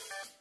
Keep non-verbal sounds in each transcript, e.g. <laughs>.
you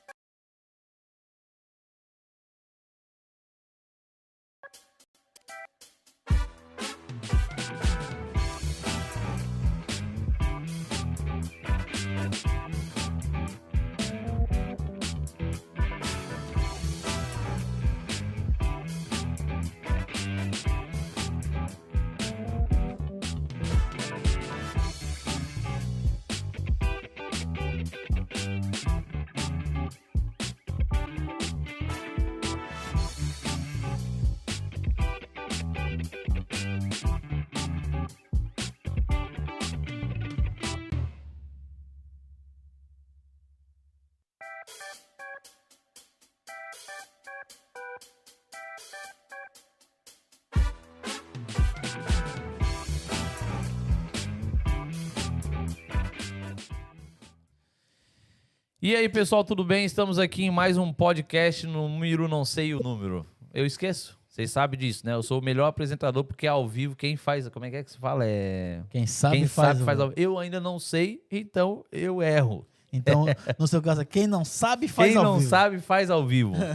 E aí, pessoal, tudo bem? Estamos aqui em mais um podcast no número, não sei o número. Eu esqueço. Vocês sabem disso, né? Eu sou o melhor apresentador porque é ao vivo quem faz. Como é que é que se fala? É. Quem sabe quem faz. sabe faz ao Eu ainda não sei, então eu erro. Então, <laughs> no seu caso, quem não sabe faz quem ao não vivo. sabe faz ao vivo. <laughs>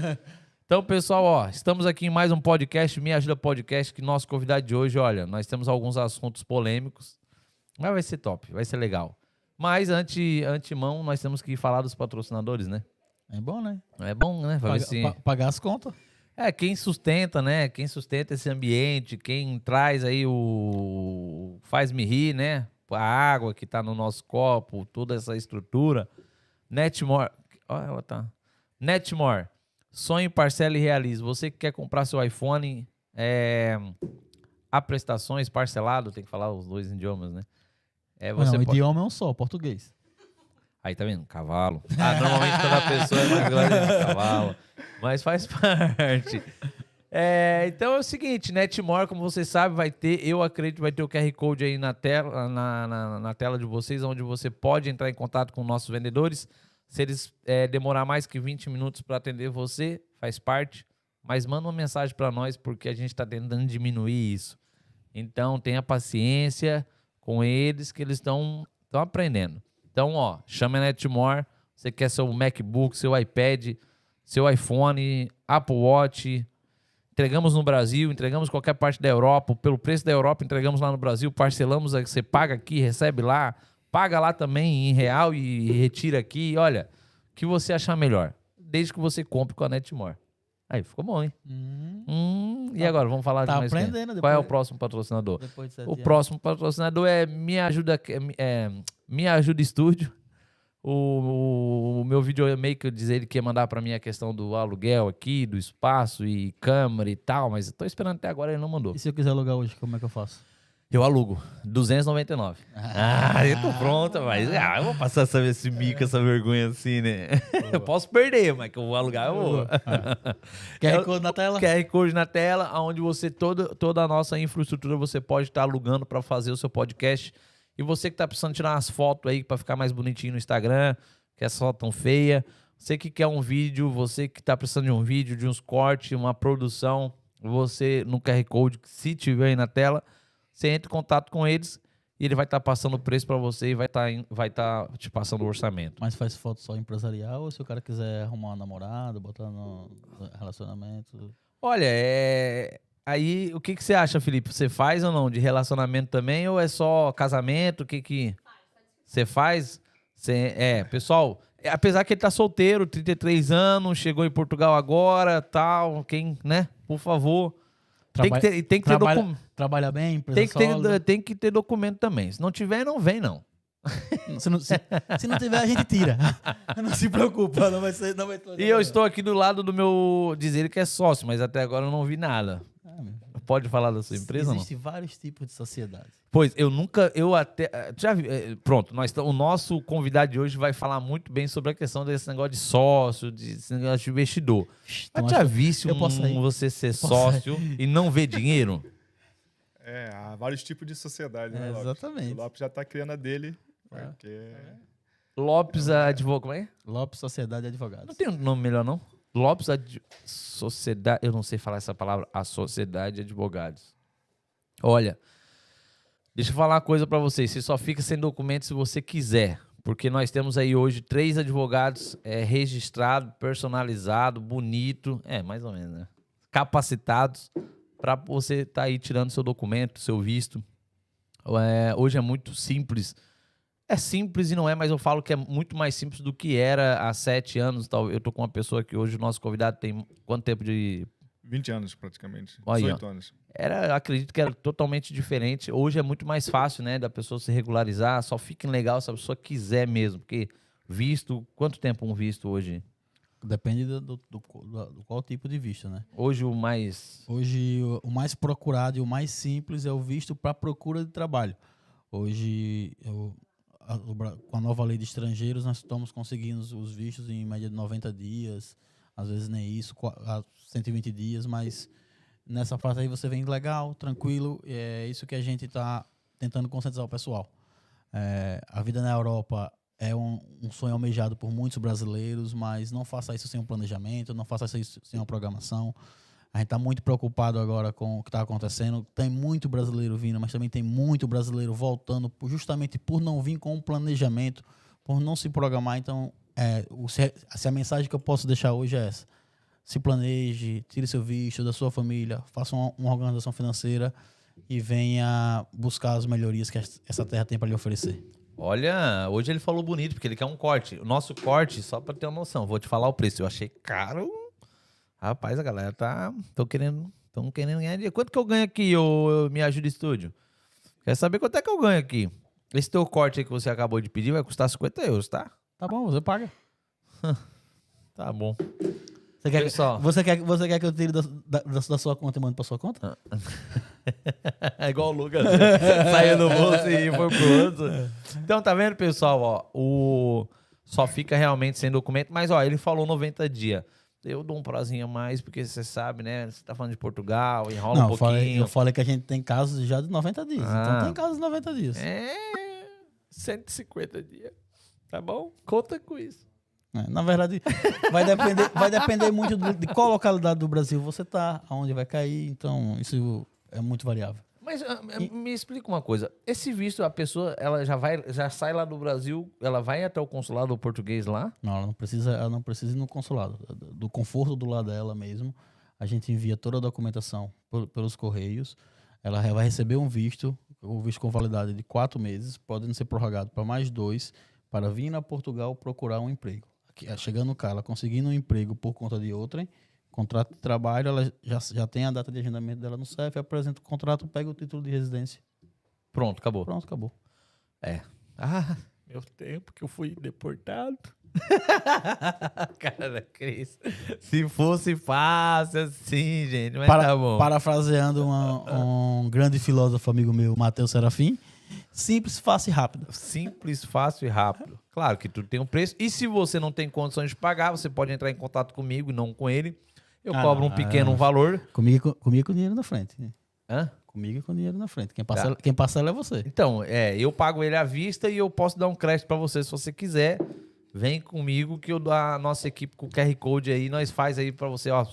Então, pessoal, ó, estamos aqui em mais um podcast, Me Ajuda Podcast, que nosso convidado de hoje, olha, nós temos alguns assuntos polêmicos, mas vai ser top, vai ser legal. Mas, ante, antemão, nós temos que falar dos patrocinadores, né? É bom, né? É bom, né? Paga- se- pa- pagar as contas. É, quem sustenta, né? Quem sustenta esse ambiente, quem traz aí o. faz-me rir, né? A água que tá no nosso copo, toda essa estrutura. Netmore. Olha, ela tá. Netmore. Sonhe, parcela e realize. Você que quer comprar seu iPhone, é, a prestações parcelado, tem que falar os dois idiomas, né? É, Mas você não, o pode- idioma é um só, português. Aí tá vendo? Cavalo. <laughs> Ah, normalmente quando a pessoa é mais grande, é cavalo. Mas faz <laughs> parte. É, então é o seguinte, Netmore, como vocês sabem, vai ter, eu acredito, vai ter o QR Code aí na tela, na, na, na tela de vocês, onde você pode entrar em contato com nossos vendedores. Se eles é, demorar mais que 20 minutos para atender você, faz parte. Mas manda uma mensagem para nós, porque a gente está tentando diminuir isso. Então tenha paciência com eles, que eles estão aprendendo. Então, ó, chama a Netmore. Você quer seu MacBook, seu iPad, seu iPhone, Apple Watch. Entregamos no Brasil, entregamos qualquer parte da Europa. Pelo preço da Europa, entregamos lá no Brasil. Parcelamos, você paga aqui, recebe lá. Paga lá também em real e retira aqui. Olha, o que você achar melhor. Desde que você compre com a Netmore. Aí, ficou bom, hein? Hum, Hum, e agora, vamos falar tá de mais quem? aprendendo Qual é o depois- próximo patrocinador? depois O próximo patrocinador é Me Ajuda, é, Me Ajuda Estúdio. O, o, o meu videomaker diz ele que ia mandar para mim a questão do aluguel aqui, do espaço e câmera e tal, mas eu tô esperando até agora ele não mandou. E se eu quiser alugar hoje, como é que eu faço? Eu alugo, 299. Ah, eu tô pronta, mas ah, eu vou passar essa, esse mico, essa vergonha assim, né? <laughs> Eu posso perder, mas que eu vou alugar, eu vou. QR Eu- Code na tela? QR Code na tela, onde você, toda, toda a nossa infraestrutura, você pode estar alugando para fazer o seu podcast. E você que tá precisando tirar umas fotos aí para ficar mais bonitinho no Instagram, que é só tão feia. Você que quer um vídeo, você que tá precisando de um vídeo, de uns cortes, uma produção, você no QR Code, se tiver aí na tela, você entra em contato com eles e ele vai estar passando o preço para você e vai estar vai tá te passando o orçamento. Mas faz foto só empresarial ou se o cara quiser arrumar uma namorada, botar no relacionamento? Olha, é. Aí, o que, que você acha, Felipe? Você faz ou não? De relacionamento também? Ou é só casamento? O que que. Você faz? Você- É, pessoal, é, apesar que ele tá solteiro, 33 anos, chegou em Portugal agora, tal, quem, né? Por favor. Tem que ter, tem que ter trabalha- documento. Trabalha bem, Tem que, ter, tem que ter documento também. Se não tiver, não vem, não. <laughs> Se não, se, se não tiver, a gente tira. <laughs> Não se preocupa, não vai ser. Não vai E eu estou aqui do lado do meu. Dizer ele que é sócio, mas até agora eu não vi nada. Ah, meu. Pode falar da sua empresa ou não? Existem vários tipos de sociedade. Pois, eu nunca, eu até, eh, já vi, eh, pronto, nós, o nosso convidado de hoje vai falar muito bem sobre a questão desse negócio de sócio, de, desse negócio de investidor. Mas Então, já acho- visse um, sair? você ser sócio e não ver dinheiro? <laughs> É, há vários tipos de sociedade, né, É, Lopes? exatamente. O Lopes já tá criando a dele, É. porque... Lopes Advogado, como é? Lopes Sociedade de Advogados. Não tem um nome melhor, não? Lopes Ad... Sociedade, eu não sei falar essa palavra, a Sociedade de Advogados. Olha, deixa eu falar uma coisa pra vocês, você só fica sem documento se você quiser. Porque nós temos aí hoje três advogados é, registrados, personalizados, bonito, é, mais ou menos, né? Capacitados para você estar tá aí tirando seu documento, seu visto. É, hoje é muito simples. É simples e não é, mas eu falo que é muito mais simples do que era há sete anos. Tal. Eu tô com uma pessoa que hoje o nosso convidado tem quanto tempo de 20 anos, praticamente. Aí, 18 anos. Era, acredito que era totalmente diferente. Hoje é muito mais fácil, né, da pessoa se regularizar. Só fica legal se a pessoa quiser mesmo. Porque visto, quanto tempo um visto hoje? Depende do, do, do, do qual tipo de visto, né? Hoje o mais. Hoje o, o mais procurado e o mais simples é o visto para procura de trabalho. Hoje, eu, com a nova lei de estrangeiros, nós estamos conseguindo os vistos em média de 90 dias às vezes nem isso, 120 dias, mas nessa fase aí você vem legal, tranquilo, é isso que a gente está tentando conscientizar o pessoal. É, a vida na Europa é um, um, sonho almejado por muitos brasileiros, mas não faça isso sem um planejamento, não faça isso sem uma programação. A gente está muito preocupado agora com o que está acontecendo. Tem muito brasileiro vindo, mas também tem muito brasileiro voltando justamente por não vir com um planejamento, por não se programar. Então, é, se a mensagem que eu posso deixar hoje é essa. Se planeje, tire seu visto da sua família, faça uma, uma organização financeira e venha buscar as melhorias que essa terra tem para lhe oferecer. Olha, hoje ele falou bonito, porque ele quer um corte. O nosso corte, só para ter uma noção, vou te falar o preço. Eu achei caro. Rapaz, a galera tá. Tô querendo. Estão querendo ganhar dinheiro. Quanto que eu ganho aqui, ô, Me Ajuda Estúdio? Quer saber quanto é que eu ganho aqui? Esse teu corte aí que você acabou de pedir vai custar 50 euros, tá? Tá bom, você paga. <laughs> tá bom. Você quer, Pessoal. você, quer, você quer que eu tire da, da, da sua conta e mande pra sua conta? <laughs> é igual o Lucas. <laughs> Saiu do bolso e foi pro outro. Então, tá vendo, pessoal? Ó, o... Só fica realmente sem documento. Mas, ó, ele falou 90 dias. Eu dou um prazinho a mais, porque você sabe, né? Você tá falando de Portugal, enrola Não, um pouquinho. Eu falei, eu falei que a gente tem casos já de 90 dias. Então, ah. Então tem casos de 90 dias. É, 150 dias. Tá bom? Conta com isso. É, na verdade, vai depender, vai depender muito do, de qual localidade do Brasil você tá, aonde vai cair. Então, isso é muito variável. Mas uh, e, me explica uma coisa. Esse visto, a pessoa, ela já vai, já sai lá do Brasil, ela vai até o consulado português lá? Não, ela não precisa, ela não precisa ir no consulado. Do conforto do lado dela mesmo, a gente envia toda a documentação por, pelos correios. Ela vai receber um visto, o visto com validade de quatro meses, podendo ser prorrogado para mais dois para vir a Portugal procurar um emprego. Aqui, chegando cá, ela conseguindo um emprego por conta de outrem, contrato de trabalho, ela já, já tem a data de agendamento dela no CEF, apresenta o contrato, pega o título de residência. Pronto, acabou. Pronto, acabou. É. Ah, meu tempo que eu fui deportado. <laughs> Cara, Cris, se fosse fácil assim, gente, mas Para, tá bom. Parafraseando uma, um grande filósofo amigo meu, Matheus Serafim, Simples, fácil e rápido. Simples, fácil e rápido. Claro que tudo tem um preço. E se você não tem condições de pagar, você pode entrar em contato comigo, não com ele. Eu ah, cobro um pequeno é... valor. Comigo, comigo com dinheiro na frente. Hã? Comigo com dinheiro na frente. Quem parcela, tá. quem parcela é você. Então, é, eu pago ele à vista e eu posso dar um crédito para você se você quiser. Vem comigo que eu dou a nossa equipe com o QR Code aí, nós faz aí para você, ó.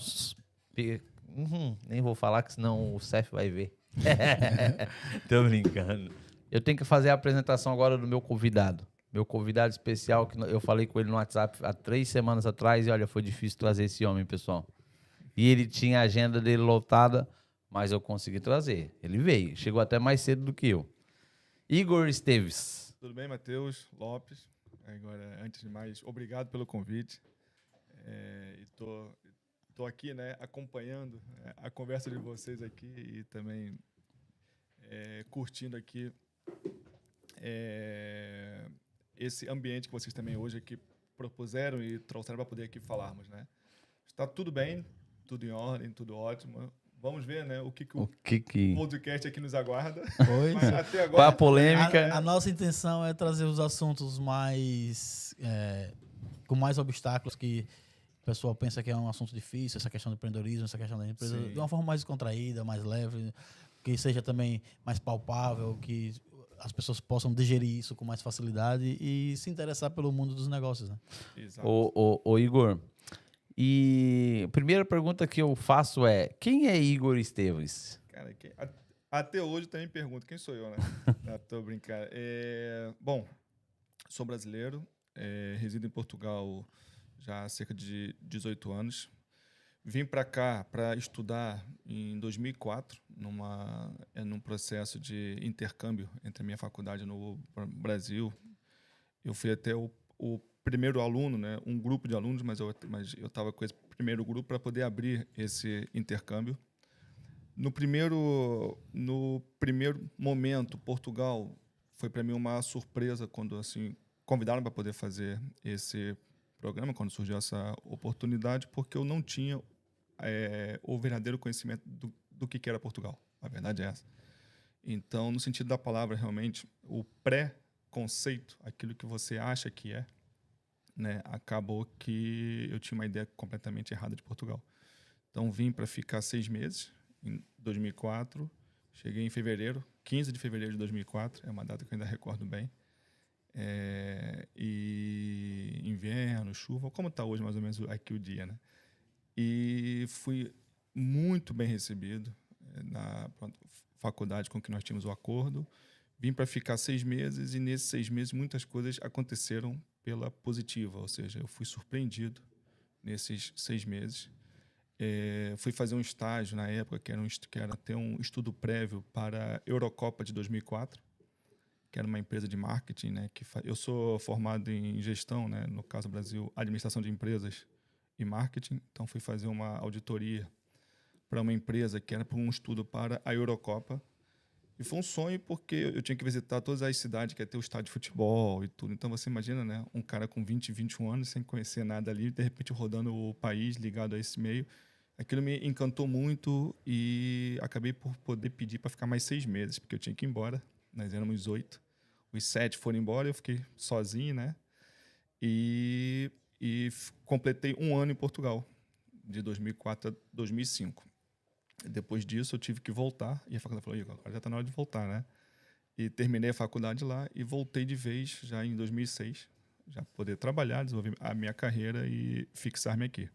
Uhum, nem vou falar que senão o CEF vai ver. <laughs> Tô brincando. Eu tenho que fazer a apresentação agora do meu convidado. Meu convidado especial, que eu falei com ele no WhatsApp há três semanas atrás, e olha, foi difícil trazer esse homem, pessoal. E ele tinha a agenda dele lotada, mas eu consegui trazer. Ele veio, chegou até mais cedo do que eu. Igor Esteves. Tudo bem, Matheus Lopes? Agora, antes de mais, obrigado pelo convite. É, e tô, tô aqui, né, acompanhando é, a conversa de vocês aqui e também é, curtindo aqui é, esse ambiente que vocês também hoje aqui propuseram e trouxeram para poder aqui falarmos, né? Está tudo bem, tudo em ordem, tudo ótimo. Vamos ver, né, o que, que o, o que que... podcast aqui nos aguarda. Pois. Mas até agora... Qual a polêmica? A, a, nossa intenção é trazer os assuntos mais... É, com mais obstáculos que o pessoal pensa que é um assunto difícil, essa questão do empreendedorismo, essa questão da empresa, Sim. de uma forma mais contraída, mais leve, que seja também mais palpável, que as pessoas possam digerir isso com mais facilidade e se interessar pelo mundo dos negócios. Né? Exato. O, o, o Igor, e a primeira pergunta que eu faço é: quem é Igor Esteves? Cara, que, até hoje também pergunto: quem sou eu, né? <laughs> Não, tô brincando. É, bom, sou brasileiro, é, resido em Portugal já há cerca de 18 anos. Vim para cá para estudar em 2004, numa, é, num processo de intercâmbio entre a minha faculdade no Brasil. Eu fui até o, o primeiro aluno, né, um grupo de alunos, mas eu mas eu estava com esse primeiro grupo para poder abrir esse intercâmbio. No primeiro no primeiro momento, Portugal foi para mim uma surpresa quando assim convidaram para poder fazer esse programa, quando surgiu essa oportunidade, porque eu não tinha é, o verdadeiro conhecimento do, do que, era Portugal. A verdade é essa. Então, no sentido da palavra, realmente, o pré-conceito, aquilo que você acha que é, né, acabou que eu tinha uma ideia completamente errada de Portugal. Então, vim para ficar seis meses, em 2004. Cheguei em fevereiro, 15 de fevereiro de 2004, é uma data que eu ainda recordo bem. É, e inverno, chuva, como está hoje mais ou menos aqui o dia, né? E fui muito bem recebido é, na faculdade com que nós tínhamos o acordo. Vim para ficar seis meses e nesses seis meses muitas coisas aconteceram pela positiva, ou seja, eu fui surpreendido nesses seis meses. É, fui fazer um estágio na época que era, um, que era ter um estudo prévio para a Eurocopa de 2004, que era uma empresa de marketing, né? Que eu sou formado em gestão, né? No caso Brasil, administração de empresas e marketing. Então fui fazer uma auditoria para uma empresa que era para um estudo para a Eurocopa e foi um sonho porque eu tinha que visitar todas as cidades que ia ter o estádio de futebol e tudo. Então você imagina, né? Um cara com 20, 21 anos, sem conhecer nada ali, de repente rodando o país ligado a esse meio. Aquilo me encantou muito e acabei por poder pedir para ficar mais seis meses, porque eu tinha que ir embora. Nós éramos oito. Os sete foram embora, eu fiquei sozinho, né? E, e completei um ano em Portugal, de 2004 a 2005. Depois disso, eu tive que voltar. E a faculdade falou: agora já está na hora de voltar, né? E terminei a faculdade lá e voltei de vez já em 2006, já poder trabalhar, desenvolver a minha carreira e fixar-me aqui.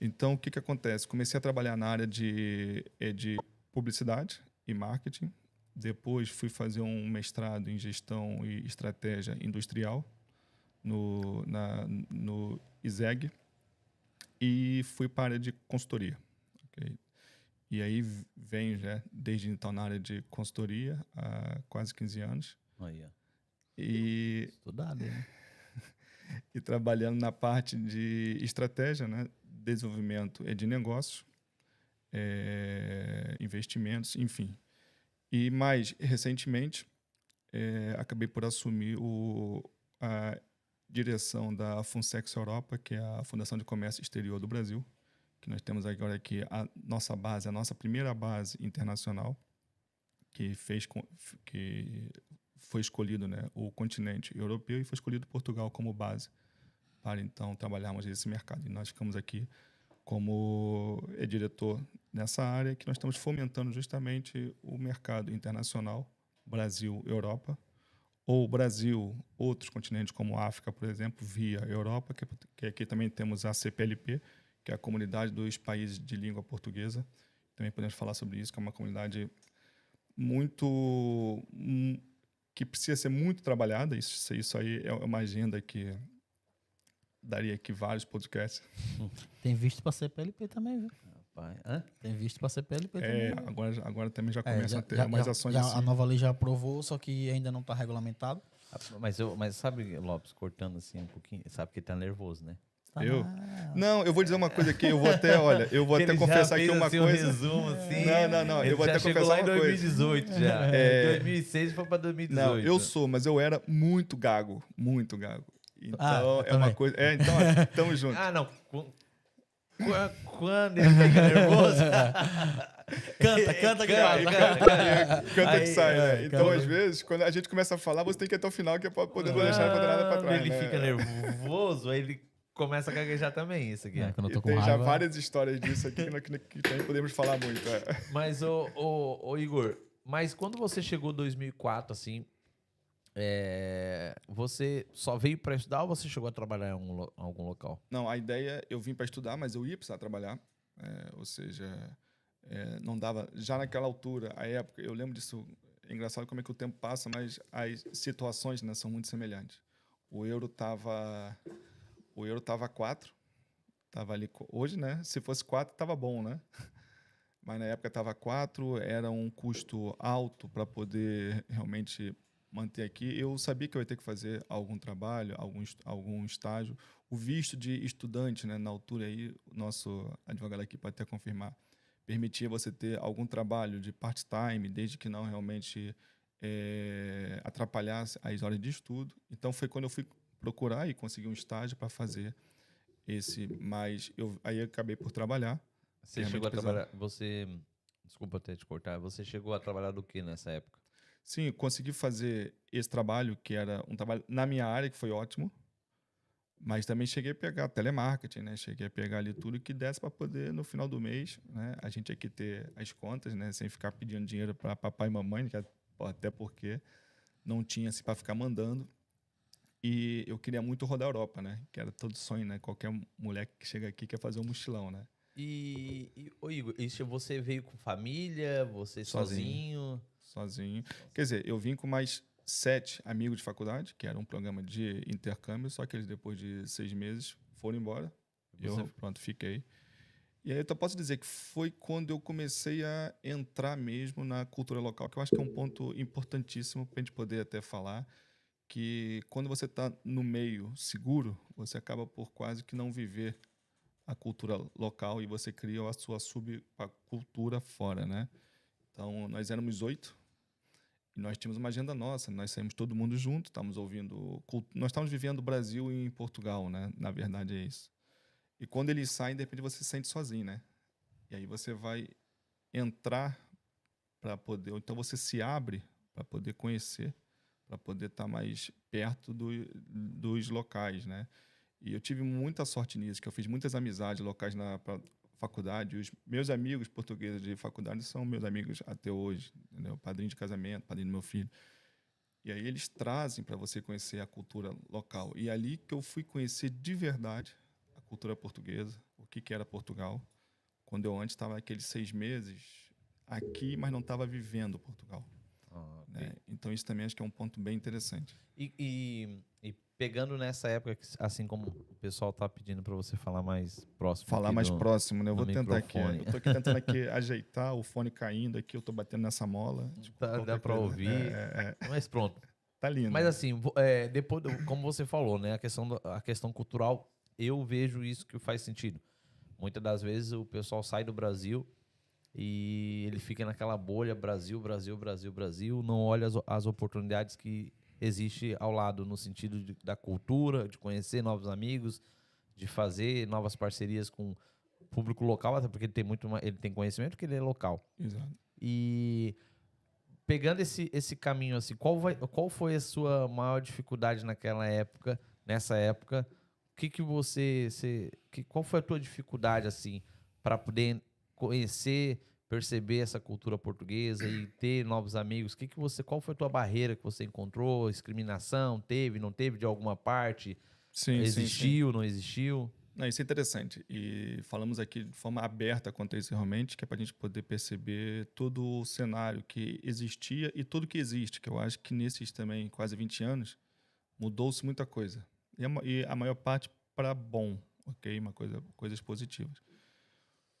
Então, o que, que acontece? Comecei a trabalhar na área de, eh, de publicidade e marketing. Depois, fui fazer um mestrado em gestão e estratégia industrial no, na, no ISEG e fui para a área de consultoria. Okay? E aí venho já desde então na área de consultoria há quase 15 anos. Aí, E Estudado, né? <laughs> e trabalhando na parte de estratégia, né? desenvolvimento de negócios, é, investimentos, enfim. E mais recentemente é, acabei por assumir o, a direção da Funsex Europa, que é a Fundação de Comércio Exterior do Brasil, que nós temos agora aqui a nossa base, a nossa primeira base internacional, que fez que foi escolhido né, o continente europeu e foi escolhido Portugal como base para então trabalharmos esse mercado. E nós ficamos aqui como é diretor nessa área que nós estamos fomentando justamente o mercado internacional, Brasil, Europa, ou Brasil, outros continentes como África, por exemplo, via Europa, que, que aqui também temos a CPLP, que é a comunidade dos países de língua portuguesa. Também podemos falar sobre isso, que é uma comunidade muito que precisa ser muito trabalhada. Isso, isso aí é uma agenda que daria aqui vários podcasts. <laughs> Tem visto para CPLP também, viu? Rapaz, hã? Tem visto para CPLP É, também. agora, agora também já É, começam já- a ter já- umas já- ações já- assim. A nova lei já aprovou, só que ainda não está regulamentado. Mas, eu, mas sabe, Lopes, cortando assim um pouquinho, sabe que tá nervoso, né? Eu? na- Não, eu vou dizer uma coisa aqui, eu vou até, olha, eu vou <laughs> até confessar aqui uma assim, coisa. Um resumo, assim. Não, não, não, eu vou até confessar lá em uma coisa. 2018 já. É. 2006 foi pra 2018. Não, eu sou, mas eu era muito gago, muito gago. Então Ah, é uma coisa. É, então, ó, <laughs> tamo junto. Ah, não. Qu- qu- Quando ele fica nervoso. <laughs> Canta, canta Canta, canta, canta. Canta que sai, né? é, Então, às vezes, quando a gente começa a falar, você tem que ir até o final, que é pra poder não deixar não nada pra Quando trás. ele né? fica nervoso, aí ele começa a gaguejar também, isso aqui. É, quando eu tô com tem já raiva. várias histórias disso aqui que, que, que também podemos falar muito. é. <laughs> Mas, ô, ô, ô, Igor, mas quando você chegou em 2004, assim, é, você só veio para estudar ou você chegou a trabalhar em algum, lo- algum local? Não, a ideia, eu vim para estudar, mas eu ia precisar trabalhar. É, ou seja, é, não dava. Já naquela altura, a época, eu lembro disso. É engraçado como é que o tempo passa, mas as situações né, são muito semelhantes. o euro tava o euro tava 4. Tava ali hoje, né? Se fosse 4 tava bom, né? <laughs> Mas na época tava 4, era um custo alto para poder realmente manter aqui. Eu sabia que eu ia ter que fazer algum trabalho, algum, algum estágio. O visto de estudante, né, na altura aí, o nosso advogado aqui pode até confirmar, permitia você ter algum trabalho de part-time, desde que não realmente é, atrapalhasse as horas de estudo. Então foi quando eu fui procurar e consegui um estágio para fazer esse, mas eu aí eu acabei por trabalhar. Você chegou a trabalhar, você, desculpa até te cortar, você chegou a trabalhar do que nessa época? Sim, consegui fazer esse trabalho, que era um trabalho na minha área, que foi ótimo. Mas também cheguei a pegar telemarketing, né? Cheguei a pegar ali tudo que desse para poder, no final do mês, né? A gente aqui ter as contas, né? Sem ficar pedindo dinheiro para papai e mamãe, é, até porque não tinha assim para ficar mandando. E eu queria muito rodar a Europa, né? Que era todo sonho, né? Qualquer moleque que chega aqui quer fazer um mochilão, né? E, e ô Igor, isso você veio com família, você sozinho? Sozinho. sozinho. Quer dizer, eu vim com mais sete amigos de faculdade, que era um programa de intercâmbio, só que eles depois de seis meses foram embora. E eu, pronto, fiquei. E aí eu posso dizer que foi quando eu comecei a entrar mesmo na cultura local, que eu acho que é um ponto importantíssimo para a gente poder até falar, que quando você está no meio seguro, você acaba por quase que não viver a cultura local e você cria a sua subcultura fora, né? Então, nós éramos oito e nós tínhamos uma agenda nossa, nós saímos todo mundo junto, estávamos ouvindo, nós estávamos vivendo o Brasil em Portugal, né? Na verdade é isso. E quando eles saem, de repente você se sente sozinho, né? E aí você vai entrar para poder, então você se abre para poder conhecer, para poder estar tá mais perto do, dos locais, né? E eu tive muita sorte nisso, que eu fiz muitas amizades locais na faculdade. Os meus amigos portugueses de faculdade são meus amigos até hoje, entendeu? Padrinho de casamento, padrinho do meu filho. E aí eles trazem para você conhecer a cultura local. E é ali que eu fui conhecer de verdade a cultura portuguesa, o que, que era Portugal. Quando eu antes estava aqueles seis meses aqui, mas não estava vivendo Portugal. Ah, okay. né? Então isso também acho que é um ponto bem interessante. E, e, e pegando nessa época, assim como o pessoal tá pedindo para você falar mais próximo. Falar mais do, próximo, né? Eu vou tentar aqui. Eu tô aqui tentando aqui <laughs> ajeitar o fone caindo aqui, eu tô batendo nessa mola. Tá, dá para ouvir. É, é, é. Mas pronto. Tá lindo. Mas assim, é, depois, como você falou, né? A questão, do, a questão cultural, eu vejo isso que faz sentido. Muitas das vezes o pessoal sai do Brasil e ele fica naquela bolha Brasil, Brasil, Brasil, Brasil, não olha as, as oportunidades que existe ao lado no sentido de, da cultura, de conhecer novos amigos, de fazer novas parcerias com o público local, até porque ele tem muito ele tem conhecimento que ele é local. Exato. E pegando esse, esse caminho assim, qual, vai, qual foi a sua maior dificuldade naquela época, nessa época? O que que você, você que, qual foi a tua dificuldade assim para poder conhecer perceber essa cultura portuguesa e ter novos amigos? Que que você, qual foi a tua barreira que você encontrou? Discriminação teve, não teve de alguma parte? Sim, existiu, sim, sim. não existiu? Não, isso é interessante. E falamos aqui de forma aberta quanto a isso realmente, que é para a gente poder perceber todo o cenário que existia e tudo que existe, que eu acho que nesses também quase 20 anos mudou-se muita coisa. E a, e a maior parte para bom, ok? Uma coisa, coisas positivas.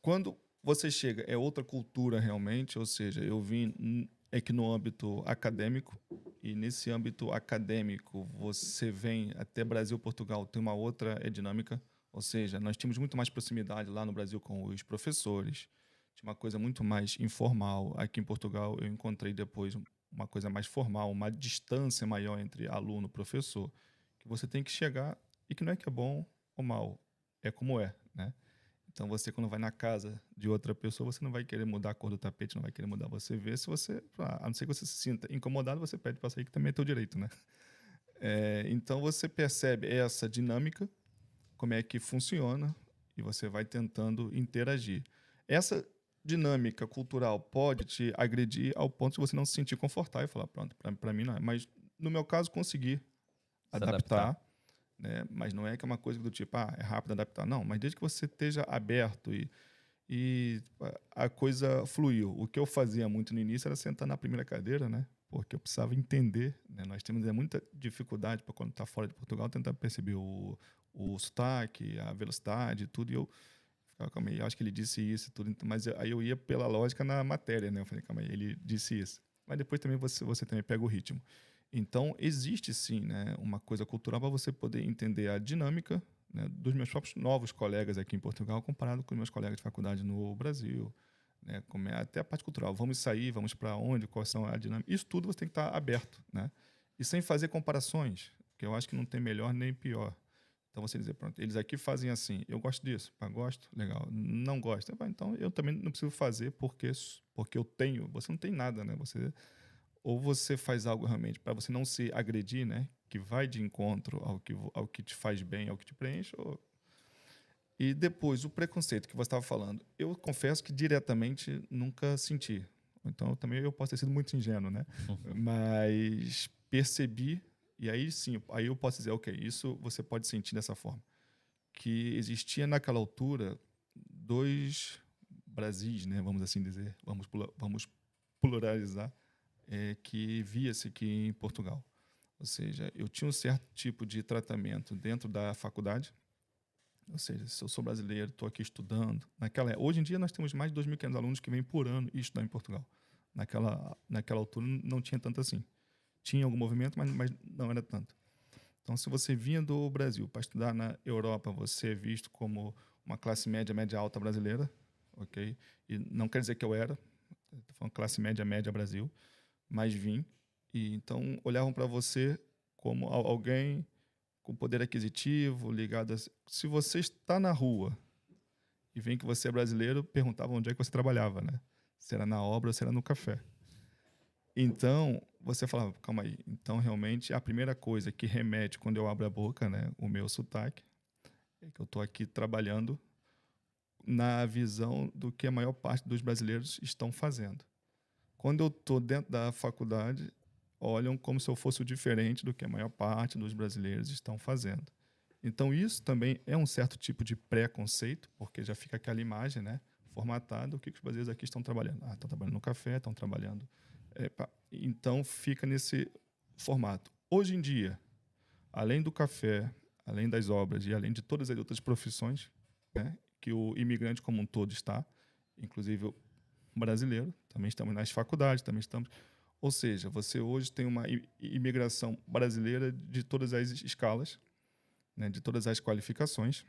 Quando você chega, é outra cultura realmente, ou seja, eu vim é que no âmbito acadêmico, e nesse âmbito acadêmico você vem até Brasil, Portugal, tem uma outra é dinâmica, ou seja, nós tínhamos muito mais proximidade lá no Brasil com os professores, tinha uma coisa muito mais informal. Aqui em Portugal eu encontrei depois uma coisa mais formal, uma distância maior entre aluno e professor, que você tem que chegar e que não é que é bom ou mal, é como é, né? Então você quando vai na casa de outra pessoa, você não vai querer mudar a cor do tapete, não vai querer mudar você vê. Se você, a não ser que você se sinta incomodado, você pede para sair, que também é teu direito, né? É, então você percebe essa dinâmica, como é que funciona, e você vai tentando interagir. Essa dinâmica cultural pode te agredir ao ponto de você não se sentir confortável e falar, pronto, para mim não é. Mas no meu caso, consegui adaptar, adaptar né? Mas não é que é uma coisa do tipo, ah, é rápido adaptar. Não, mas desde que você esteja aberto e, e a coisa fluiu. O que eu fazia muito no início era sentar na primeira cadeira, né? porque eu precisava entender. Né? Nós temos é, muita dificuldade para quando está fora de Portugal tentar perceber o, o sotaque, a velocidade, tudo. E eu ficava, calma aí, acho que ele disse isso tudo. Mas aí eu ia pela lógica na matéria, né? Eu falei, calma aí, ele disse isso. Mas depois também você, você também pega o ritmo. Então, existe sim né, uma coisa cultural para você poder entender a dinâmica né, dos meus próprios novos colegas aqui em Portugal comparado com os meus colegas de faculdade no Brasil. Né, como é, até a parte cultural. Vamos sair, vamos para onde, quais são a dinâmica. Isso tudo você tem que estar aberto. Né? E sem fazer comparações, que eu acho que não tem melhor nem pior. Então você dizer, pronto, eles aqui fazem assim, eu gosto disso, pá, gosto, legal. Não gosto, então eu também não preciso fazer porque, porque eu tenho. Você não tem nada, né? Você ou você faz algo realmente para você não se agredir, né? Que vai de encontro ao que, ao que te faz bem, ao que te preenche. Ou... E depois, o preconceito que você estava falando. Eu confesso que diretamente nunca senti. Então, também eu posso ter sido muito ingênuo, né? <laughs> Mas percebi, e aí sim, aí eu posso dizer, ok, isso você pode sentir dessa forma. Que existia naquela altura dois Brasis, né? Vamos assim dizer, vamos, vamos pluralizar é, que via-se aqui em Portugal. Ou seja, eu tinha um certo tipo de tratamento dentro da faculdade. Ou seja, se eu sou brasileiro, estou aqui estudando. Naquela, hoje em dia nós temos mais de 2.500 alunos que vêm por ano estudar em Portugal. Naquela, naquela altura não tinha tanto assim. Tinha algum movimento, mas, mas não era tanto. Então, se você vinha do Brasil para estudar na Europa, você é visto como uma classe média, média alta brasileira, ok? E não quer dizer que eu era, estou falando classe média, média Brasil mas vim. E então olhavam para você como alguém com poder aquisitivo, ligado a... Se você está na rua e vem que você é brasileiro, perguntavam onde é que você trabalhava, né? Se era na obra ou se era no café. Então, você falava, calma aí. Então, realmente, a primeira coisa que remete quando eu abro a boca, né, o meu sotaque, é que eu estou aqui trabalhando na visão do que a maior parte dos brasileiros estão fazendo. Quando eu estou dentro da faculdade, olham como se eu fosse o diferente do que a maior parte dos brasileiros estão fazendo. Então, isso também é um certo tipo de preconceito, porque já fica aquela imagem né, formatada, o que, os brasileiros aqui estão trabalhando. Ah, estão trabalhando no café, estão trabalhando... É, então, fica nesse formato. Hoje em dia, além do café, além das obras e além de todas as outras profissões né, que o imigrante como um todo está, inclusive brasileiro, também estamos nas faculdades, também estamos. Ou seja, você hoje tem uma imigração brasileira de todas as escalas, né, de todas as qualificações,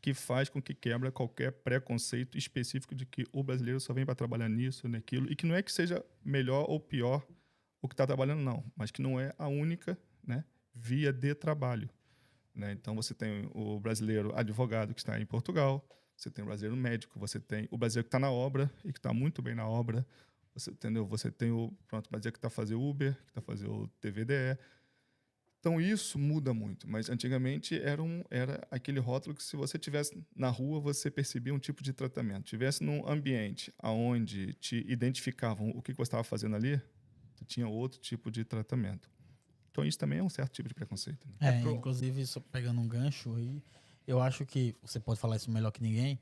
que faz com que quebra qualquer preconceito específico de que o brasileiro só vem para trabalhar nisso, naquilo, e que não é que seja melhor ou pior o que está trabalhando, não, mas que não é a única né, via de trabalho. Né? Então, você tem o brasileiro advogado que está em Portugal, você tem o brasileiro médico, você tem o brasileiro que está na obra e que está muito bem na obra, você entendeu? Você tem o pronto brasileiro que está fazendo Uber, que está fazendo o TVDE. Então isso muda muito, mas antigamente era, um, era aquele rótulo que se você tivesse na rua você percebia um tipo de tratamento. Tivesse num ambiente aonde te identificavam o que você estava fazendo ali, tu tinha outro tipo de tratamento. Então isso também é um certo tipo de preconceito. Né? É, é pro... inclusive só pegando um gancho aí, eu acho que você pode falar isso melhor que ninguém.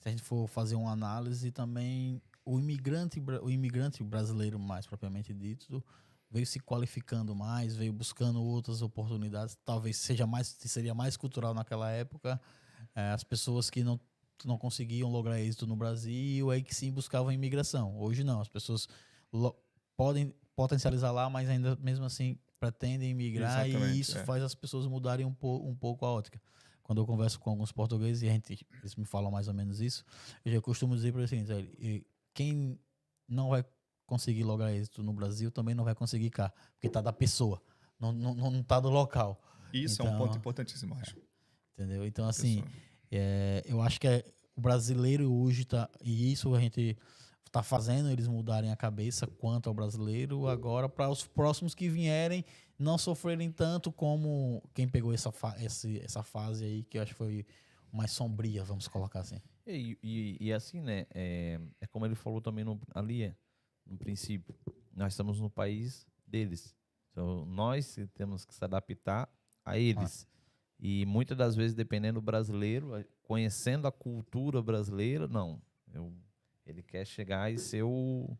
Se a gente for fazer uma análise também o imigrante o imigrante brasileiro mais propriamente dito veio se qualificando mais, veio buscando outras oportunidades, talvez seja mais seria mais cultural naquela época. É, as pessoas que não não conseguiam lograr êxito no Brasil, aí que sim buscavam a imigração. Hoje não, as pessoas podem potencializar lá, mas ainda mesmo assim pretendem migrar Exatamente, e isso é. faz as pessoas mudarem um, po um pouco a ótica quando eu converso com alguns portugueses e a gente, eles me falam mais ou menos isso, eu já costumo dizer para eles assim, quem não vai conseguir lograr êxito no Brasil também não vai conseguir cá, porque tá da pessoa, não, não, não tá do local. Isso então, é um ponto então, importantíssimo, acho. É, entendeu? Então, assim, é, eu acho que é, o brasileiro hoje tá, e isso a gente está fazendo eles mudarem a cabeça quanto ao brasileiro agora para os próximos que vierem não sofrerem tanto como quem pegou essa, fa esse, essa fase aí, que eu acho que foi mais sombria, vamos colocar assim. E, e, e assim, né? É, é, como ele falou também no, ali, é, no princípio. Nós estamos no país deles. Então, nós temos que se adaptar a eles. Ah. E muitas das vezes, dependendo do brasileiro, conhecendo a cultura brasileira, não. Eu, ele quer chegar e ser o,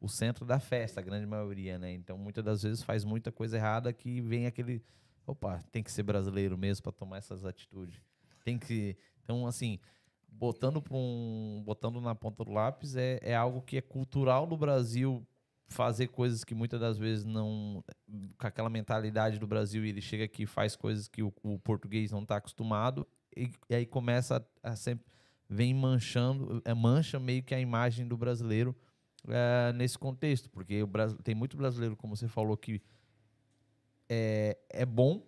o centro da festa, a grande maioria, né? Então, muitas das vezes faz muita coisa errada que vem aquele, opa, tem que ser brasileiro mesmo para tomar essas atitudes. Tem que, então assim, botando um, botando na ponta do lápis é, é algo que é cultural no Brasil fazer coisas que muitas das vezes não com aquela mentalidade do Brasil ele chega aqui e faz coisas que o, o português não está acostumado e, e, aí começa a, a, sempre vem manchando é, mancha meio que a imagem do brasileiro é, nesse contexto porque o Brasil, tem muito brasileiro como você falou que é, é bom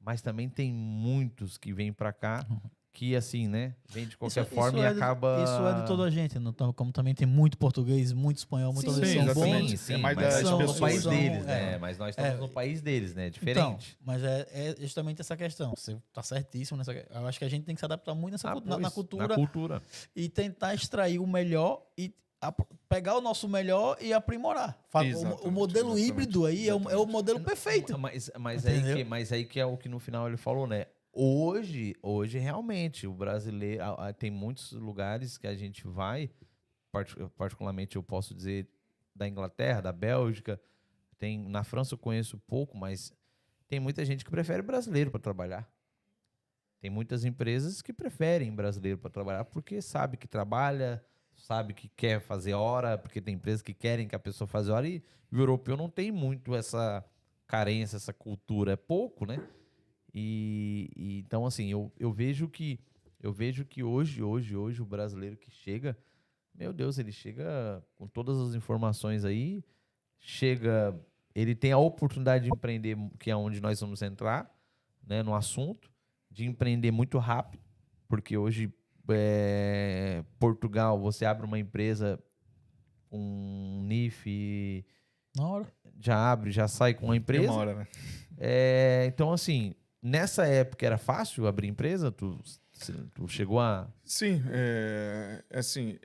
mas também tem muitos que vêm para cá uhum que assim, né, vem de qualquer isso, forma isso e é acaba... De, isso é de toda a gente, não, como também tem muito português, muito espanhol, muito sim, sim, são bons. Sim, sim, é mais mas são no país são, deles, né, é, mas nós estamos é, no país deles, né, diferente. Então, mas é, é, justamente essa questão, você tá certíssimo nessa eu acho que a gente tem que se adaptar muito nessa, ah, na, na, cultura, na cultura e tentar extrair o melhor e a, pegar o nosso melhor e aprimorar. O, o, modelo híbrido aí é o, é o, modelo perfeito. Mas, mas, aí que, mas aí que é o que no final ele falou, né? Hoje, hoje realmente, o brasileiro tem muitos lugares que a gente vai, particularmente eu posso dizer da Inglaterra, da Bélgica, tem na França eu conheço pouco, mas tem muita gente que prefere brasileiro para trabalhar. Tem muitas empresas que preferem brasileiro para trabalhar porque sabe que trabalha, sabe que quer fazer hora, porque tem empresas que querem que a pessoa faça hora e o europeu não tem muito essa carência, essa cultura, é pouco, né? E, e, então assim, eu, eu vejo que eu vejo que hoje, hoje, hoje o brasileiro que chega, meu Deus, ele chega com todas as informações aí, chega, ele tem a oportunidade de empreender, que é onde nós vamos entrar, né, no assunto, de empreender muito rápido, porque hoje é, Portugal, você abre uma empresa, um NIF, na hora. já abre, já sai com uma empresa. Uma hora, né? É, então assim, Nessa época era fácil abrir empresa? Tu, tu chegou a. Sim, é, é assim.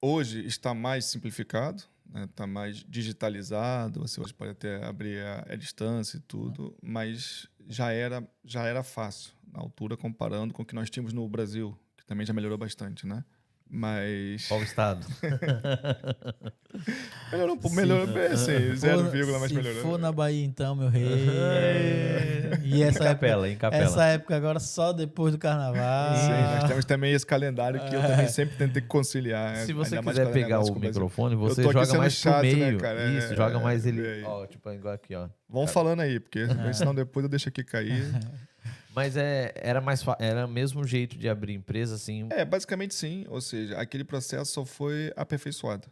Hoje está mais simplificado, está né? Tá mais digitalizado. Você hoje pode até abrir a, a distância e tudo, mas já era já era fácil na altura comparando com o que nós tínhamos no Brasil, que também já melhorou bastante, né? Mas. Qual estado? <laughs> melhorou um pouco, melhorou bem assim, zero vírgula, mas melhorou. Se for na Bahia, então, meu rei. <laughs> e essa em capela, época, em capela. Essa época agora só depois do carnaval. Sim, nós temos também esse calendário que eu também sempre tentei conciliar. Se você quiser pegar o microfone, você joga mais chato, pro né, meio. Né, cara? Isso, é, joga mais ele. Ó, tipo, igual aqui, ó. Vão falando aí, porque <laughs> senão depois eu deixo aqui cair. Mas é, era mais era o mesmo jeito de abrir empresa, assim? É, basicamente sim. Ou seja, aquele processo só foi aperfeiçoado.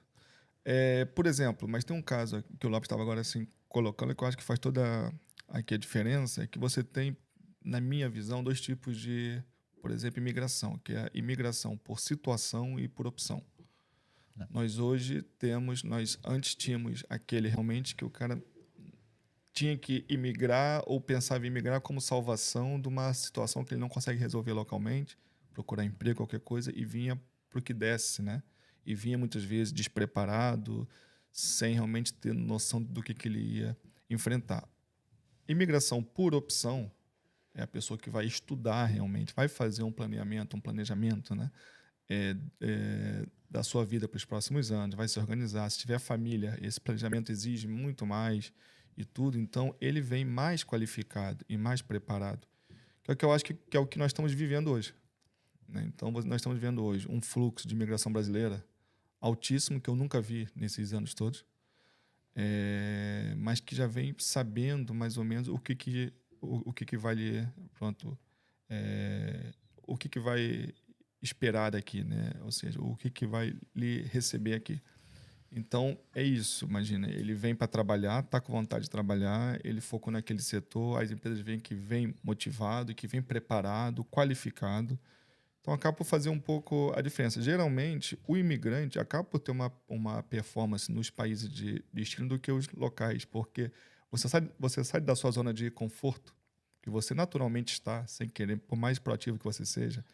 É, por exemplo, mas tem um caso que o Lopes estava agora assim colocando que eu acho que faz toda aqui a diferença, é que você tem, na minha visão, dois tipos de, por exemplo, imigração, que é a imigração por situação e por opção. Não. Nós hoje temos, nós antes tínhamos aquele realmente que o cara tinha que imigrar ou pensava em imigrar como salvação de uma situação que ele não consegue resolver localmente, procurar emprego, qualquer coisa, e vinha para o que desse, né? E vinha muitas vezes despreparado, sem realmente ter noção do que, que ele ia enfrentar. Imigração por opção é a pessoa que vai estudar realmente, vai fazer um planeamento, um planejamento, né? É, é, da sua vida para os próximos anos, vai se organizar. Se tiver família, esse planejamento exige muito mais e tudo, então ele vem mais qualificado e mais preparado. Que é o que eu acho que, que é o que nós estamos vivendo hoje. Né? Então, nós estamos vivendo hoje um fluxo de imigração brasileira altíssimo, que eu nunca vi nesses anos todos, é, mas que já vem sabendo mais ou menos o que, que, o, o que, que vai lhe, pronto, é, o que, que vai esperar daqui, né? ou seja, o que, que vai lhe receber aqui. Então, é isso, imagina, ele vem para trabalhar, está com vontade de trabalhar, ele focou naquele setor, as empresas veem que vem motivado, que vem preparado, qualificado. Então, acaba por fazer um pouco a diferença. Geralmente, o imigrante acaba por ter uma, uma performance nos países de destino do que os locais, porque você sai, você sai da sua zona de conforto, que você naturalmente está, sem querer, por mais proativo que você seja,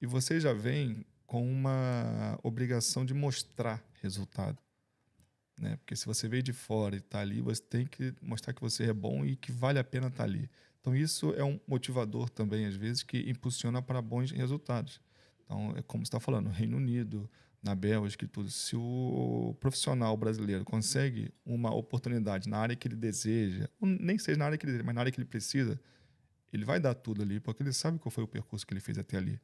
e você já vem com uma obrigação de mostrar resultado. Né? Porque se você veio de fora e está ali, você tem que mostrar que você é bom e que vale a pena estar tá ali. Então, isso é um motivador também, às vezes, que impulsiona para bons resultados. Então, é como você está falando, Reino Unido, na Bélgica e tudo, se o profissional brasileiro consegue uma oportunidade na área que ele deseja, nem seja na área que ele deseja, mas na área que ele precisa, ele vai dar tudo ali, porque ele sabe qual foi o percurso que ele fez até ali.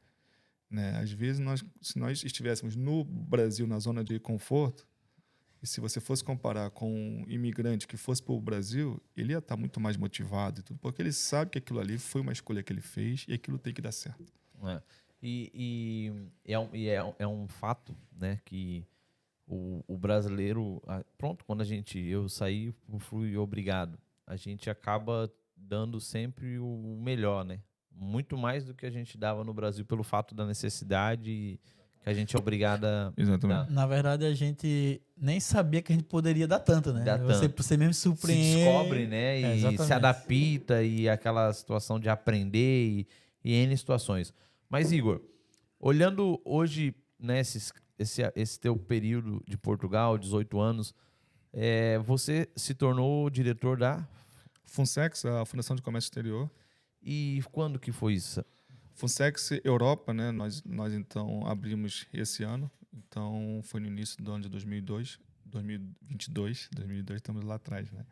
Né? Às vezes, nós, se nós estivéssemos no Brasil, na zona de conforto, e se você fosse comparar com um imigrante que fosse para o Brasil, ele ia estar muito mais motivado e tudo, porque ele sabe que aquilo ali foi uma escolha que ele fez e aquilo tem que dar certo. É. E, e, é, um, e é, é, um fato, né, que o, o, brasileiro, pronto, quando a gente, eu saí, fui obrigado, a gente acaba dando sempre o melhor, né? Muito mais do que a gente dava no Brasil pelo fato da necessidade que a gente é obrigada. Exatamente. Na verdade, a gente nem sabia que a gente poderia dar tanto, né? Dar você, tanto. você mesmo surpreende. Se descobre, né? E é, se adapta e aquela situação de aprender e, e N situações. Mas, Igor, olhando hoje, né, esse, esse, esse teu período de Portugal, 18 anos, é, você se tornou diretor da Funsex, a Fundação de Comércio Exterior. E quando que foi isso? Funsex Europa, né? Nós, nós então abrimos esse ano. Então foi no início do ano de 2002, 2022, 2002 estamos lá atrás, né?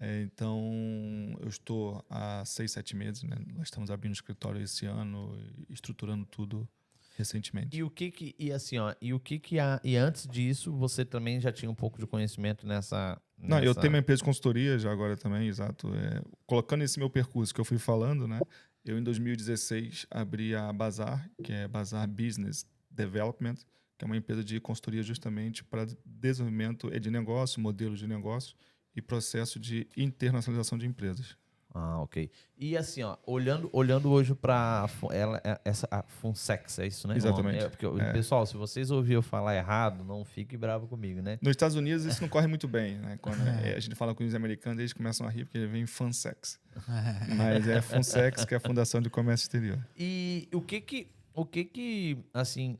É, então eu estou há seis, sete meses, né? Nós estamos abrindo o escritório esse ano, estruturando tudo recentemente. E o que que e assim ó, e o que que a, e antes disso você também já tinha um pouco de conhecimento nessa, nessa... Não, eu tenho uma empresa de consultoria já agora também, exato. É, colocando esse meu percurso que eu fui falando, né? Eu, em 2016, abri a Bazar, que é Bazar Business Development, que é uma empresa de consultoria justamente para desenvolvimento de negócio, modelos de negócio e processo de internacionalização de empresas. Ah, ok. E assim, ó, olhando, olhando hoje para ela, é, essa a Funsex, é isso, né? Exatamente. É, porque, é. Pessoal, se vocês ouviram falar errado, não fique bravo comigo, né? Nos Estados Unidos isso não corre muito bem, né? Quando <laughs> é. a gente fala com os americanos, eles começam a rir porque vem Funsex. <laughs> Mas é Funsex, que é a Fundação de Comércio Exterior. E o que que, o que que, assim,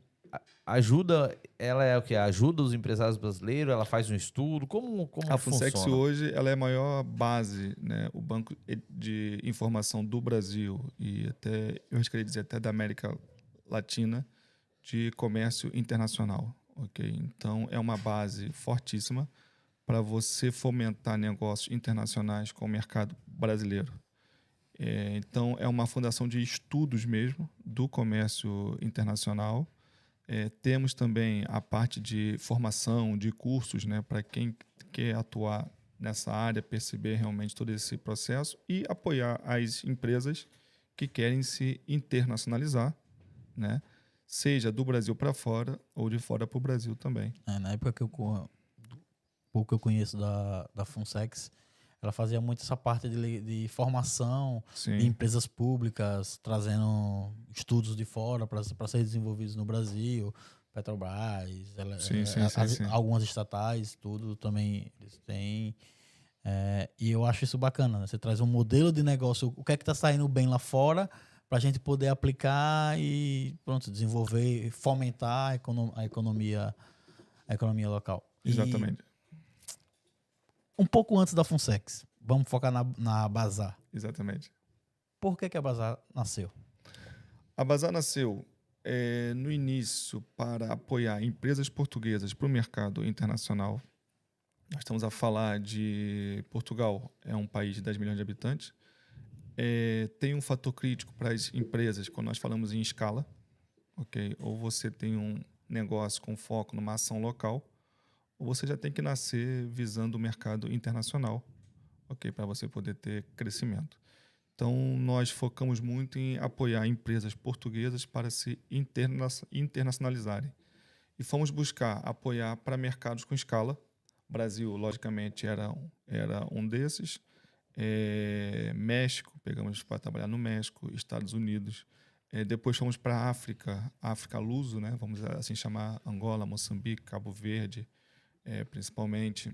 ajuda, ela é o que ajuda os empresários brasileiros, ela faz um estudo, como como a Funsex hoje ela é a maior base, né, o banco de informação do Brasil e até eu queria dizer até da América Latina de comércio internacional, ok? Então é uma base fortíssima para você fomentar negócios internacionais com o mercado brasileiro. É, então é uma fundação de estudos mesmo do comércio internacional é, temos também a parte de formação, de cursos, né, para quem quer atuar nessa área, perceber realmente todo esse processo e apoiar as empresas que querem se internacionalizar, né, seja do Brasil para fora ou de fora para o Brasil também. É, na época que eu pouco que eu conheço da, da Funsex, ela fazia muito essa parte de, de formação Sim. de empresas públicas, trazendo estudos de fora para serem desenvolvidos no Brasil, Petrobras, ela, sim, é, sim, as, sim, algumas estatais, tudo também eles têm. É, e eu acho isso bacana, né? Você traz um modelo de negócio, o que é que está saindo bem lá fora, para a gente poder aplicar e pronto, desenvolver, fomentar a, a economia, a economia local. Exatamente. E um pouco antes da Funsex. Vamos focar na, na Bazar. Exatamente. Por que, que a Bazar nasceu? A Bazar nasceu é, no início para apoiar empresas portuguesas para o mercado internacional. Nós estamos a falar de Portugal, é um país de 10 milhões de habitantes. É, tem um fator crítico para as empresas quando nós falamos em escala. ok? Ou você tem um negócio com foco numa ação local, ou você já tem que nascer visando o mercado internacional, ok, para você poder ter crescimento. Então, nós focamos muito em apoiar empresas portuguesas para se interna internacionalizarem. E fomos buscar apoiar para mercados com escala. Brasil, logicamente, era era um desses. É, México, pegamos para trabalhar no México, Estados Unidos. É, depois fomos para a África, África Luso, né? vamos assim chamar Angola, Moçambique, Cabo Verde, é, principalmente,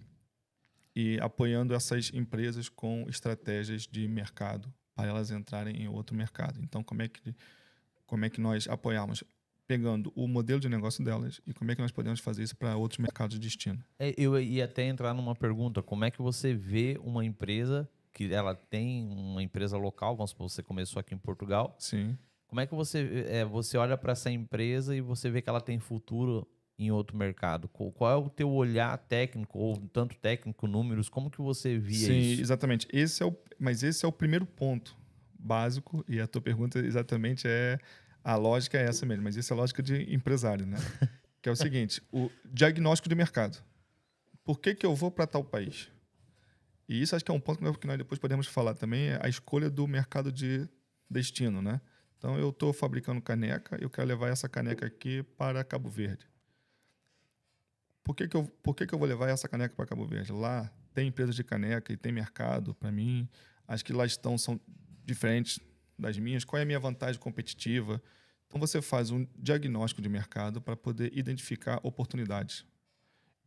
e apoiando essas empresas com estratégias de mercado para elas entrarem em outro mercado. Então, como é que, como é que nós apoiamos? Pegando o modelo de negócio delas e como é que nós podemos fazer isso para outros mercados de destino. É, eu ia até entrar numa pergunta: como é que você vê uma empresa que ela tem uma empresa local, vamos supor, você começou aqui em Portugal. Sim. Como é que você, é, você olha para essa empresa e você vê que ela tem futuro em outro mercado? Qual é o teu olhar técnico, ou tanto técnico, números, como que você via Sim, isso? exatamente. Esse é o, mas esse é o primeiro ponto básico, e a tua pergunta exatamente é, a lógica é essa mesmo, mas essa é a lógica de empresário, né? <laughs> que é o seguinte, o diagnóstico de mercado. Por que, que eu vou para tal país? E isso acho que é um ponto que nós depois podemos falar também, é a escolha do mercado de destino, né? Então, eu estou fabricando caneca, eu quero levar essa caneca aqui para Cabo Verde. Por que, que, eu, por que, que eu vou levar essa caneca para Cabo Verde? Lá tem empresas de caneca e tem mercado para mim. As que lá estão são diferentes das minhas. Qual é a minha vantagem competitiva? Então, você faz um diagnóstico de mercado para poder identificar oportunidades.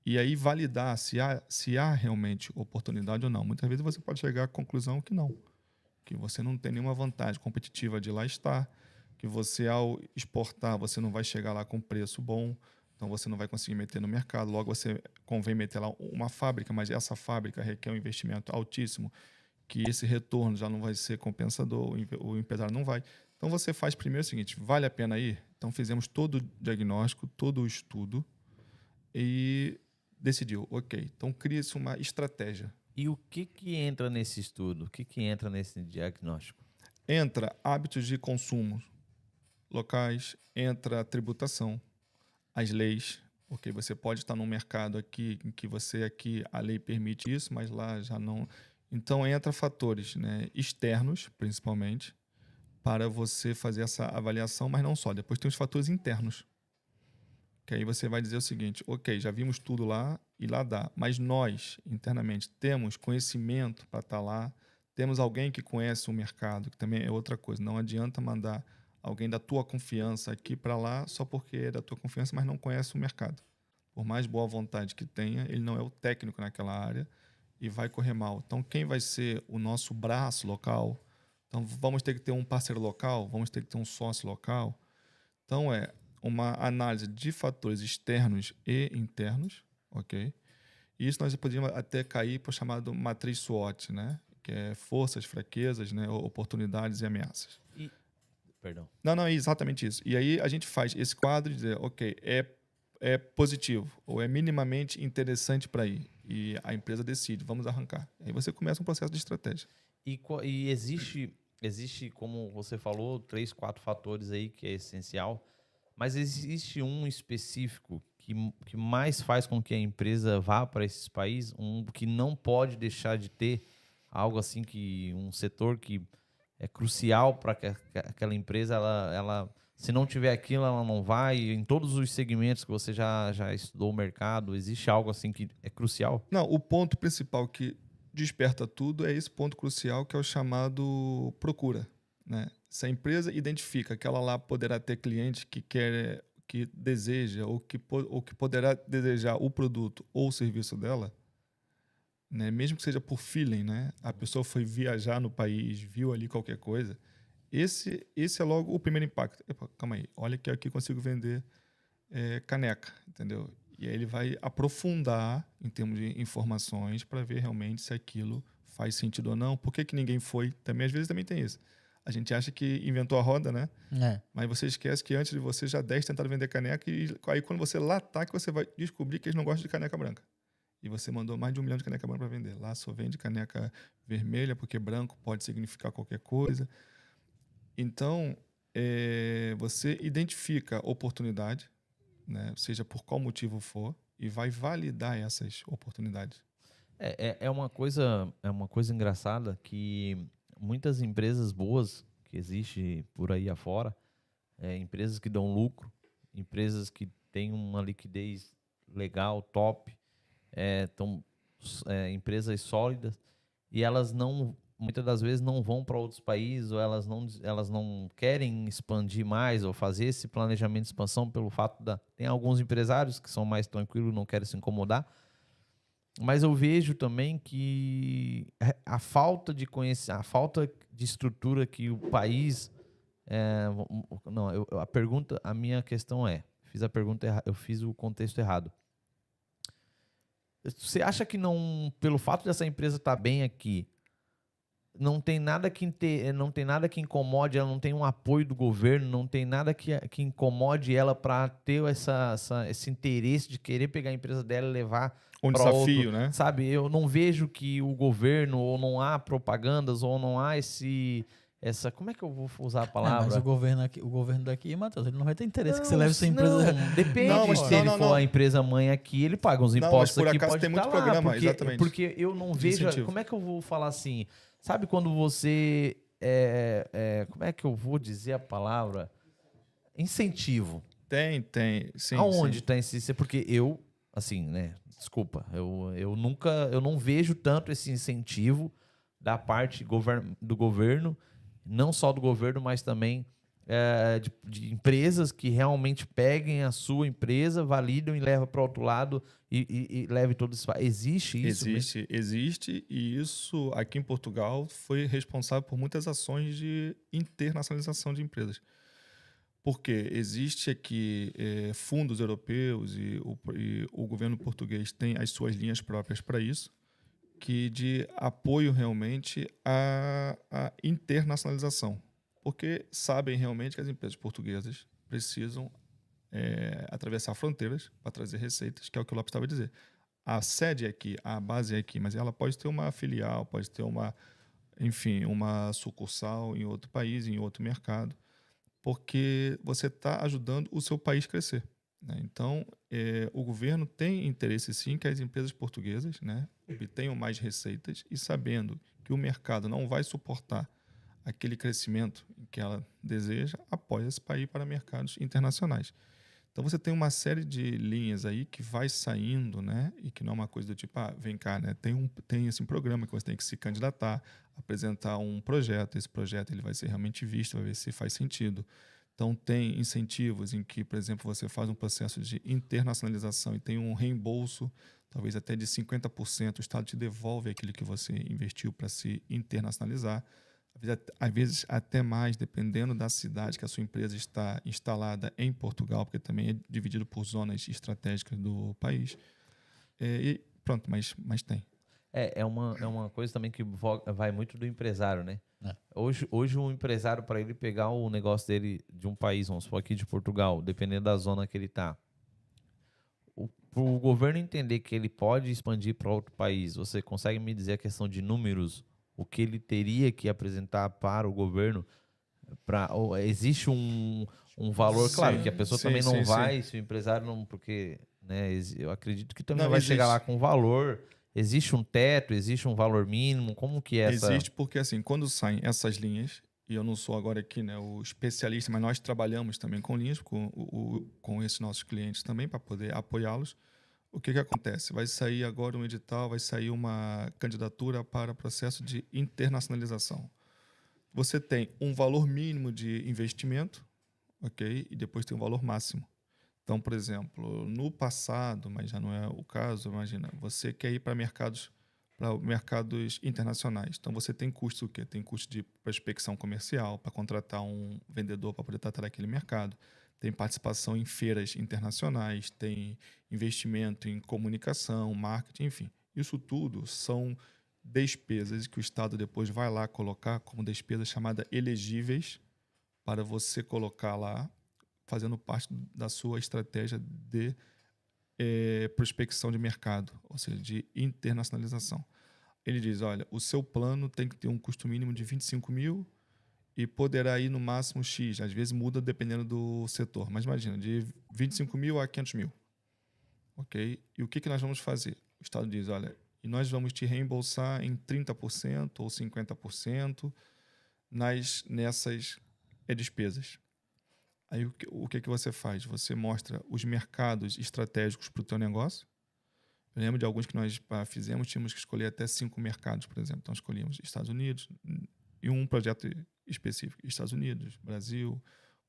E aí validar se há, se há realmente oportunidade ou não. Muitas vezes você pode chegar à conclusão que não que você não tem nenhuma vantagem competitiva de lá estar, que você ao exportar você não vai chegar lá com preço bom, então você não vai conseguir meter no mercado. Logo você convém meter lá uma fábrica, mas essa fábrica requer um investimento altíssimo, que esse retorno já não vai ser compensador, o empresário não vai. Então você faz primeiro o seguinte: vale a pena ir? Então fizemos todo o diagnóstico, todo o estudo e decidiu, ok. Então cria-se uma estratégia e o que, que entra nesse estudo? O que, que entra nesse diagnóstico? Entra hábitos de consumo locais, entra tributação, as leis, porque você pode estar num mercado aqui em que você aqui a lei permite isso, mas lá já não. Então entra fatores né, externos, principalmente, para você fazer essa avaliação, mas não só. Depois tem os fatores internos. Que aí você vai dizer o seguinte: ok, já vimos tudo lá e lá dá, mas nós, internamente, temos conhecimento para estar lá, temos alguém que conhece o mercado, que também é outra coisa. Não adianta mandar alguém da tua confiança aqui para lá só porque é da tua confiança, mas não conhece o mercado. Por mais boa vontade que tenha, ele não é o técnico naquela área e vai correr mal. Então, quem vai ser o nosso braço local? Então, vamos ter que ter um parceiro local, vamos ter que ter um sócio local. Então, é uma análise de fatores externos e internos, ok? Isso nós podíamos até cair para o chamado matriz SWOT, né? Que é forças, fraquezas, né? oportunidades e ameaças. E... Perdão. Não, não, é exatamente isso. E aí a gente faz esse quadro de dizer, ok, é, é positivo ou é minimamente interessante para ir. E a empresa decide, vamos arrancar. Aí você começa um processo de estratégia. E, e existe, existe, como você falou, três, quatro fatores aí que é essencial mas existe um específico que, que mais faz com que a empresa vá para esses países, um que não pode deixar de ter algo assim que um setor que é crucial para que aquela empresa ela, ela se não tiver aquilo ela não vai. Em todos os segmentos que você já já estudou o mercado existe algo assim que é crucial? Não o ponto principal que desperta tudo é esse ponto crucial que é o chamado procura né? Se a empresa identifica que ela lá poderá ter cliente que quer, que deseja ou que, ou que poderá desejar o produto ou o serviço dela, né? mesmo que seja por feeling, né? a pessoa foi viajar no país, viu ali qualquer coisa, esse, esse é logo o primeiro impacto. Epa, calma aí, olha que aqui consigo vender é, caneca, entendeu? E aí ele vai aprofundar em termos de informações para ver realmente se aquilo faz sentido ou não. Por que, que ninguém foi? Também às vezes também tem isso. A gente acha que inventou a roda, né? É. Mas você esquece que antes de você já 10 tentaram vender caneca e aí quando você lá tá que você vai descobrir que eles não gostam de caneca branca. E você mandou mais de um milhão de caneca branca para vender. Lá só vende caneca vermelha porque branco pode significar qualquer coisa. Então, é, você identifica oportunidade, né? seja por qual motivo for, e vai validar essas oportunidades. É, é, é, uma coisa é uma coisa engraçada que muitas empresas boas que existem por aí afora, é, empresas que dão lucro, empresas que têm uma liquidez legal, top, é, tão, é, empresas sólidas, e elas não, muitas das vezes, não vão para outros países, ou elas não, elas não querem expandir mais, ou fazer esse planejamento de expansão pelo fato da... Tem alguns empresários que são mais tranquilos, não querem se incomodar, mas eu vejo também que a falta de conhecer, a falta de estrutura que o país. É, não, eu, a pergunta, a minha questão é, fiz a pergunta, eu fiz o contexto errado. Você acha que não, pelo fato dessa empresa estar tá bem aqui, não tem nada que não tem nada que incomode ela, não tem um apoio do governo, não tem nada que, que incomode ela para ter essa, essa- esse interesse de querer pegar a empresa dela e levar Um desafio, né? Sabe, eu não vejo que o governo, ou não há propagandas, ou não há esse. Essa, como é que eu vou usar a É, mas palavra? o governo, aqui, o governo daqui, Matheus, ele não vai ter interesse que você Não, leve sua empresa. não, depende. Não, mas se não, ele não, for não. a empresa mãe aqui, ele paga uns Não, mas impostos por aqui. acaso pode tem muito tá lá, programa, porque, exatamente. Porque eu não De vejo. incentivo. Como é que eu vou falar assim? Sabe quando você. é, é, como é que eu vou dizer a palavra? Incentivo. Tem, tem. Sim, Aonde sim. tá esse. Porque eu, assim, né? Desculpa, eu, eu nunca. Eu não vejo tanto esse incentivo da parte govern, do governo, não só do governo, mas também é, de, de empresas que realmente peguem a sua empresa, validam e levam para outro lado e, e, e leve todo isso. Existe isso? mesmo? Existe, existe, e isso aqui em Portugal foi responsável por muitas ações de internacionalização de empresas. Porque existe aqui eh, fundos europeus e o, e o governo português tem as suas linhas próprias para isso, que de apoio realmente à, à internacionalização. Porque sabem realmente que as empresas portuguesas precisam eh, atravessar fronteiras para trazer receitas, que é o que o Lopes estava a dizer a sede é aqui, a base é aqui, mas ela pode ter uma filial, pode ter uma, enfim, uma sucursal em outro país, em outro mercado, porque você está ajudando o seu país a crescer. né? Então, eh, o governo tem interesse sim que as empresas portuguesas né, obtenham mais receitas e sabendo que o mercado não vai suportar aquele crescimento que ela deseja, apoia esse país para mercados internacionais. Então você tem uma série de linhas aí que vai saindo, né? E que não é uma coisa do tipo, ah, vem cá, né? Tem um tem programa que você tem que se candidatar, apresentar um projeto, esse projeto ele vai ser realmente visto, vai ver se faz sentido. Então tem incentivos em que, por exemplo, você faz um processo de internacionalização e tem um reembolso, talvez até de 50%, o Estado te devolve aquilo que você investiu para se internacionalizar às vezes, até mais, dependendo da cidade que a sua empresa está instalada em Portugal, porque também é dividido por zonas estratégicas do país. É, e pronto, mas, mas tem. É, é uma, é uma coisa também que vai muito do empresário, né? É. Hoje, hoje um empresário, para ele pegar o negócio dele de um país, vamos supor aqui de Portugal, dependendo da zona que ele tá, o, o governo entender que ele pode expandir para outro país, você consegue me dizer a questão de números, o que ele teria que apresentar para o governo? Pra, ou existe um, um valor, claro, Sim, que a pessoa sim, também não sim, vai, se o empresário não, porque né, eu acredito que também Não, vai existe. chegar lá com valor. Existe um teto, existe um valor mínimo? Como que é essa? Existe porque, assim, quando saem essas linhas, e eu não sou agora aqui né, o especialista, mas nós trabalhamos também com linhas, com, o, com esses nossos clientes também, para poder apoiá-los. O que, que acontece? Vai sair agora um edital, vai sair uma candidatura para processo de internacionalização. Você tem um valor mínimo de investimento, ok? E depois tem um valor máximo. Então, por exemplo, no passado, mas já não é o caso, imagina, você quer ir para mercados para mercados internacionais. Então você tem custo o quê? Tem custo de prospecção comercial para contratar um vendedor para poder tratar aquele mercado. Tem participação em feiras internacionais, tem investimento em comunicação, marketing, enfim. Isso tudo são despesas que o Estado depois vai lá colocar como despesas chamadas elegíveis para você colocar lá, fazendo parte da sua estratégia de eh, prospecção de mercado, ou seja, de internacionalização. Ele diz, olha, o seu plano tem que ter um custo mínimo de 25 mil e poderá ir no máximo X. Às vezes muda dependendo do setor, mas imagina, de 25 mil a 500 mil. Ok? E o que, que nós vamos fazer? O Estado diz, olha, e nós vamos te reembolsar em 30% ou 50% nas, nessas eh, despesas. Aí o que, o que, que você faz? Você mostra os mercados estratégicos para o teu negócio. Eu lembro de alguns que nós fizemos, tínhamos que escolher até cinco mercados, por exemplo. Então escolhíamos Estados Unidos hum, e um projeto específico. Estados Unidos, Brasil,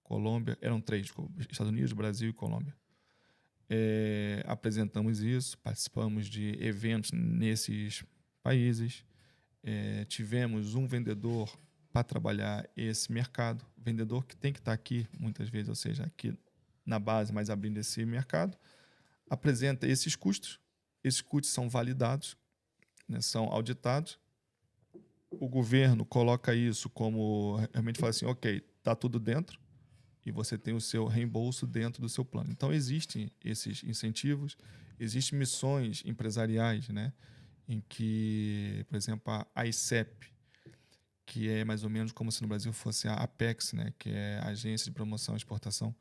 Colômbia. Eram três, desculpa, Estados Unidos, Brasil e Colômbia. É, apresentamos isso, participamos de eventos nesses países. É, tivemos um vendedor para trabalhar esse mercado, vendedor que tem que estar aqui muitas vezes, ou seja, aqui na base, mas abrindo esse mercado, apresenta esses custos, esses custos são validados, né, são auditados. O governo coloca isso como realmente fala assim, ok, tá tudo dentro e você tem o seu reembolso dentro do seu plano. Então existem esses incentivos, existem missões empresariais, né, em que, por exemplo, a ICEP, que é mais ou menos como se no Brasil fosse a Apex, né, que é a Agência de Promoção e Exportação,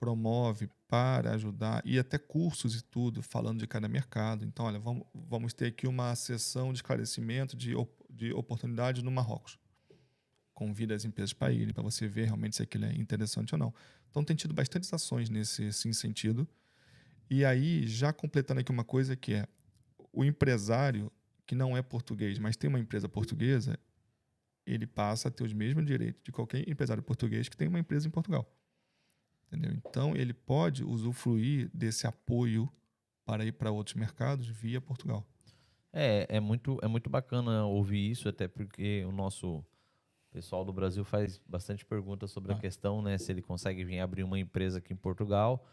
promove para ajudar e até cursos e tudo falando de cada mercado. Então, olha, vamos, vamos ter aqui uma sessão de esclarecimento de, de oportunidades no Marrocos. Convida as empresas para irem, para você ver realmente se aquilo é interessante ou não. Então, tem tido bastantes ações nesse, nesse sentido. E aí, já completando aqui uma coisa que é o empresário que não é português, mas tem uma empresa portuguesa, ele passa a ter os mesmos direitos de qualquer empresário português que tem uma empresa em Portugal. Entendeu? Então, ele pode usufruir desse apoio para ir para outros mercados via Portugal. É, é muito, é muito bacana ouvir isso, até porque o nosso pessoal do Brasil faz bastante perguntas sobre ah. a questão, né? Se ele consegue vir abrir uma empresa aqui em Portugal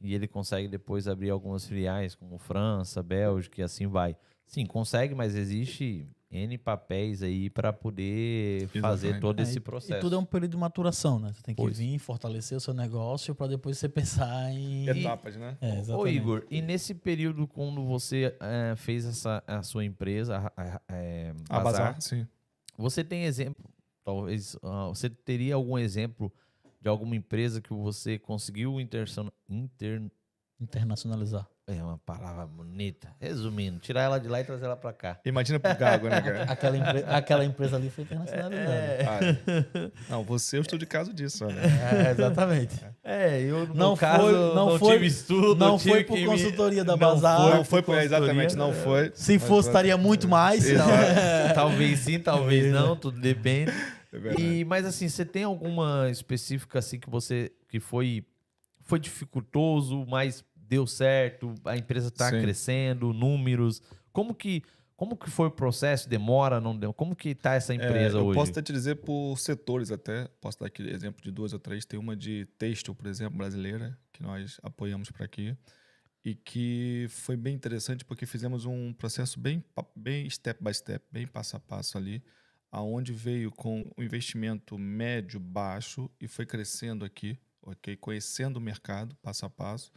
e ele consegue depois abrir algumas filiais, como França, Bélgica e assim vai. Sim, consegue, mas existe N papéis aí para poder Exatamente. fazer todo é, esse processo. E tudo é um período de maturação, né? Você tem que pois. vir, fortalecer o seu negócio para depois você pensar em. Etapas, né? É, exatamente. Ô, Igor, e nesse período, quando você é, fez essa, a sua empresa, a, é, a Bazar, sim. Você tem exemplo, talvez, uh, você teria algum exemplo de alguma empresa que você conseguiu inter, inter, internacionalizar? É uma palavra bonita. Resumindo, tirar ela de lá e trazer ela para cá. Imagina pro Gago, né, cara? <laughs> aquela, empre... aquela empresa ali foi internacionalizada. É... Ah, não, você eu estou de caso disso, né? É, exatamente. É, eu no não caso foi, não, não foi, tive estudo. Não foi por consultoria me... da Bazar. Não foi, foi por, exatamente, não foi. Se fosse, estaria muito mais. <laughs> talvez sim, talvez não, tudo depende. É e, mas assim, você tem alguma específica assim que você que foi foi dificultoso, mas deu certo, a empresa está crescendo, números. Como que como que foi o processo? Demora, não deu? Como que está essa empresa é, eu hoje? Eu posso até te dizer por setores até. Posso dar aqui exemplo de duas ou três. Tem uma de têxtil, por exemplo, brasileira, que nós apoiamos para aqui. E que foi bem interessante porque fizemos um processo bem, bem step by step, bem passo a passo ali, aonde veio com um investimento médio, baixo e foi crescendo aqui, ok? Conhecendo o mercado, passo a passo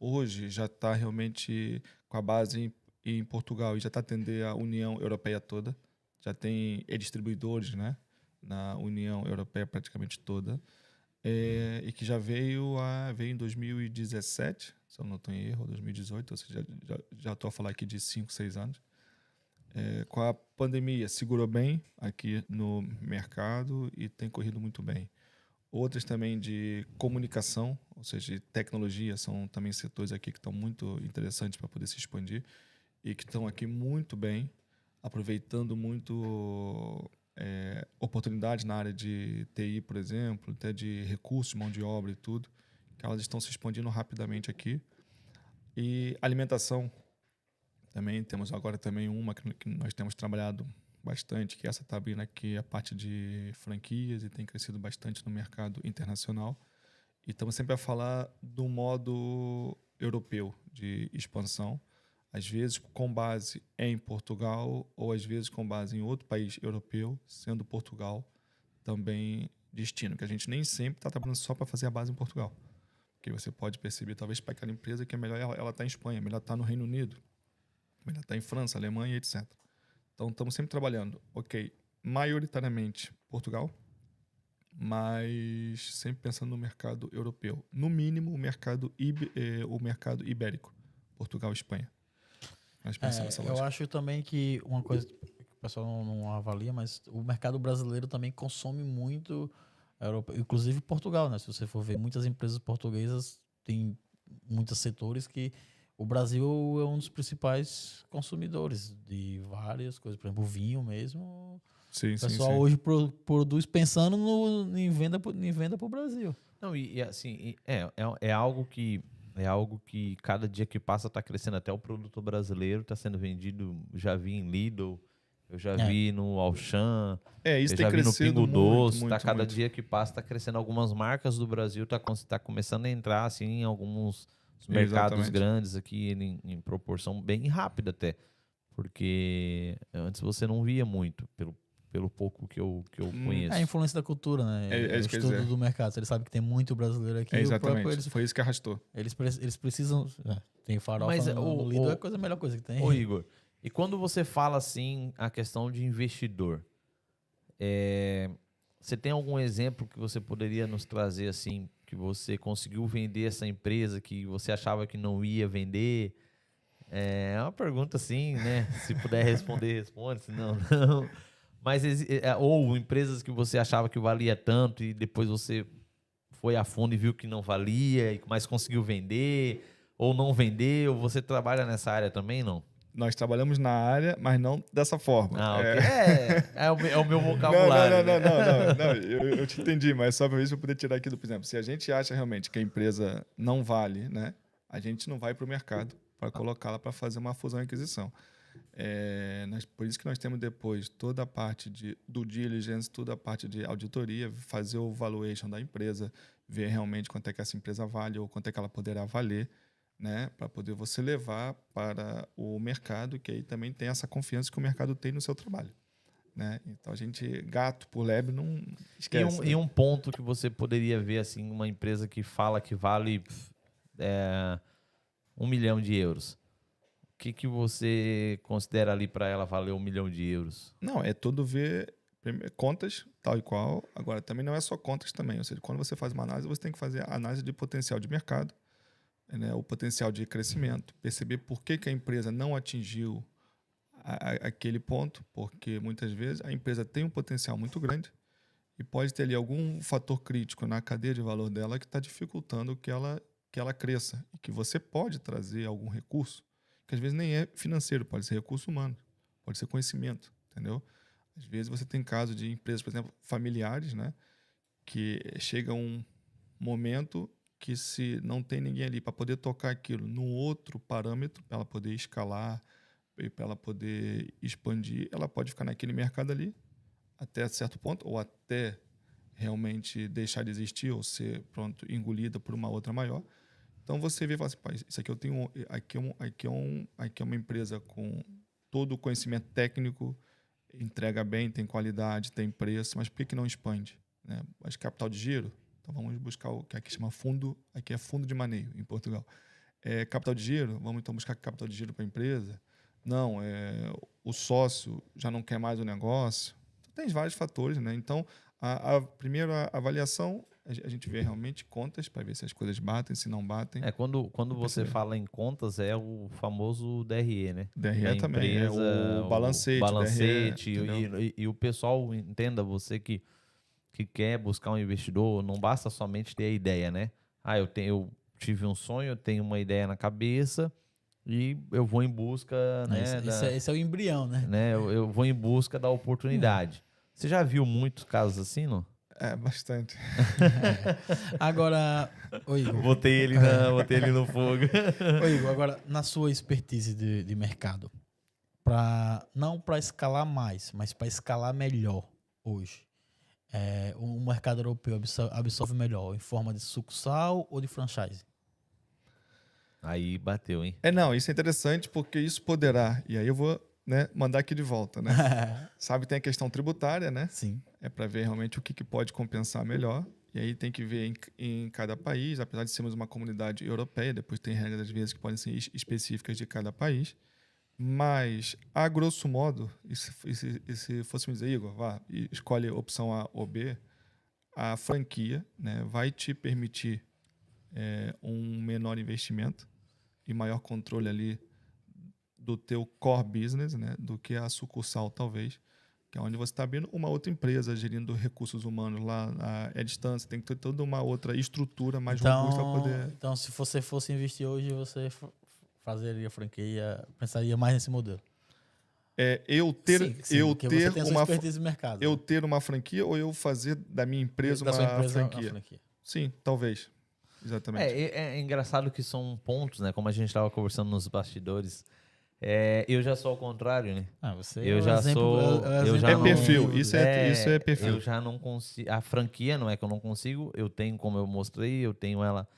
hoje já está realmente com a base em, em Portugal e já está atendendo a União Europeia toda. Já tem é distribuidores né, na União Europeia praticamente toda. É, e que já veio, a, veio em 2017, se eu não estou em erro, 2018, ou seja, já estou a falar aqui de 5, 6 anos. É, com a pandemia, segurou bem aqui no mercado e tem corrido muito bem. Outras também de comunicação, ou seja, de tecnologia, são também setores aqui que estão muito interessantes para poder se expandir e que estão aqui muito bem, aproveitando muito é, oportunidades na área de TI, por exemplo, até de recursos, mão de obra e tudo, que elas estão se expandindo rapidamente aqui. E alimentação, também temos agora também uma que nós temos trabalhado bastante, que essa está abrindo aqui a parte de franquias e tem crescido bastante no mercado internacional. E estamos sempre a falar do modo europeu de expansão, às vezes com base em Portugal ou às vezes com base em outro país europeu, sendo Portugal também destino, que a gente nem sempre está trabalhando só para fazer a base em Portugal. Porque você pode perceber, talvez, para aquela empresa que é melhor ela estar tá em Espanha, melhor estar tá no Reino Unido, melhor estar tá em França, Alemanha, etc. Então, estamos sempre trabalhando, ok, maioritariamente Portugal, mas sempre pensando no mercado europeu. No mínimo, o mercado, eh, o mercado ibérico, Portugal e Espanha. Mas é, eu acho também que uma coisa que o pessoal não, não, avalia, mas o mercado brasileiro também consome muito, Europa, inclusive Portugal, né? Se você for ver, muitas empresas portuguesas têm muitos setores que o Brasil é um dos principais consumidores de várias coisas, por exemplo, o vinho mesmo. Sim, o pessoal sim, hoje pro, produz pensando no, em venda em venda para o Brasil. Não, e, e assim, é, é, é, algo que é algo que cada dia que passa está crescendo. Até o produto brasileiro está sendo vendido, já vi em Lidl, eu já é. vi no Auchan, é, isso eu já vi no Pingo muito, Doce. Muito, tá, cada muito. dia que passa está crescendo. Algumas marcas do Brasil tá, tá começando a entrar assim, em alguns os mercados Exatamente. grandes aqui em, em, proporção bem rápida até. Porque antes você não via muito, pelo pelo pouco que eu, que eu Hum. conheço. É a influência da cultura, né? É- é o isso que eu ia estudo do mercado. Ele sabe que tem muito brasileiro aqui. É e o próprio exatamente. eles, Foi isso que arrastou. eles, eles precisam. é, tem farofa Mas, no, o- no Lido, o- é a, coisa, a melhor coisa que tem. Ô, Igor, e quando você fala assim a questão de investidor, é, você tem algum exemplo que você poderia nos trazer assim, que você conseguiu vender essa empresa que você achava que não ia vender? É uma pergunta assim, né? <laughs> Se puder responder, responde, se não, <laughs> não. Mas exi- é, ou empresas que você achava que valia tanto e depois você foi a fundo e viu que não valia, mas conseguiu vender, ou não vendeu. Você trabalha nessa área também, não? Nós trabalhamos na área, mas não dessa forma. Ah, É. ok. é, é, o, meu- é o meu <laughs> Não, vocabulário. não, não, né? não, não, não, <laughs> eu, eu te entendi, mas só para isso eu poder tirar aqui do, por exemplo, se a gente acha realmente que a empresa não vale, né, a gente não vai para o mercado para colocá-la para fazer uma fusão e aquisição. É, nós- por isso que nós temos depois toda a parte de do diligence, toda a parte de auditoria, fazer o valuation da empresa, ver realmente quanto é que essa empresa vale ou quanto é que ela poderá valer, né, para poder você levar para o mercado, que aí também tem essa confiança que o mercado tem no seu trabalho. Né? Então a gente, gato por lebre, não E esquece. um, né? e um ponto que você poderia ver, assim, uma empresa que fala que vale é, um milhão de euros. O que, que você considera ali para ela valer um milhão de euros? Não, é tudo ver contas, tal e qual. Agora, também não é só contas também. Ou seja, quando você faz uma análise, você tem que fazer a análise de potencial de mercado, né, o potencial de crescimento, perceber por que, que a empresa não atingiu a- a- aquele ponto, porque muitas vezes a empresa tem um potencial muito grande e pode ter ali algum fator crítico na cadeia de valor dela que está dificultando que ela, que ela cresça e que você pode trazer algum recurso, que às vezes nem é financeiro, pode ser recurso humano, pode ser conhecimento, entendeu? Às vezes você tem casos de empresas, por exemplo, familiares, né, que chega um momento que se não tem ninguém ali para poder tocar aquilo num outro parâmetro, para ela poder escalar e para ela poder expandir, ela pode ficar naquele mercado ali até certo ponto ou até realmente deixar de existir ou ser pronto engolida por uma outra maior. Então você vê e fala assim, "Pá, isso aqui eu tenho aqui é, um, aqui é um aqui é uma empresa com todo o conhecimento técnico, entrega bem, tem qualidade, tem preço, mas por que, que não expande? Né? Mas capital de giro, então vamos buscar o que aqui chama fundo, aqui é fundo de maneio em Portugal. É, capital de giro, vamos então buscar capital de giro para a empresa. Não, é, o sócio já não quer mais o negócio. Então, tem vários fatores, né? Então, a, a primeira avaliação, a ge- a gente vê realmente contas para ver se as coisas batem, se não batem. É, quando, quando você fala em contas, é o famoso DRE, né? DRE da também, é empresa, o balancete, balancete DRE, e, e- e o pessoal entenda você que, que quer buscar um investidor, não basta somente ter a ideia, né? Ah, eu tenho eu tive um sonho, eu tenho uma ideia na cabeça e eu vou em busca, né? esse, da- esse é, esse é o embrião, né? né? Eu, eu vou em busca da oportunidade. Você já viu muitos casos assim, não? É, bastante. <laughs> Agora, ô Igor, Botei ele, na, botei ele no fogo. ô Igor, agora, na sua expertise de, de mercado, pra, não para escalar mais, mas para escalar melhor hoje, é, o mercado europeu absor- absorve melhor em forma de sucursal ou de franchise? Aí bateu, hein? É, não, isso é interessante porque isso poderá, e aí eu vou né, mandar aqui de volta, né? <laughs> Sabe, tem a questão tributária, né? Sim. É para ver realmente o que, que pode compensar melhor. E aí tem que ver em, em cada país, apesar de sermos uma comunidade europeia, depois tem regras às vezes que podem ser es- específicas de cada país. Mas, a grosso modo, e se, e se, e se fôssemos dizer, Igor, vá, e escolhe opção A ou B, a franquia né, vai te permitir é, um menor investimento e maior controle ali do teu core business, né, do que a sucursal, talvez que é onde você está abrindo uma outra empresa, gerindo recursos humanos lá à, à distância. Tem que ter toda uma outra estrutura mais robusta para Então, poder. então, se você fosse investir hoje, você f- fazeria franquia, pensaria mais nesse modelo. É, eu ter, Sim, sim, eu ter você tem a sua uma, mercado. eu né? ter uma franquia ou eu fazer da minha empresa Da uma empresa, uma franquia? franquia. Sim, talvez. Exatamente. É, é, é engraçado que são pontos, né? Como a gente estava conversando nos bastidores. É, eu já sou ao contrário, né? Ah, você Eu é o já exemplo- sou- é eu já É não- perfil, isso de- é- isso é perfil. Eu já não consigo. A franquia não é que eu não consigo. Eu tenho, como eu mostrei, eu tenho ela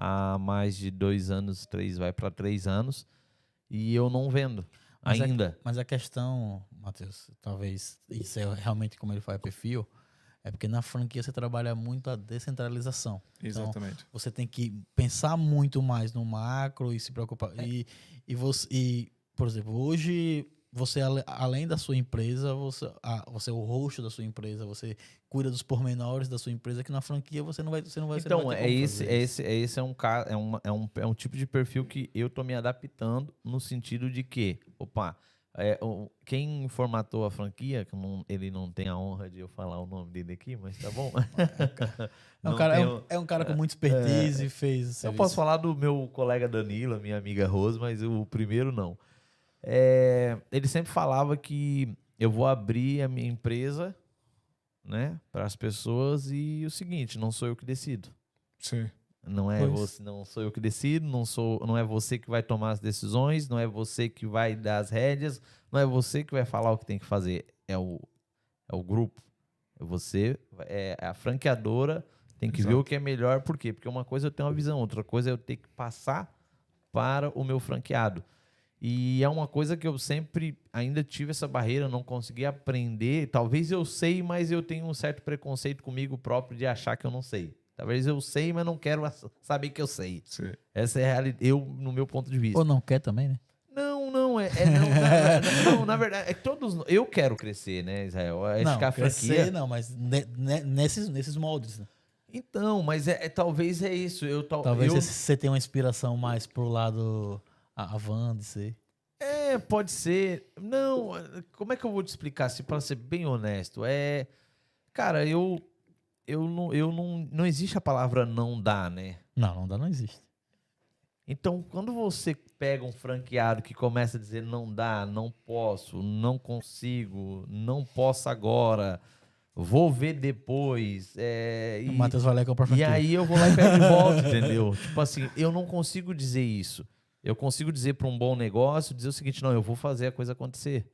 há mais de dois anos, três, vai para três anos. E eu não vendo Mas é- ainda. Mas a questão, Matheus, talvez isso é realmente como ele faz perfil, é porque na franquia você trabalha muito a descentralização. Então, Exatamente. você tem que pensar muito mais no macro e se preocupar. E, e você, e, por exemplo, hoje você além da sua empresa, você, ah, você é o rosto da sua empresa, você cuida dos pormenores da sua empresa que na franquia você não vai, você não vai, você não Então, vai é esse, é esse, é esse é um, é, uma- é, um, é um tipo de perfil que eu tô me adaptando no sentido de que, opa, é, quem formatou a franquia, que não- ele não tem a honra de eu falar o nome dele aqui, mas tá bom. <laughs> É um, cara, é, um, é um cara com muita expertise e fez. Eu serviço. posso falar do meu colega Danilo, minha amiga Rose, mas o primeiro não. É, ele sempre falava que eu vou abrir a minha empresa, né, para as pessoas e o seguinte, não sou eu que decido. Sim. Não é Pois. você, não sou eu que decido, não sou, não é você que vai tomar as decisões, não é você que vai dar as rédeas, não é você que vai falar o que tem que fazer, é o é o grupo. É você, é a franqueadora tem que ver Exato. o que é melhor, por quê? Porque uma coisa eu tenho uma visão, outra coisa é eu ter que passar para o meu franqueado. E é uma coisa que eu sempre ainda tive essa barreira, não consegui aprender. Talvez eu sei, mas eu tenho um certo preconceito comigo próprio de achar que eu não sei. Talvez eu sei, mas não quero saber que eu sei. Sim. Essa é a realidade, eu, no meu ponto de vista. Ou não quer também, né? Não, não, é, é não, na, não, na verdade, é que todos. Eu quero crescer, né, Israel? Acho não, crescer franquia. não, mas ne- ne- nesses, nesses moldes. Né? Então, mas é, é- talvez é isso. Eu, tal, Talvez eu, você, você tenha uma inspiração mais pro lado a, van de ser. É, pode ser. Não, como é que eu vou te explicar? Se para ser bem honesto, é, cara, eu, eu não, eu não, não existe a palavra não dá, né? Não, não dá, não existe. Então, quando você pega um franqueado que começa a dizer não dá, não posso, não consigo, não posso agora, vou ver depois, é, O e, Matheus vai lá e compra e aí eu vou lá e pego de volta, <laughs> entendeu? Tipo assim, eu não consigo dizer isso. Eu consigo dizer para um bom negócio, dizer o seguinte, não, eu vou fazer a coisa acontecer.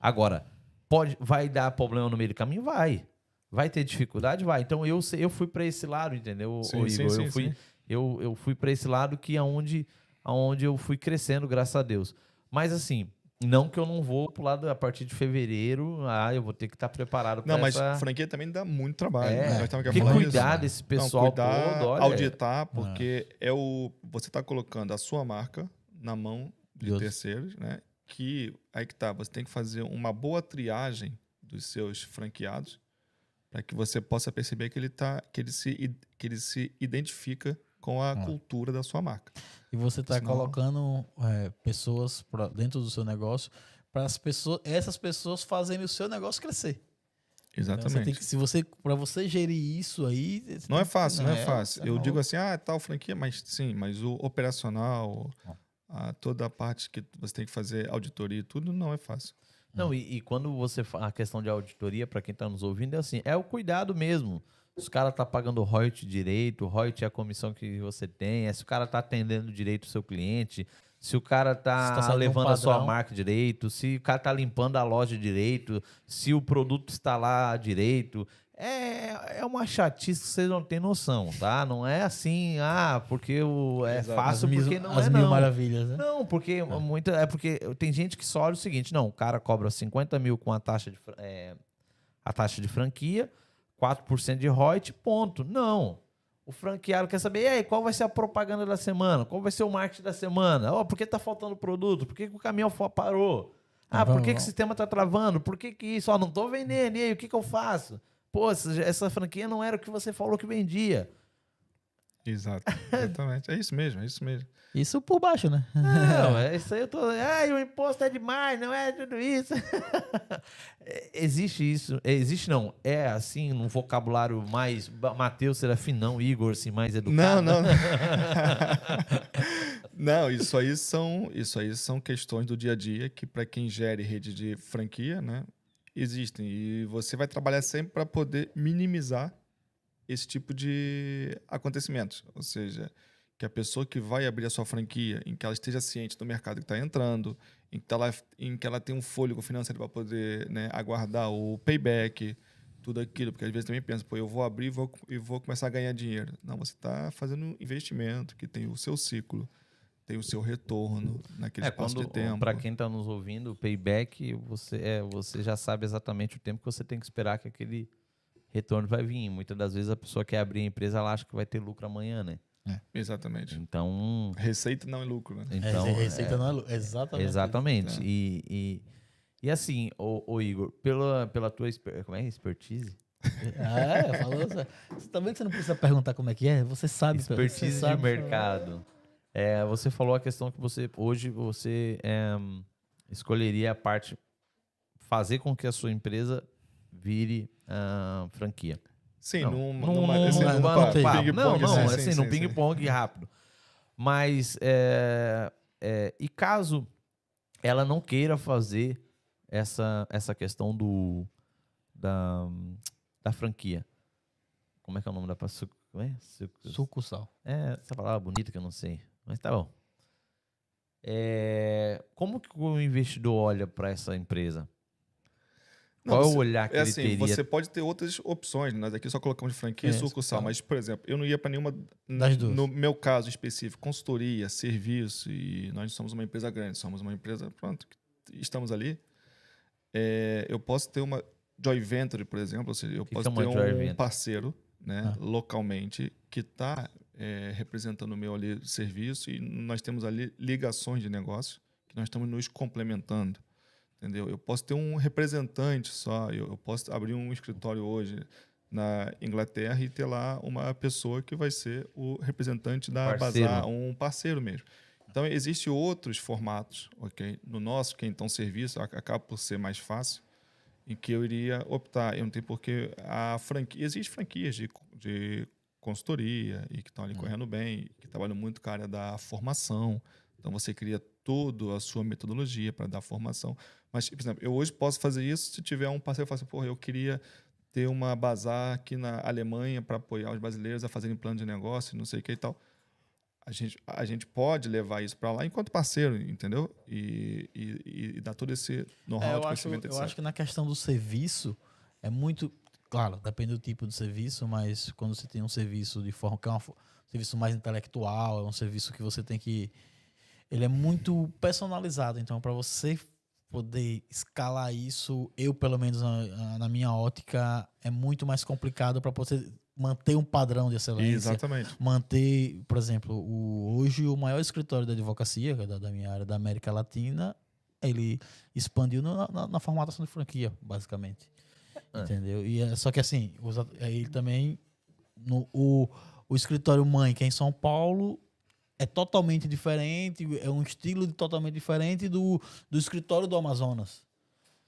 Agora, pode, vai dar problema no meio do caminho? Vai. Vai ter dificuldade? Vai. Então eu, eu fui para esse lado, entendeu, Sim, ô sim, Igor? sim, eu fui, eu, eu fui para esse lado que é onde, aonde eu fui crescendo, graças a Deus. Mas assim, não que eu não vou pro lado a partir de fevereiro, ah, eu vou ter que estar preparado para Não, mas essa... franquia também dá muito trabalho. É, né? Nós que cuidar disso. desse Não, pessoal cuidar, todo, olha. auditar, porque é o você está colocando a sua marca na mão de Deus. terceiros, né? Que aí que tá, você tem que fazer uma boa triagem dos seus franqueados para que você possa perceber que ele tá, que ele se que ele se identifica com a Ah. cultura da sua marca. E você está Senão- colocando é, pessoas pra dentro do seu negócio para as pessoas, essas pessoas fazerem o seu negócio crescer. Então, você Exatamente. que, se você, para você gerir isso aí, Não é fácil, não é fácil. você Eu digo assim, ah, tal franquia, mas sim, mas o operacional, a, toda a parte que você tem que fazer auditoria e tudo, não é fácil. Não, e, e quando você a questão de auditoria, para quem está nos ouvindo, é assim, é o cuidado mesmo. Se o cara tá pagando o royalty direito, o royalty é a comissão que você tem, é se o cara tá atendendo direito o seu cliente, se o cara tá, tá levando a sua marca direito, se o cara tá limpando a loja direito, se o produto está lá direito. É, é uma chatice que vocês não têm noção, tá? Não é assim, ah, porque o, é Exato. fácil, mil, porque não as é mil não. maravilhas, né? Não, porque muita, é porque tem gente que só olha o seguinte: não, o cara cobra 50 mil com a taxa de, é, a taxa de franquia, 4% de royalty, ponto. Não. O franqueado quer saber, e aí, qual vai ser a propaganda da semana? Qual vai ser o marketing da semana? Ó, por que tá faltando produto? Por que, que o caminhão parou? Ah, por que, que o sistema tá travando? Por que, que isso? Ó, não tô vendendo, e aí, o que, que eu faço? Pô, essa franquia não era o que você falou que vendia. Exato. <laughs> Exatamente. É isso mesmo, é isso mesmo. Isso por baixo, né? Não, <laughs> é isso aí eu tô. Ai, o imposto é demais, não é tudo isso. <laughs> Existe isso. Existe não. É assim, num vocabulário mais. Matheus Serafim, não, Igor, assim, mais educado. Não, não. não, isso aí são, isso aí são questões do dia a dia que para quem gere rede de franquia, né, existem e você vai trabalhar sempre para poder minimizar esse tipo de acontecimentos, ou seja, que a pessoa que vai abrir a sua franquia, em que ela esteja ciente do mercado que está entrando, em que ela, em que ela tem um fôlego financeiro para poder né, aguardar o payback, tudo aquilo, porque às vezes também pensa, pô, eu vou abrir e vou, e vou começar a ganhar dinheiro. Não, você está fazendo um investimento que tem o seu ciclo, tem o seu retorno naquele É, espaço quando, de tempo. para quem está nos ouvindo, o payback, você, é, você já sabe exatamente o tempo que você tem que esperar que aquele retorno vai vir. Muitas das vezes a pessoa quer abrir a empresa, ela acha que vai ter lucro amanhã, né? Exatamente. Então, Receita não é lucro, né? então é, receita não é lu- Exatamente. exatamente. É. E, e, e assim, o, Igor, pela, pela tua como é? expertise, <laughs> É, falou. Você você tá vendo que você não precisa perguntar como é que é? Você sabe. você expertise de sabe falar. mercado. É, você falou a questão que você hoje você é, escolheria a parte fazer com que a sua empresa vire ah, franquia. Sim, Não, numa, num- numa, num- assim, num- num num- pa- num- Pá, ping-pong, não, não, sim, assim, sim, no sim, ping-pong rápido. Mas, é, é, e caso ela não queira fazer essa, essa questão do, da, da franquia? Como é que é o nome da? Como é? Sucu- Sucursal. É, essa palavra bonita que eu não sei. Mas tá bom. É, como que o investidor olha para essa empresa? Não, Qual é você- o olhar que É ele assim, teria? você pode ter outras opções. Nós aqui só colocamos franquia É, e sucursal. Mas, por exemplo, eu não ia para nenhuma. Das duas. No meu caso específico, consultoria, serviço, e nós somos uma empresa grande, somos uma empresa, pronto, estamos ali. É, eu posso ter uma joint venture, por exemplo, ou seja, eu Que posso é ter um venture? parceiro né, Ah. localmente que está representando o meu ali serviço e nós temos ali ligações de negócio que nós estamos nos complementando. Entendeu? Eu posso ter um representante só, eu, eu posso abrir um escritório hoje na Inglaterra e ter lá uma pessoa que vai ser o representante da Parceiro. Bazar, um parceiro mesmo. Então, existem outros formatos, ok? No nosso, que é então serviço, ac- acaba por ser mais fácil, em que eu iria optar. Eu não tenho porque a franquia. Existem franquias de, de consultoria e que estão ali correndo bem, que trabalham muito com a área da formação. Então, você cria toda a sua metodologia para dar formação. Mas, por exemplo, eu hoje posso fazer isso se tiver um parceiro que fala assim, porra, eu queria ter uma bazar aqui na Alemanha para apoiar os brasileiros a fazerem plano de negócio, não sei o que e tal. A gente, a gente pode levar isso para lá enquanto parceiro, entendeu? E, e, e dar todo esse know-how É, de eu, acho, conhecimento, eu acho que na questão do serviço é muito. Claro, depende do tipo de serviço, mas quando você tem um serviço de forma que é um serviço mais intelectual, é um serviço que você tem que. Ele é muito personalizado. Então, para você poder escalar isso, eu, pelo menos na, na minha ótica, é muito mais complicado para você manter um padrão de excelência Exatamente. manter, por exemplo, o, hoje o maior escritório da advocacia, é da, da minha área da América Latina, ele expandiu na, na- na formatação de franquia, basicamente. É. Entendeu? E é, só que assim, os aí ele também. No, o, o escritório mãe, que é em São Paulo, é totalmente diferente, é um estilo totalmente diferente do, do escritório do Amazonas.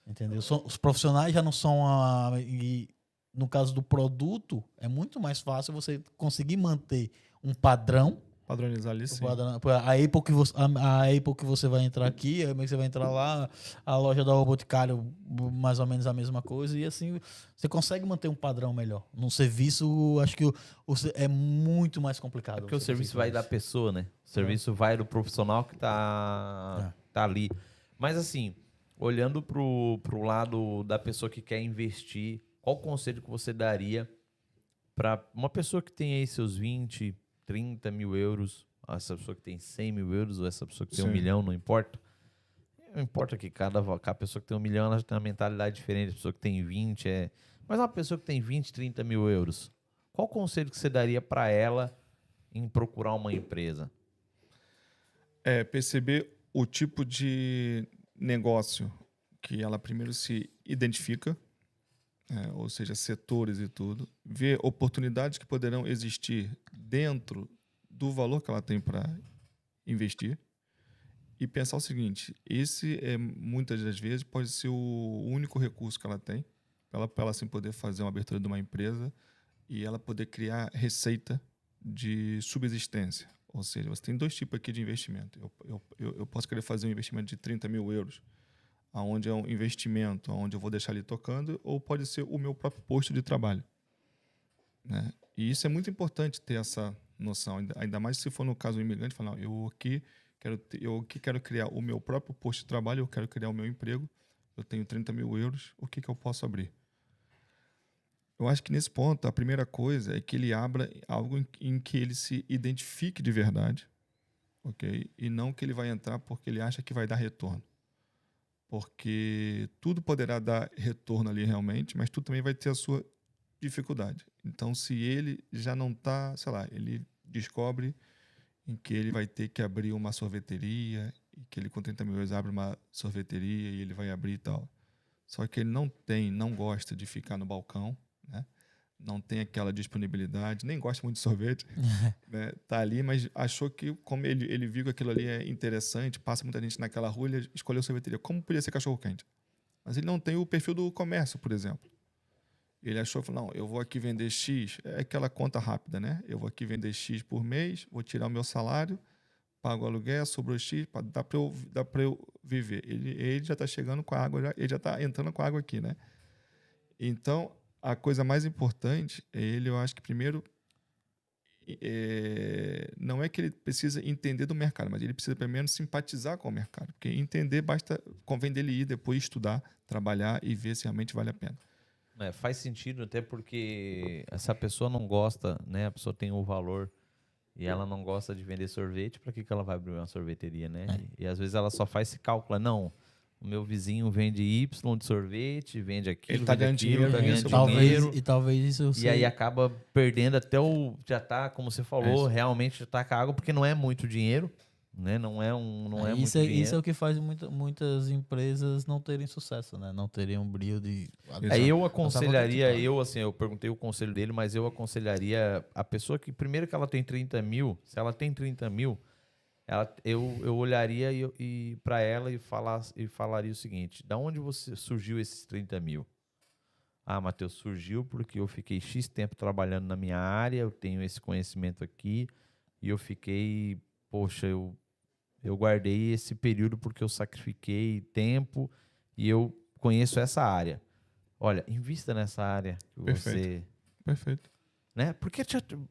Entendeu? São- os profissionais já não são a. E no caso do produto, é muito mais fácil você conseguir manter um padrão. Padronizar ali, o sim. a, Apple que você, a, a Apple que você vai entrar aqui, a Apple que você vai entrar lá, a loja da Boticário, mais ou menos a mesma coisa, e assim você consegue manter um padrão melhor. Num serviço, acho que o, o é muito mais complicado. É porque o serviço vai da pessoa, né? O serviço vai do profissional que tá, tá ali. Mas assim, olhando pro, pro lado da pessoa que quer investir, qual conselho que você daria para uma pessoa que tem aí seus 20, 30 mil euros, essa pessoa que tem 100 mil euros, ou essa pessoa que tem um Sim. milhão, não importa. Não importa que cada, cada pessoa que tem um milhão ela tem uma mentalidade diferente, a pessoa que tem 20 é. Mas uma pessoa que tem 20, 30 mil euros, qual conselho que você daria para ela em procurar uma empresa? É perceber o tipo de negócio que ela primeiro se identifica, é, ou seja, setores e tudo, ver oportunidades que poderão existir dentro do valor que ela tem para investir e pensar o seguinte: esse é muitas das vezes pode ser o único recurso que ela tem para ela, ela assim poder fazer uma abertura de uma empresa e ela poder criar receita de subsistência. Ou seja, você tem dois tipos aqui de investimento. Eu, eu eu posso querer fazer um investimento de 30 mil euros, aonde é um investimento, onde eu vou deixar ali tocando, ou pode ser o meu próprio posto de trabalho. Né? E isso é muito importante ter essa noção, ainda, mais se for no caso do imigrante, falar, eu aqui quero eu aqui quero criar o meu próprio posto de trabalho, eu quero criar o meu emprego, eu tenho 30 mil euros, o que, que eu posso abrir? Eu acho que nesse ponto, a primeira coisa é que ele abra algo em, em que ele se identifique de verdade, ok? E não que ele vai entrar porque ele acha que vai dar retorno. Porque tudo poderá dar retorno ali realmente, mas tudo também vai ter a sua dificuldade. Então, se ele já não está, sei lá, ele descobre em que ele vai ter que abrir uma sorveteria, e que ele com 30 mil reais abre uma sorveteria e ele vai abrir e tal. Só que ele não tem, não gosta de ficar no balcão, né? Não tem aquela disponibilidade, nem gosta muito de sorvete, <laughs> né? tá ali, mas achou que, como ele, ele viu que aquilo ali é interessante, passa muita gente naquela rua, ele escolheu sorveteria. Como podia ser cachorro-quente? Mas ele não tem o perfil do comércio, por exemplo. Ele achou, falou, não, eu vou aqui vender X, é aquela conta rápida, né? Eu vou aqui vender X por mês, vou tirar o meu salário, pago o aluguel, sobrou X, dá para eu, dá eu viver. Ele, ele já está chegando com a água, já, ele já está entrando com a água aqui, né? Então, a coisa mais importante é ele, eu acho que primeiro é, não é que ele precisa entender do mercado, mas ele precisa primeiro simpatizar com o mercado. Porque entender basta, convém dele ir depois estudar, trabalhar e ver se realmente vale a pena. É, faz sentido até porque essa pessoa não gosta, né? A pessoa tem o valor e ela não gosta de vender sorvete, para que, que ela vai abrir uma sorveteria, né? É. E, e, às vezes ela só faz esse cálculo, não, o meu vizinho vende Y de sorvete, vende aquilo, ele tá ganhando aquilo, dinheiro, tá ganhando talvez, dinheiro. E talvez isso E aí acaba perdendo até o. Já tá, como você falou, é realmente já tá com a água, porque não é muito dinheiro. Né? Não é um, não é, é isso é, Isso é o que faz muita, muitas empresas não terem sucesso, né? Não terem um brilho de. Aí eu aconselharia, eu assim, eu perguntei o conselho dele, mas eu aconselharia a pessoa que primeiro que ela tem 30 mil, se ela tem 30 mil, ela, eu, eu olharia e, e para ela e, falar, e falaria o seguinte: da onde você surgiu esses 30 mil? Ah, Matheus, surgiu porque eu fiquei X tempo trabalhando na minha área, eu tenho esse conhecimento aqui, e eu fiquei, poxa, eu, eu guardei esse período porque eu sacrifiquei tempo e eu conheço essa área. Olha, invista nessa área que Perfeito. você. Perfeito né? Porque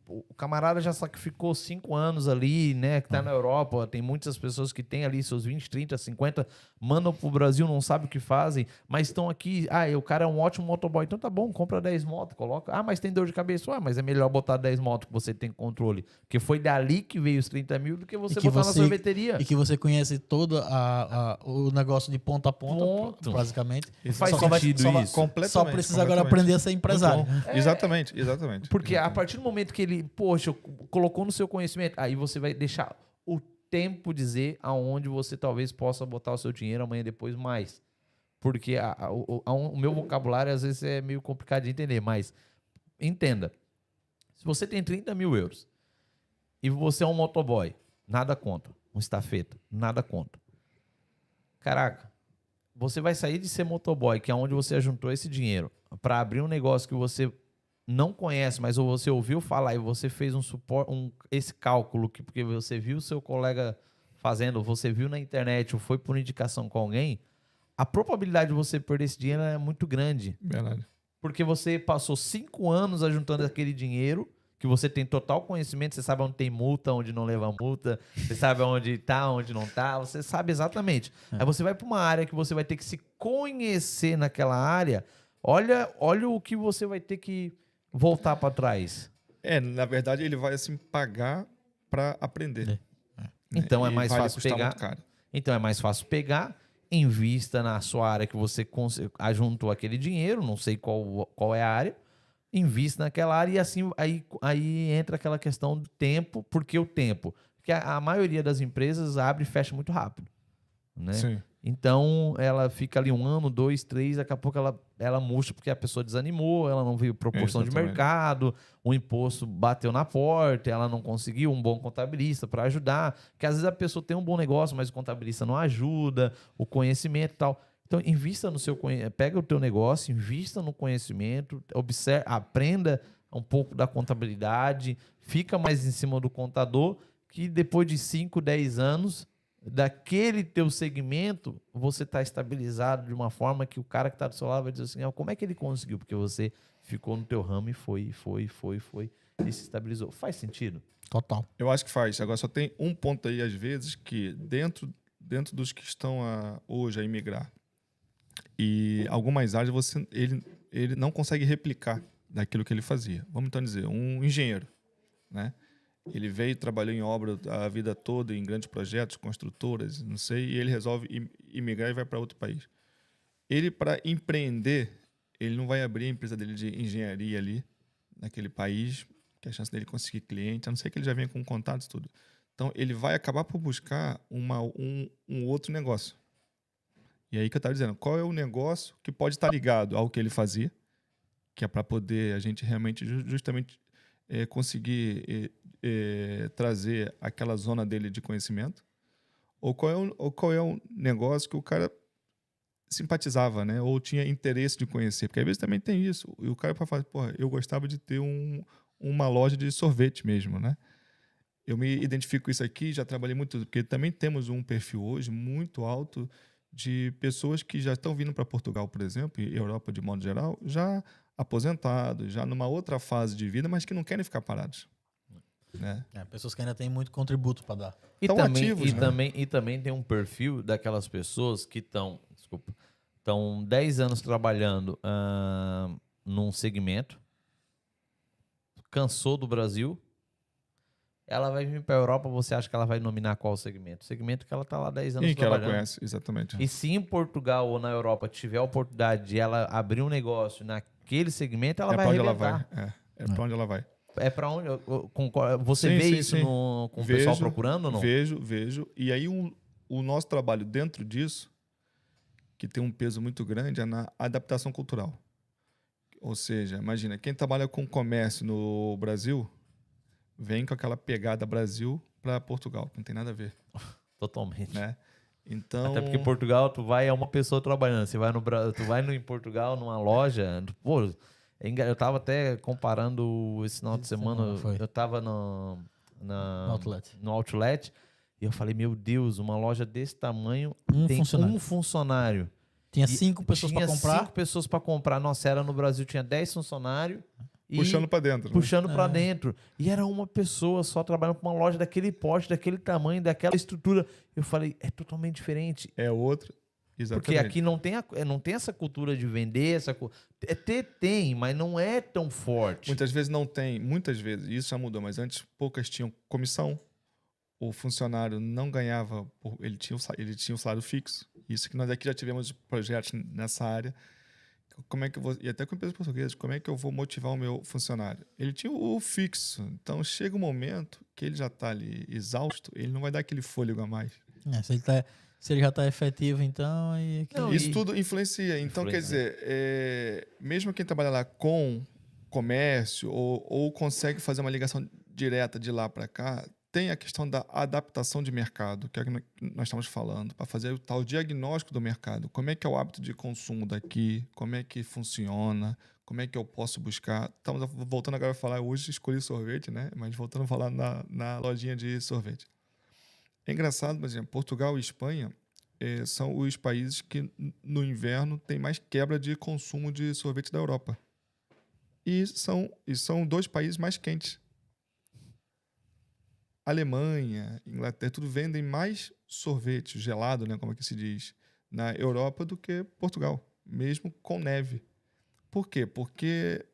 o camarada já sacrificou cinco anos ali, né? Que tá na Europa, tem muitas pessoas que têm ali seus 20, 30, 50, mandam pro Brasil, não sabem o que fazem, mas estão aqui. Ah, o cara é um ótimo motoboy, então tá bom, compra 10 motos, coloca. Ah, mas tem dor de cabeça. Ah, mas é melhor botar 10 motos que você tem controle. Porque foi dali que veio os 30 mil do que você que botar você, na sorveteria. E que você conhece todo a, a, o negócio de ponta a ponta, Ponto. basicamente. Isso faz só sentido vai, isso. Só, só precisa agora aprender a ser empresário. É. Exatamente, exatamente. Porque porque a partir do momento que ele, poxa, colocou no seu conhecimento, aí você vai deixar o tempo dizer aonde você talvez possa botar o seu dinheiro amanhã depois mais. Porque a, a, o, a, o meu vocabulário às vezes é meio complicado de entender, mas entenda. Se você tem 30 mil euros e você é um motoboy, nada conta. Um estafeta, nada conta. Caraca, você vai sair de ser motoboy, que é onde você juntou esse dinheiro, para abrir um negócio que você não conhece, mas você ouviu falar e você fez um suporte, um, esse cálculo que porque você viu o seu colega fazendo, você viu na internet ou foi por indicação com alguém, a probabilidade de você perder esse dinheiro é muito grande. Verdade. Porque você passou cinco anos ajuntando aquele dinheiro, que você tem total conhecimento, você sabe onde tem multa, onde não leva multa, você sabe onde tá, onde não tá, você sabe exatamente. É. Aí você vai para uma área que você vai ter que se conhecer naquela área. Olha, olha o que você vai ter que voltar para trás? É, na verdade, ele vai assim pagar para aprender. É. É. Então é mais fácil pegar. Então é mais fácil pegar, invista na sua área que você ajuntou aquele dinheiro, não sei qual, qual é a área, invista naquela área e assim aí, aí entra aquela questão do tempo, porque o tempo, que a, a maioria das empresas abre e fecha muito rápido, né? Sim. Então ela fica ali um ano, dois, três, daqui a pouco ela, ela murcha porque a pessoa desanimou, ela não viu proporção de mercado, o imposto bateu na porta, ela não conseguiu um bom contabilista para ajudar. Porque às vezes a pessoa tem um bom negócio, mas o contabilista não ajuda, o conhecimento e tal. Então, invista no seu pega o teu negócio, invista no conhecimento, observe, aprenda um pouco da contabilidade, fica mais em cima do contador, que depois de 5, 10 anos daquele teu segmento, você está estabilizado de uma forma que o cara que está do seu lado vai dizer assim, ah, como é que ele conseguiu? Porque você ficou no teu ramo e foi, foi, foi, foi e se estabilizou. Faz sentido? Total. Eu acho que faz. Agora só tem um ponto aí, às vezes, que dentro, dentro dos que estão a, hoje a imigrar e algumas áreas você, ele, ele não consegue replicar daquilo que ele fazia. Vamos então dizer, um engenheiro, né? Ele veio, trabalhou em obra a vida toda, em grandes projetos, construtoras, não sei, e ele resolve im- imigrar e vai para outro país. Ele, para empreender, ele não vai abrir a empresa dele de engenharia ali, naquele país, que a chance dele conseguir cliente, a não ser que ele já venha com contatos tudo. Então, ele vai acabar por buscar uma, um, um outro negócio. E aí que eu estava dizendo, qual é o negócio que pode estar ligado ao que ele fazia, que é para poder a gente realmente ju- justamente eh, conseguir eh, eh, trazer aquela zona dele de conhecimento, ou qual é o, ou qual é o negócio que o cara simpatizava, né? Ou tinha interesse de conhecer, porque às vezes também tem isso. E o cara para falar, porra, eu gostava de ter um, uma loja de sorvete mesmo, né? Eu me identifico com isso aqui, já trabalhei muito, porque também temos um perfil hoje muito alto de pessoas que já estão vindo para Portugal, por exemplo, e Europa de modo geral, já aposentados, já numa outra fase de vida, mas que não querem ficar parados. Né? É, pessoas que ainda têm muito contributo para dar. E Tão também, ativos, e, né? também, e também tem um perfil daquelas pessoas que estão, desculpa, estão 10 anos trabalhando ah, num segmento, cansou do Brasil, ela vai vir para a Europa, você acha que ela vai nominar qual segmento? O segmento que ela está lá 10 anos E que ela trabalhando. conhece, exatamente. E se em Portugal ou na Europa tiver a oportunidade de ela abrir um negócio naquele segmento, ela é vai onde ela arrebentar. vai. É, é para onde ela vai. É para onde? Você Sim, vê sim, isso sim. no- com o pessoal Vejo, procurando ou não? Vejo, vejo. E aí um, o nosso trabalho dentro disso, que tem um peso muito grande, é na adaptação cultural. Ou seja, imagina, quem trabalha com comércio no Brasil, vem com aquela pegada Brasil para Portugal, que não tem nada a ver, <laughs> Totalmente. né? Então, Até porque Portugal, tu vai, é uma pessoa trabalhando. Você vai no, tu vai no, em Portugal, numa loja. Pô, é eu tava até comparando esse final de semana. semana. Eu tava no, na, No outlet. no outlet e eu falei, meu Deus, uma loja desse tamanho Um tem funcionário. um funcionário. Tinha E cinco pessoas tinha para comprar. cinco pessoas para comprar. Nossa, era no Brasil, tinha 10 funcionários. Puxando para dentro. né? puxando pra É. dentro. E era uma pessoa só trabalhando com uma loja daquele porte, daquele tamanho, daquela estrutura. Eu falei, é totalmente diferente. É outro, exatamente. Porque aqui não tem, a- é, não tem essa cultura de vender, essa é, ter tem, mas não é tão forte. Muitas vezes não tem, muitas vezes, isso já mudou, mas antes poucas tinham comissão. O funcionário não ganhava, ele tinha, ele tinha um salário fixo. Isso que nós aqui já tivemos projetos nessa área. Como é que eu vou, e até com empresas portuguesas, como é que eu vou motivar o meu funcionário? Ele tinha o fixo, então chega um momento que ele já está ali exausto, ele não vai dar aquele fôlego a mais. É, se, ele tá- se ele já está efetivo, então. Aí, Não, Isso e- tudo influencia. Então, quer dizer, é, mesmo quem trabalha lá com comércio ou, ou consegue fazer uma ligação direta de lá para cá, tem a questão da adaptação de mercado, que é que nós estamos falando, para fazer o tal diagnóstico do mercado. Como é que é o hábito de consumo daqui? Como é que funciona? Como é que eu posso buscar? Estamos voltando agora a falar, hoje escolhi sorvete, né? Mas voltando a falar na, na lojinha de sorvete. É engraçado, por exemplo, Portugal e Espanha eh, são os países que no inverno tem mais quebra de consumo de sorvete da Europa. E são, e são dois países mais quentes. Alemanha, Inglaterra, tudo vendem mais sorvete gelado, né, como é que se diz, na Europa do que Portugal, mesmo com neve. Por quê? Porque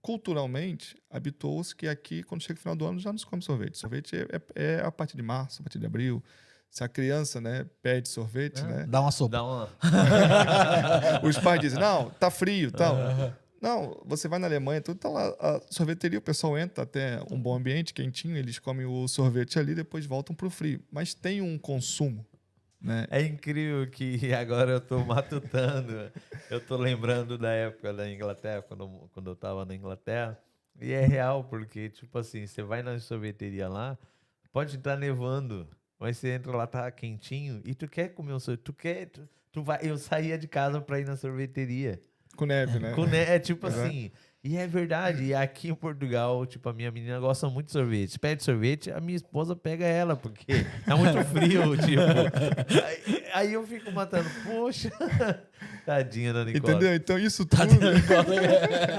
culturalmente habituou-se que aqui, quando chega o final do ano, já não se come sorvete. Sorvete é, é- é a partir de março, a partir de abril. Se a criança né, pede sorvete, É. né? Dá uma sopa. Dá uma... <laughs> Os pais dizem, não, tá frio tal. Não, você vai na Alemanha, tudo tá lá. A sorveteria, o pessoal entra até um bom ambiente, quentinho, eles comem o sorvete ali, depois voltam pro frio. Mas tem um consumo, né? É incrível que <laughs> agora eu tô matutando. Eu tô lembrando da época da Inglaterra, quando, quando eu tava na Inglaterra. E é real, porque, tipo assim, você vai na sorveteria lá, pode estar nevando, mas você entra lá, tá quentinho, e tu quer comer um sorvete, tu quer... Tu, tu vai, eu saía de casa pra ir na sorveteria. Com neve, né? Com ne- É tipo Uhum. assim. E é verdade. E aqui em Portugal, tipo, a minha menina gosta muito de sorvete. Pede sorvete, a minha esposa pega ela, porque é muito frio, <laughs> tipo. Aí, aí eu fico matando, poxa. <laughs> Tadinha da Nicole. Entendeu? Então isso tudo.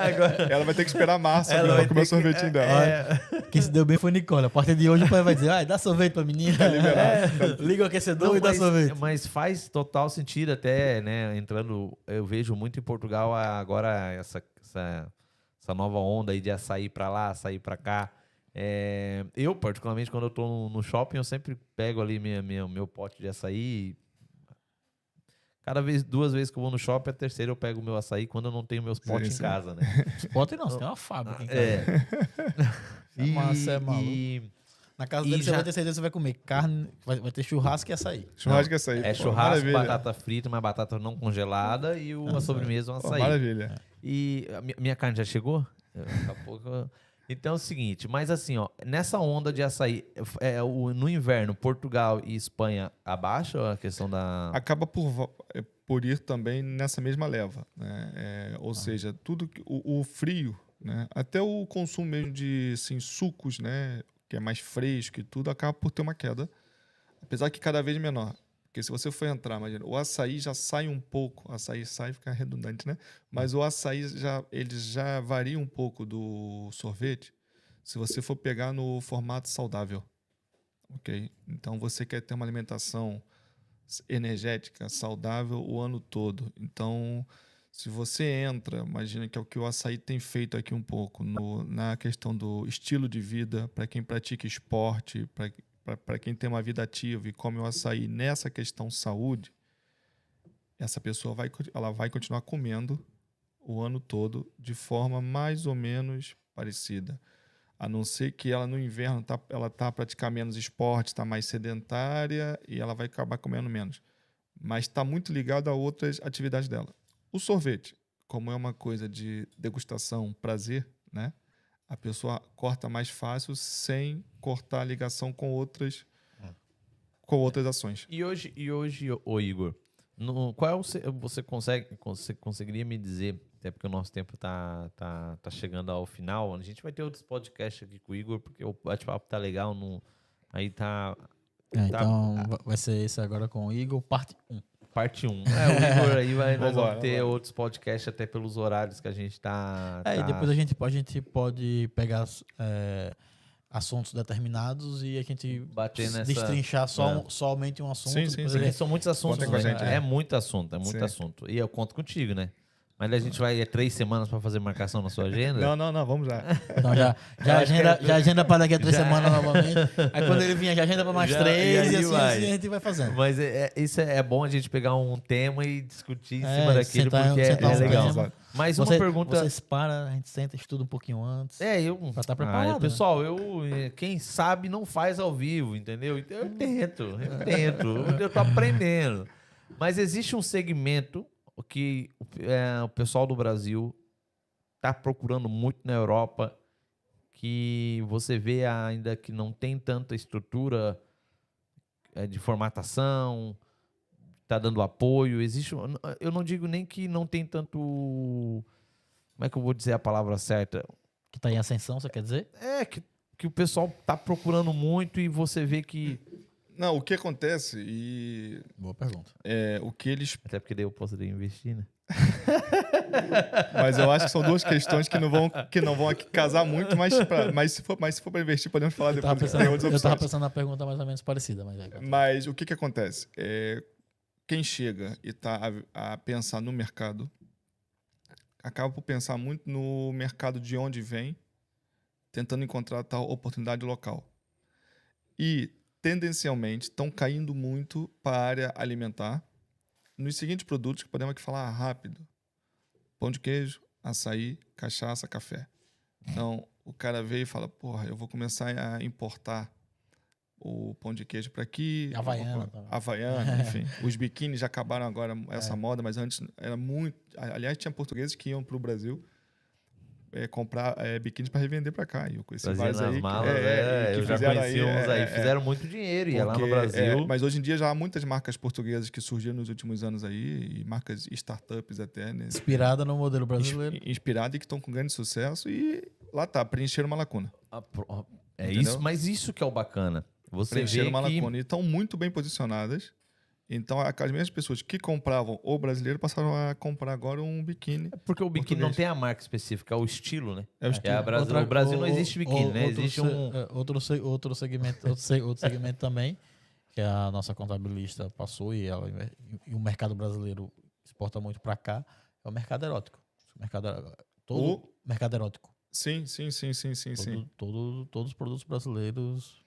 Agora, <laughs> ela vai ter que esperar março ela pra vai comer o ter que- sorvetinho dela. é, Quem se deu bem foi Nicole. A partir de hoje o pai vai dizer, ah, dá sorvete pra menina. Liga o aquecedor Não, e dá mas, sorvete. mas faz total sentido até, né? Entrando, eu vejo muito em Portugal agora essa, essa, essa nova onda aí de açaí pra lá, açaí pra cá. É, eu, particularmente, quando eu tô no, shopping, eu sempre pego ali minha, minha, meu pote de açaí. Cada vez, duas vezes que eu vou no shopping, a terceira eu pego o meu açaí quando eu não tenho meus potes sim. em casa, né? <laughs> Pode não, você tem uma fábrica em casa. <laughs> É. É massa, é maluco. e Na casa E dele você já- vai ter certeza que você vai comer carne, vai, vai ter churrasco e açaí. Churrasco é açaí. é pô, churrasco, maravilha. batata frita, mas batata não congelada e o, a sobremesa um Pô, açaí. maravilha. E minha carne já chegou? Daqui a <laughs> pouco. Então é o seguinte, mas assim, ó, nessa onda de açaí, é, o, no inverno, Portugal e Espanha abaixa a questão da. acaba por, é, por ir também nessa mesma leva. Né? É, ou seja, tudo o, o frio, né? até o consumo mesmo de assim, sucos, né? que é mais fresco e tudo, acaba por ter uma queda. Apesar que cada vez menor. Porque se você for entrar, imagina, o açaí já sai um pouco, açaí sai fica redundante, né? Mas o açaí já, ele já varia um pouco do sorvete se você for pegar no formato saudável. Ok? Então você quer ter uma alimentação energética, saudável o ano todo. Então, se você entra, imagina que é o que o açaí tem feito aqui um pouco, no- na questão do estilo de vida, para quem pratica esporte, para quem tem uma vida ativa e come o açaí nessa questão saúde, essa pessoa vai, ela vai continuar comendo o ano todo de forma mais ou menos parecida. A não ser que ela no inverno tá, ela tá praticando menos esporte, está mais sedentária e ela vai acabar comendo menos. Mas está muito ligado a outras atividades dela. O sorvete, como é uma coisa de degustação, prazer, né? A pessoa corta mais fácil sem cortar a ligação com outras com outras ações. E hoje, e hoje ô Igor, no, qual é Você consegue. Você conseguiria me dizer, até porque o nosso tempo tá, tá, tá chegando ao final. A gente vai ter outros podcasts aqui com o Igor, porque o bate-papo tá legal. No, aí tá. É, tá- então va- vai ser esse agora com o Igor, parte 1. Parte 1. É, o Igor aí vai, nós vamos ter vambora. outros podcasts até pelos horários que a gente tá. É, e tá- depois a gente, a gente pode pegar é, assuntos determinados e a gente Bater nessa- destrinchar só, É. um- somente um assunto. Sim, sim, sim. gente- são muitos assuntos. Contem com a né? gente, é é. muito assunto, é muito Sim. assunto. E eu conto contigo, né? Mas a gente vai é três semanas para fazer marcação na sua agenda. Não, não, não, vamos lá. Então já, <laughs> já, acho que agenda, é- já agenda para daqui a três Já. semanas novamente. Aí quando ele vier, já agenda para mais Já- três e e, aí assim, vai. assim a gente vai fazendo. Mas é, é- isso é, é bom a gente pegar um tema e discutir em É, cima daquilo, sentar- porque é, sentar é um legal. tema. Mas Você, uma pergunta. Vocês param, a gente senta, estuda um pouquinho antes. É, eu. Pra tá Ah, preparado, né? pessoal, eu. eh, Quem sabe não faz ao vivo, entendeu? Então eu tento, eu tento. eu- eu tô aprendendo. Mas existe um segmento que é, o pessoal do Brasil tá procurando muito na Europa, que você vê ainda que não tem tanta estrutura eh, de formatação, tá dando apoio. Existe. Eu não digo nem que não tem tanto. Como é que eu vou dizer a palavra certa? Que tá em ascensão, você quer dizer? É, que, que o pessoal tá procurando muito e você vê que. Não, o que acontece e Boa pergunta. é, o que eles Até porque daí eu posso investir, né? <laughs> Mas eu acho que são duas questões que não vão, que não vão aqui casar muito, mas, pra- mas se for, mas se for para investir, podemos falar Eu depois. pensando, Tem outras eu tava opções. pensando na pergunta mais ou menos parecida, mas é. Mas o que, que acontece? É, quem chega e está a, a pensar no mercado acaba por pensar muito no mercado de onde vem, tentando encontrar tal oportunidade local. E, tendencialmente, estão caindo muito para a área alimentar nos seguintes produtos que podemos aqui falar rápido: pão de queijo, açaí, cachaça, café. Então, o cara veio e fala: Porra, eu vou começar a importar o pão de queijo para aqui. vou Havaiana também. Havaiana, <laughs> enfim. Os biquínis já acabaram agora essa É. moda, mas antes era muito. Aliás, tinha portugueses que iam para o Brasil é, comprar é, biquínis para revender para cá. E eu conheci vários aí. que- malas, é, é, e que eu já fizeram conheci uns aí. é, é, Fizeram muito dinheiro, ia lá no porque, Brasil. é, mas hoje em dia já há muitas marcas portuguesas que surgiram nos últimos anos aí, e marcas startups até, né? Inspirada no modelo brasileiro. Inspiradas e que estão com grande sucesso e lá tá, preencheram uma lacuna. Ah, pro- É Entendeu? isso, mas isso que é o bacana. Você vê preencheram uma que lacuna e estão muito bem posicionadas. Então, as mesmas pessoas que compravam o brasileiro passaram a comprar agora um biquíni. porque o biquíni não tem a marca específica, é o estilo, né? É o É estilo. a Brasil, Outra- o Brasil não o- existe biquíni, o- né? outro Existe se- um é, outro, outro segmento, outro, outro segmento também, que a nossa contabilista passou e, ela, e o mercado brasileiro exporta muito para cá, é o mercado erótico. O mercado, todo O- mercado erótico. Sim, sim, sim, sim, sim, sim. Todo, todo- todos os produtos brasileiros.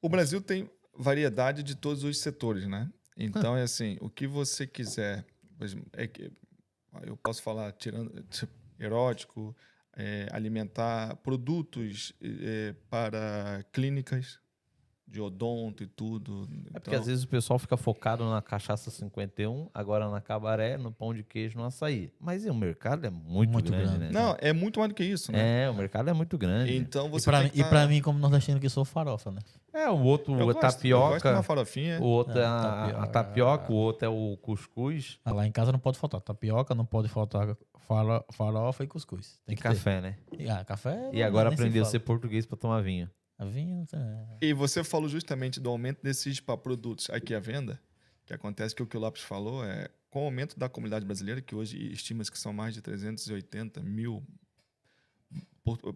O Brasil tem variedade de todos os setores, né? Então, é assim, o que você quiser, é que eu posso falar tirando tipo, erótico, é, alimentar, produtos é, para clínicas de odonto e tudo. É porque Então, às vezes o pessoal fica focado na cachaça 51, agora na cabaré, no pão de queijo, no açaí. Mas o mercado é muito, Muito grande, grande. né? Não, é muito mais do que isso, né? É, o mercado é muito grande. Então E você pra, tem mim- que e tá- pra mim, como nordestino que sou, farofa, né? É, o outro eu é gosto, eu gosto de tapioca, uma farofinha. o outro é, É, a, a tapioca. tapioca, o outro é o cuscuz Ah, Lá em casa não pode faltar tapioca, não pode faltar faro- farofa e cuscuz. e Tem que café, né? ter. E, ah, café. E agora aprendeu a ser português pra tomar vinho. A é. E você falou justamente do aumento desses pá, produtos aqui à venda, que acontece que o que o Lopes falou é com o aumento da comunidade brasileira, que hoje estima-se que são mais de 380 mil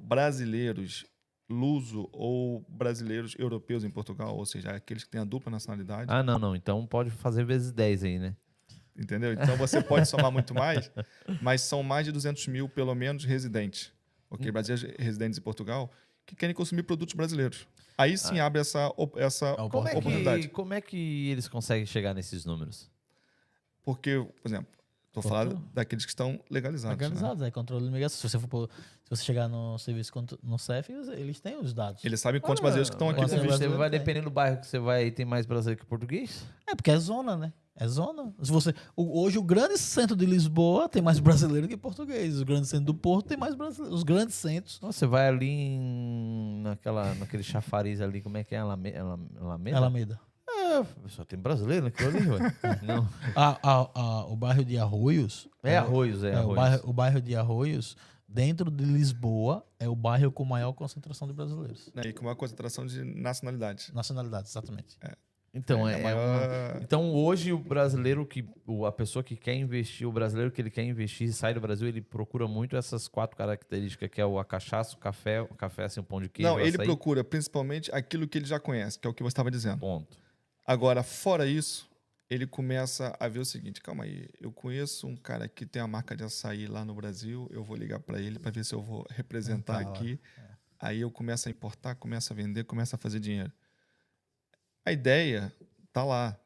brasileiros luso ou brasileiros europeus em Portugal, ou seja, aqueles que têm a dupla nacionalidade, Ah, não, não. Então pode fazer vezes 10 aí, né? entendeu? Então você pode somar muito mais, mas são mais de 200 mil, pelo menos, residentes, ok? Brasileiros residentes em Portugal, que querem consumir produtos brasileiros. Aí sim abre essa, essa Como Como é, oportunidade. que, como é que eles conseguem chegar nesses números? Porque, por exemplo, estou falando daqueles que estão legalizados. né? Legalizados, é controle de imigração. Se você, for, se você chegar no serviço no CEF, eles- têm os dados. Eles sabem quantos brasileiros que estão aqui. Você vai dependendo do bairro que você vai tem mais brasileiro que português? É porque é zona, né? É zona. Se você, o- hoje o grande centro de Lisboa tem mais brasileiro que português. O grande centro do Porto tem mais brasileiro. Os grandes centros. Nossa, você vai ali em, naquela, naquele chafariz ali, como é que é? Alame- Alame- Alameda? Alameda. É, só tem brasileiro naquilo ali, ué. <laughs> Não. A- a- a- o bairro de Arroios. É arroios, é, é, o, arroios. bairro, o bairro de Arroios, dentro de Lisboa, é o bairro com maior concentração de brasileiros. né? E com uma concentração de nacionalidade. Nacionalidades, exatamente. Então, É é, é uma- então hoje o brasileiro que o- a pessoa que quer investir, o brasileiro que ele quer investir e sai do Brasil, ele procura muito essas quatro características que é o a cachaça, o café, o café assim, o pão de queijo, Não, ele açaí. procura principalmente aquilo que ele já conhece, que é o que você estava dizendo. Ponto. Agora, fora isso, ele começa a ver o seguinte: calma aí, eu conheço um cara que tem a marca de açaí lá no Brasil, eu vou ligar para ele para ver se eu vou representar Tá aqui. Aí eu começo a importar, começo a vender, começo a fazer dinheiro. A ideia tá lá,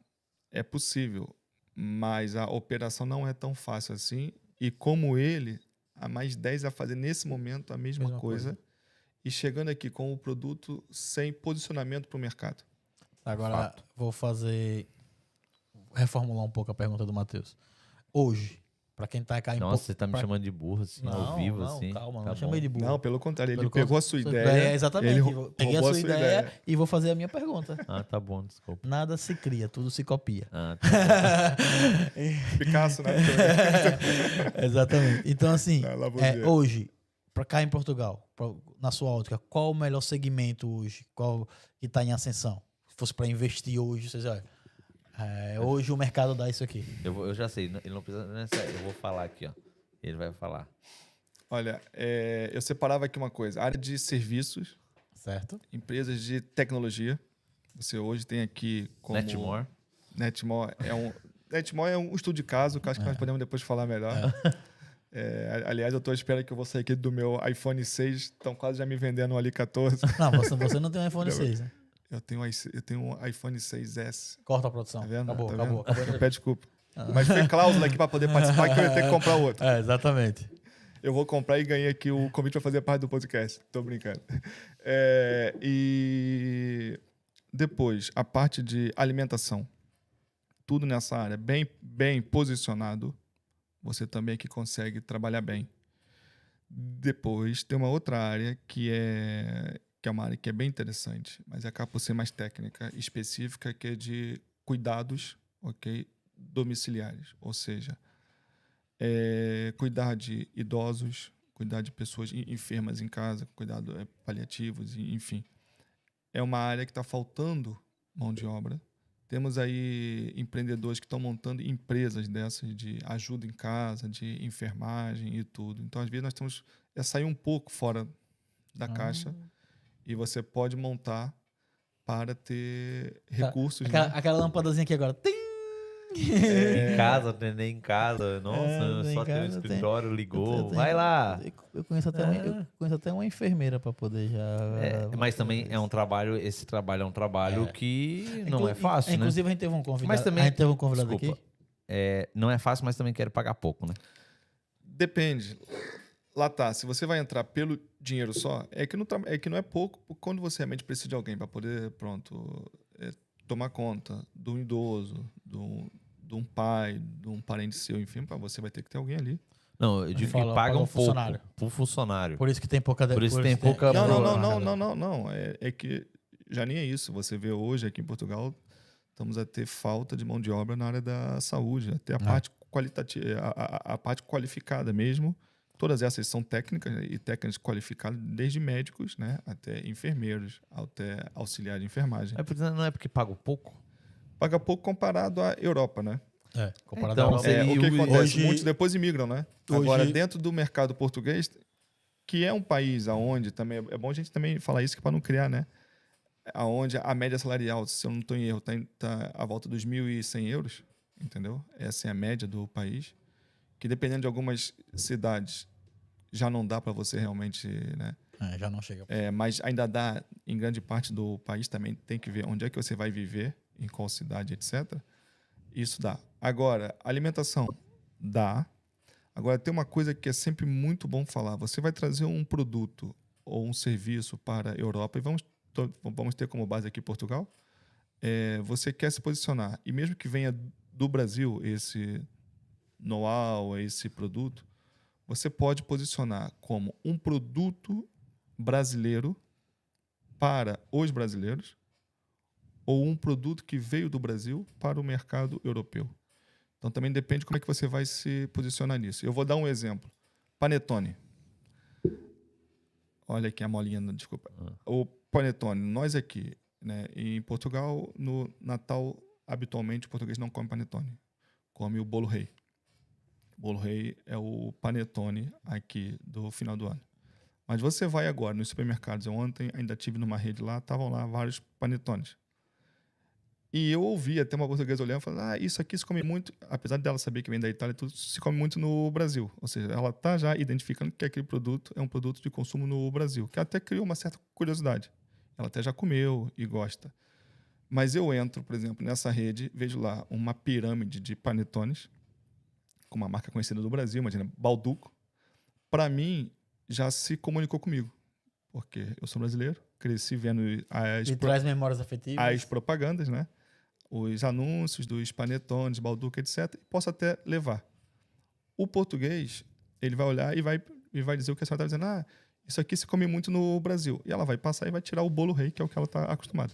é possível, mas a operação não é tão fácil assim. E como ele, há mais 10 a fazer nesse momento a mesma, Mesma coisa, coisa. e chegando aqui com o produto sem posicionamento para o mercado. Agora, Fato. vou fazer. reformular um pouco a pergunta do Matheus. Hoje, pra quem tá cá em Nossa, você tá me pra- chamando de burro assim, ao Não, vivo não, assim. Calma, Tá não chamei de burro. Não, pelo contrário, ele Pelo pegou a sua sua ideia. É, exatamente. ele Peguei a sua, ideia, e vou fazer a minha pergunta. Ah, tá bom, desculpa. Nada se cria, tudo se copia. Ah, tá. <laughs> Picasso, né? <laughs> Exatamente. Então, assim, é, hoje, pra cá em Portugal, pra- na sua ótica, qual o melhor segmento hoje? Qual que está em ascensão? Se fosse para investir hoje, vocês olha, é, hoje o mercado dá isso aqui. eu, vou- eu já sei, ele não precisa nessa, eu vou falar aqui, ó. Ele vai falar. Olha, é, eu separava aqui uma coisa: área de serviços, Certo? empresas de tecnologia. Você hoje tem aqui como. Netmore. Netmore é um. Netmore é um estudo de caso, que eu acho que nós podemos depois falar melhor. É, <laughs> aliás, eu estou à espera que eu vou sair aqui do meu iPhone 6. Estão quase já me vendendo um ali 14. Não, você, você não tem um iPhone <laughs> Não. 6, né? Eu tenho, um eu tenho um iPhone 6S. Corta a produção. Tá vendo? Acabou, Tá acabou. vendo? acabou. Peço desculpa. Mas foi cláusula aqui para poder participar que eu ia ter que <laughs> comprar outro. É, exatamente. Eu vou comprar e ganhei aqui o convite para fazer parte do podcast. Tô brincando. É, e depois, a parte de alimentação. Tudo nessa área bem, bem posicionado. Você também que consegue trabalhar bem. Depois, tem uma outra área que é, que é uma área que é bem interessante, mas acaba por ser mais técnica, específica, que é de cuidados ok, domiciliares. Ou seja, é, cuidar de idosos, cuidar de pessoas en- enfermas em casa, cuidado é, paliativos, enfim. É uma área que está faltando mão de obra. Temos aí empreendedores que estão montando empresas dessas de ajuda em casa, de enfermagem e tudo. Então, às vezes, nós temos é sair um pouco fora da caixa e você pode montar para ter recursos. Aquela, né? aquela lâmpadazinha aqui agora. Tim! Em casa, neném em casa. Nossa, É, só tem um casa tem- escritório, ligou. Eu tenho- Vai lá. Eu conheço até, uma, eu conheço até uma enfermeira para poder já. É, mas também é um trabalho, esse trabalho é um trabalho que não é Inclu- fácil, né? Inclusive, a gente teve um convidado. Mas também- a gente teve um convidado Desculpa. aqui. É, não é fácil, mas também quero pagar pouco, né? Depende. Lá tá, se você vai entrar pelo dinheiro só, é que não, tá- é, que não é pouco quando você realmente precisa de alguém para poder, pronto, é, tomar conta de um idoso, de um, de um pai, de um parente seu, enfim, pra você vai ter que ter alguém ali. Não, eu digo que paga pagam o pouco funcionário. pro funcionário. Por isso que tem pouca. Por isso tem pouca- Não, não, não, não, não, não, não. É, é que já nem é isso. Você vê hoje aqui em Portugal, estamos a ter falta de mão de obra na área da saúde, até a Ah. parte qualitativa, a, a- a parte qualificada mesmo. Todas essas são técnicas né, e técnicas qualificadas, desde médicos, né, até enfermeiros, até auxiliar de enfermagem. É porque, não é porque pago pouco? Paga pouco comparado à Europa, né? É, comparado Então, à Europa. É, o que Hoje- acontece? Muitos depois imigram, né? Hoje- Agora, dentro do mercado português, que é um país aonde também é bom a gente também falar isso para não criar, né? Aonde a média salarial, se eu não estou em erro, está tá à volta dos 1.100 euros, entendeu? Essa é a média do país. Que dependendo de algumas cidades já não dá para você realmente, né? É, já não chega. É, mas ainda dá em grande parte do país também tem que ver onde é que você vai viver, em qual cidade, etc. Isso dá. Agora, alimentação dá. Agora tem uma coisa que é sempre muito bom falar. Você vai trazer um produto ou um serviço para a Europa e vamos vamos ter como base aqui Portugal. É, você quer se posicionar e mesmo que venha do Brasil esse know-how, esse produto, você pode posicionar como um produto brasileiro para os brasileiros ou um produto que veio do Brasil para o mercado europeu. Então também depende como é que você vai se posicionar nisso. Eu vou dar um exemplo. Panetone. Olha aqui a molinha, desculpa. O panetone, nós aqui, né, em Portugal, no Natal, habitualmente o português não come panetone. Come o bolo rei. Bolo rei é o panetone aqui do final do ano. Mas você vai agora nos supermercados. Eu ontem ainda tive numa rede lá, estavam lá vários panetones. E eu ouvi até uma portuguesa olhando e falando: Ah, isso aqui se come muito, apesar dela saber que vem da Itália, tudo se come muito no Brasil. Ou seja, ela está já identificando que aquele produto é um produto de consumo no Brasil, que até criou uma certa curiosidade. Ela até já comeu e gosta. Mas eu entro, por exemplo, nessa rede, vejo lá uma pirâmide de panetones, com uma marca conhecida do Brasil, imagina, Balduco. Para mim, já se comunicou comigo, porque eu sou brasileiro, cresci vendo as, E traz memórias afetivas. as propagandas, né? Os anúncios dos panetones, Balduco, etc. E posso até levar. O português, ele vai olhar e vai, e vai dizer o que a senhora está dizendo. Ah, isso aqui se come muito no Brasil. E ela vai passar e vai tirar o bolo rei, que é o que ela está acostumada.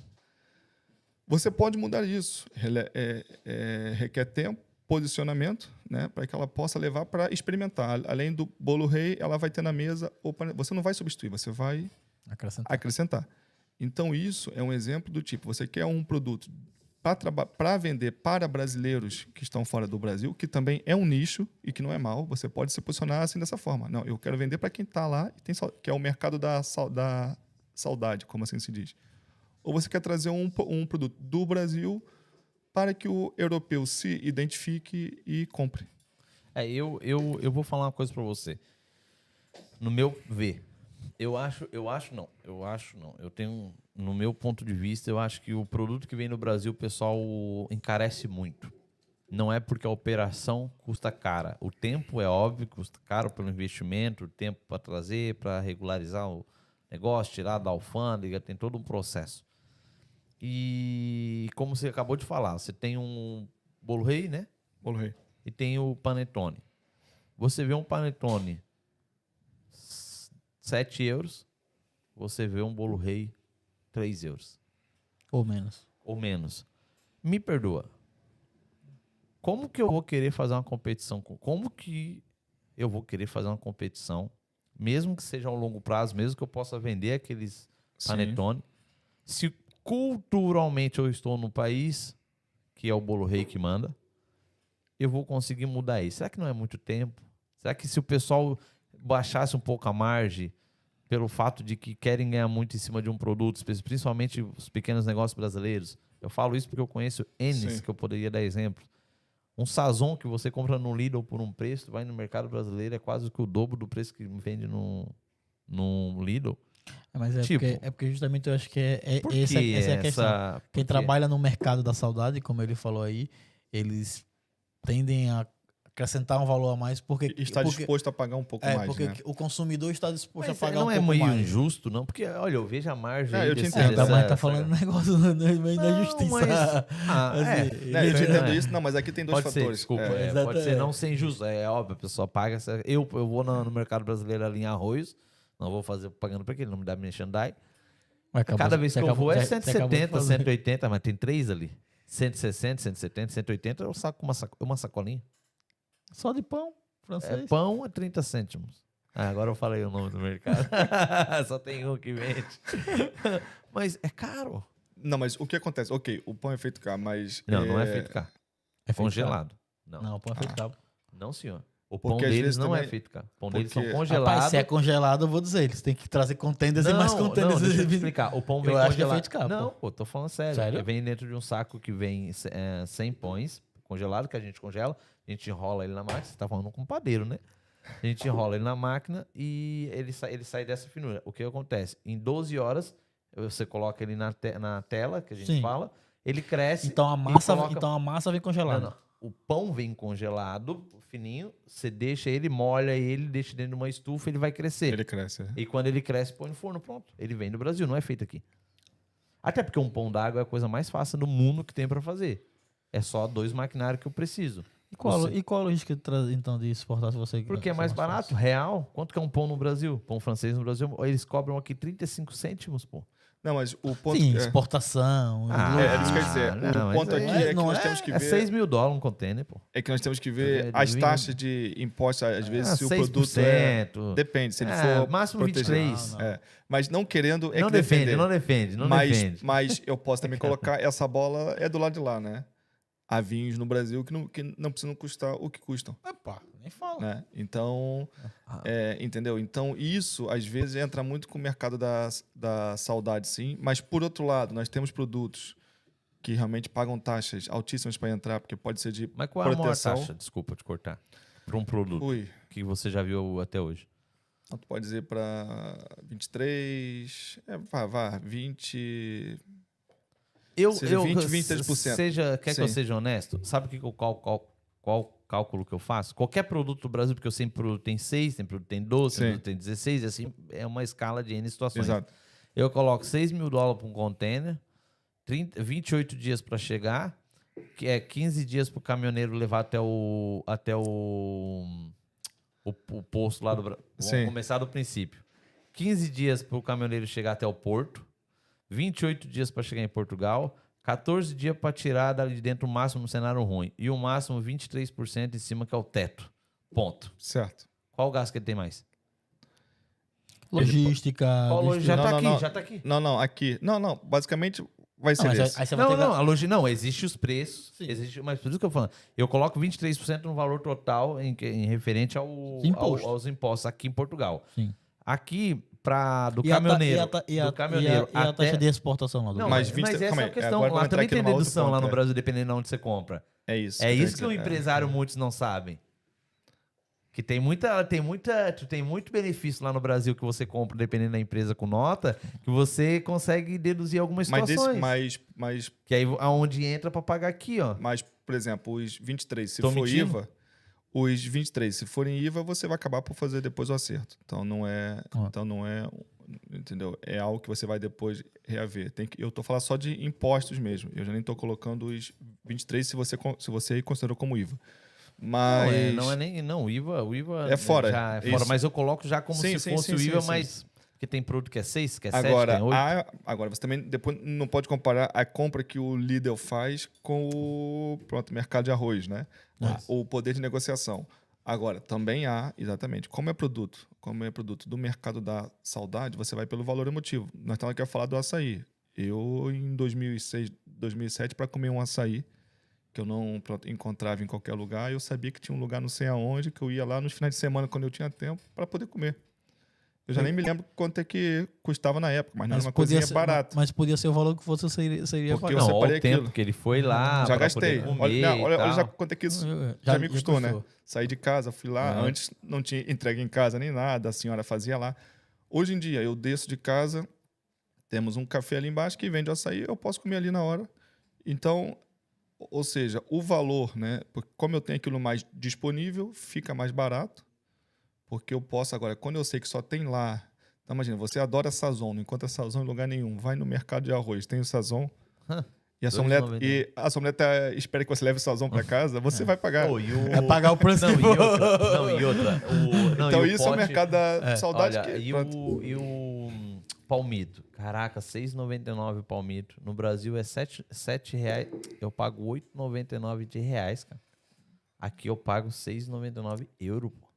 Você pode mudar isso. É- é- requer tempo, posicionamento, né, para que ela possa levar para experimentar. Além do bolo rei, ela vai ter na mesa. o pane- Você não vai substituir, você vai Acrescentar. acrescentar. Então, isso é um exemplo do tipo: você quer um produto para vender para brasileiros que estão fora do Brasil, que também é um nicho e que não é mal, você pode se posicionar assim dessa forma. Não, eu quero vender para quem está lá, e tem, que é o mercado da, da saudade, como assim se diz. Ou você quer trazer um, um produto do Brasil para que o europeu se identifique e compre. É, eu, eu, eu vou falar uma coisa pra você. No meu ver, eu acho, eu acho não, eu acho não. Eu tenho, no meu ponto de vista, eu acho que o produto que vem no Brasil, o pessoal encarece muito. Não é porque a operação custa cara. O tempo é óbvio custa caro pelo investimento, o tempo para trazer, para regularizar o negócio, tirar da alfândega, tem todo um processo. E como você acabou de falar, você tem um bolo rei, né? Bolo rei. e tem o panetone. Você vê um panetone 7 euros, você vê um bolo rei 3 euros Ou menos. ou menos. Me perdoa. Como que eu vou querer fazer uma competição? com- Como que eu vou querer fazer uma competição, mesmo que seja a um longo prazo, mesmo que eu possa vender aqueles Sim. panetone, se culturalmente eu estou no país que é o bolo rei que manda, eu vou conseguir mudar isso. Será que não é muito tempo? Será que se o pessoal baixasse um pouco a margem pelo fato de que querem ganhar muito em cima de um produto, principalmente os pequenos negócios brasileiros? Eu falo isso porque eu conheço Sim. que eu poderia dar exemplo. Um Sazon que você compra no Lidl por um preço, vai no mercado brasileiro, é quase que o dobro do preço que vende no, no Lidl. É, Mas é, Tipo- porque, é porque justamente eu acho que é, é essa, essa é a questão. essa- Quem trabalha no mercado da saudade, como ele falou aí, eles tendem a acrescentar um valor a mais porque, está porque, disposto a pagar um pouco é, mais, porque né? o consumidor está disposto Mas a pagar não um é pouco meio mais. injusto, não? Porque, olha, eu vejo a margem. É, eu te entendo. É, tá, dessa- mas tá essa- falando um negócio meio <laughs> meio da Não, justiça. mas- Ah, Assim, é. Né, eu te É. entendo isso, não, mas aqui tem dois Pode ser, fatores. desculpa. É, é, pode ser é. não ser injusto. É óbvio, a pessoa paga. Eu, eu vou no, no mercado brasileiro ali em arroz. Não vou fazer propaganda para ele, não me dá merchandise. Acabou- Cada vez que você eu acabou- vou é você- você acabou de 170, fazer. 180, mas tem três ali. 160, 170, 180, eu saco uma, saco, uma sacolinha. Só de pão É, francês. pão é 30 cêntimos. Ah, agora eu falei o nome do mercado. <laughs> Só tem um que vende. <laughs> mas é caro. Não, mas o que acontece? Ok, o pão é feito cá, mas. Não, não é feito cá. É Congelado. Não. Não, o pão é feito cá. Não, senhor. O Porque pão deles não é também- feito cá. O pão deles são porque- congelados. Rapaz, se é congelado, eu vou dizer, eles têm que trazer contenders e não, mais contenders. não, deixa eu te <laughs> explicar. O pão vem Eu acho que é congelado. feito cá, pô. Não, pô, tô falando sério. Sério? Vem dentro de um saco que vem é, 100 pães congelado, que a gente congela. A gente enrola ele na máquina. Você tá falando com padeiro, né? A gente enrola ele na máquina e ele sai, ele sai dessa finura. O que acontece? Em 12 horas, você coloca ele na, te- na tela, que a gente Sim. fala, ele cresce. Então a massa, coloca- então a massa vem Não, congelada. não. O pão vem congelado, fininho. Você deixa ele, molha ele, deixa dentro de uma estufa, ele vai crescer. Ele cresce. é. E quando ele cresce, põe no forno, pronto. Ele vem do Brasil, não é feito aqui. Até porque um pão d'água é a coisa mais fácil do mundo que tem pra fazer. É só dois maquinários que eu preciso. E qual, Você- e qual a logística de então de exportar se você Porque é mais fácil? barato, real. Quanto que é um pão no Brasil? Pão francês no Brasil, eles cobram aqui 35 cêntimos, pô. Não, mas o ponto. Sim, é, exportação. Ah, é, é isso que eu ia dizer. não, o ponto mas aqui aí é que nós é- temos que É ver. 6 mil dólares um container, pô. É que nós temos que É, ver as taxas de impostos, às vezes, Ah, se o produto é. 6%. Depende, se ele É, for. máximo protegido. 23. Não, É, mas não querendo. É não que defende, defender. não defende, não mas, defende. mas eu posso também colocar essa bola é do lado de lá, né? Há vinhos no Brasil que não, que não precisam custar o que custam, nem fala. né? Então, Ah. é, entendeu? Então, isso às vezes entra muito com o mercado da, da saudade, sim. Mas, por outro lado, nós temos produtos que realmente pagam taxas altíssimas para entrar, porque pode ser de Mas qual é a maior proteção. taxa, desculpa te cortar, para um produto Ui, que você já viu até hoje? então tu pode dizer para 23, é, vá, vá, 20, Eu, Seja eu 20, 23%. <laughs> Seja, quer que eu Sim. seja honesto? Sabe o que eu, qual, qual, qual cálculo que eu faço? Qualquer produto do Brasil, porque eu sempre produto tem 6, tem produto tem 12, tem Sim. produto tem 16, e assim é uma escala de N situações. exato. Eu coloco 6 mil dólares para um container, 30, 28 dias para chegar, que é 15 dias para o caminhoneiro levar até o até o, o, o posto lá do Brasil. Vamos Sim. começar do princípio. 15 dias para o caminhoneiro chegar até o porto, 28 dias para chegar em Portugal, 14 dias para tirar dali de dentro o máximo no cenário ruim e o máximo 23% em cima que é o teto. Ponto. Certo. Qual o gasto que ele tem mais? Logística. Qual já Não, tá não, aqui, não. já tá aqui. Não, não, aqui. Não, não, basicamente vai Não, ser mas aí, esse. Não, não, a loja, não, existe os preços, Sim. existe, mas por isso que eu falando. Eu coloco 23% no valor total em, em referente ao, ao- aos impostos aqui em Portugal. Sim. Aqui, pra, do E caminhoneiro, e a ta- e a- do caminhoneiro e a, e a até... taxa de exportação lá do Não, Mas mas, 20 mas essa é a questão. agora Lá entrar também tem dedução lá no é. Brasil, dependendo de onde você compra. É isso. É isso que o dizer, empresário muitos não sabem. Que tem muita, tem muita, tu tem muito benefício lá no Brasil que você compra dependendo da empresa com nota, que você consegue deduzir algumas Mas, situações. desse, mas, mas, Que aí aonde entra pra pagar aqui, ó. mas, por exemplo, os 23, se Tô for mentindo? IVA, os 23, se forem IVA, você vai acabar por fazer depois o acerto. Então não é, Ah. então não é, entendeu? É algo que você vai depois reaver. Tem que, eu tô falando só de impostos mesmo. Eu já nem tô colocando os 23 se você se você considerou como IVA. Mas Não, é, não é nem. Não, o IVA, o IVA É fora, já é fora, isso. mas eu coloco já como Sim, se sim, fosse sim, o IVA, mas. Porque tem produto que é 6, que é 7, agora, tem 8. a, agora você também depois não pode comparar a compra que o Lidl faz com o pronto, mercado de arroz, né? O poder de negociação. Agora, também há, exatamente, como é produto, como é produto do mercado da saudade, você vai pelo valor emotivo. Nós estamos aqui a falar do açaí. Eu, em 2006, 2007, para comer um açaí, que eu não encontrava em qualquer lugar, eu sabia que tinha um lugar não sei aonde, que eu ia lá nos finais de semana, quando eu tinha tempo, para poder comer. Eu já nem me lembro quanto é que custava na época, mas não Mas era uma coisinha ser, barata. mas podia ser o valor que você seria, seria Porque pagar. eu não, separei o tempo aquilo. que ele foi lá. já gastei. poder comer Olha, não, olha, olha já quanto é que isso Já- já me custou, né? custou. Saí de casa, fui lá. Uhum. Antes não tinha entrega em casa nem nada, a senhora fazia lá. Hoje em dia, eu desço de casa, temos um café ali embaixo que vende açaí, eu posso comer ali na hora. Então, ou seja, o valor, né? Porque como eu tenho aquilo mais disponível, fica mais barato. Porque eu posso agora, quando eu sei que só tem lá. Então, imagina, você adora sazon, não encontra sazon em lugar nenhum. Vai no mercado de arroz, tem o sazon. <laughs> E a, sua mulher, 2,99. e a sua mulher tá- espera que você leve o sazon para <laughs> casa, você vai pagar. E o... É pagar o preço <laughs> Não, e outra. Não, e outra. O, não, então e isso é o pote- mercado da saudade Olha, que e, o, e o palmito? Caraca, 6,99 o palmito. No Brasil é 7, 7 reais. Eu pago 8,99 de reais, cara. Aqui eu pago 6,99 euro, pô.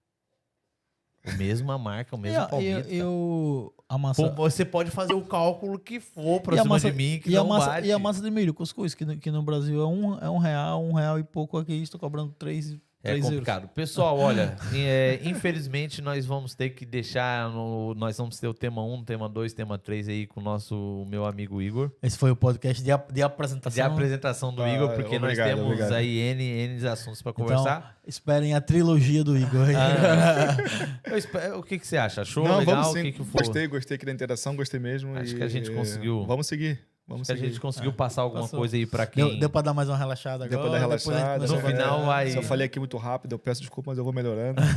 O mesma marca, o mesmo palmito. eu, eu- a massa, Pô, você pode fazer o cálculo que for pra E a cima massa- de mim, que e, a não massa, bate. e a massa de milho, cuscuz, que, no- que no Brasil é um, é um real, um real e pouco aqui, estou cobrando três, É complicado. Pessoal, olha, <laughs> é, infelizmente nós vamos ter que deixar. No, nós vamos ter o tema 1, tema 2, tema 3 aí com o nosso meu amigo Igor. Esse foi o podcast de, de apresentação. De apresentação do Ah, Igor, porque nós obrigado, temos obrigado. aí N, N assuntos para Então, conversar. esperem a trilogia do Igor. aí. Ah, <laughs> espero- o que, que você acha? Achou Não, legal? vamos o sim. que, que foi? Gostei, gostei aqui da interação, gostei mesmo. Acho e, que a gente conseguiu. Vamos seguir. Vamos Acho que a gente conseguiu passar alguma Passou. coisa aí para quem. Deu, deu pra dar mais uma relaxada agora. Depois da depois a gente relaxada. no final vai- Se eu falei aqui muito rápido, eu peço desculpa, mas eu vou melhorando. <laughs>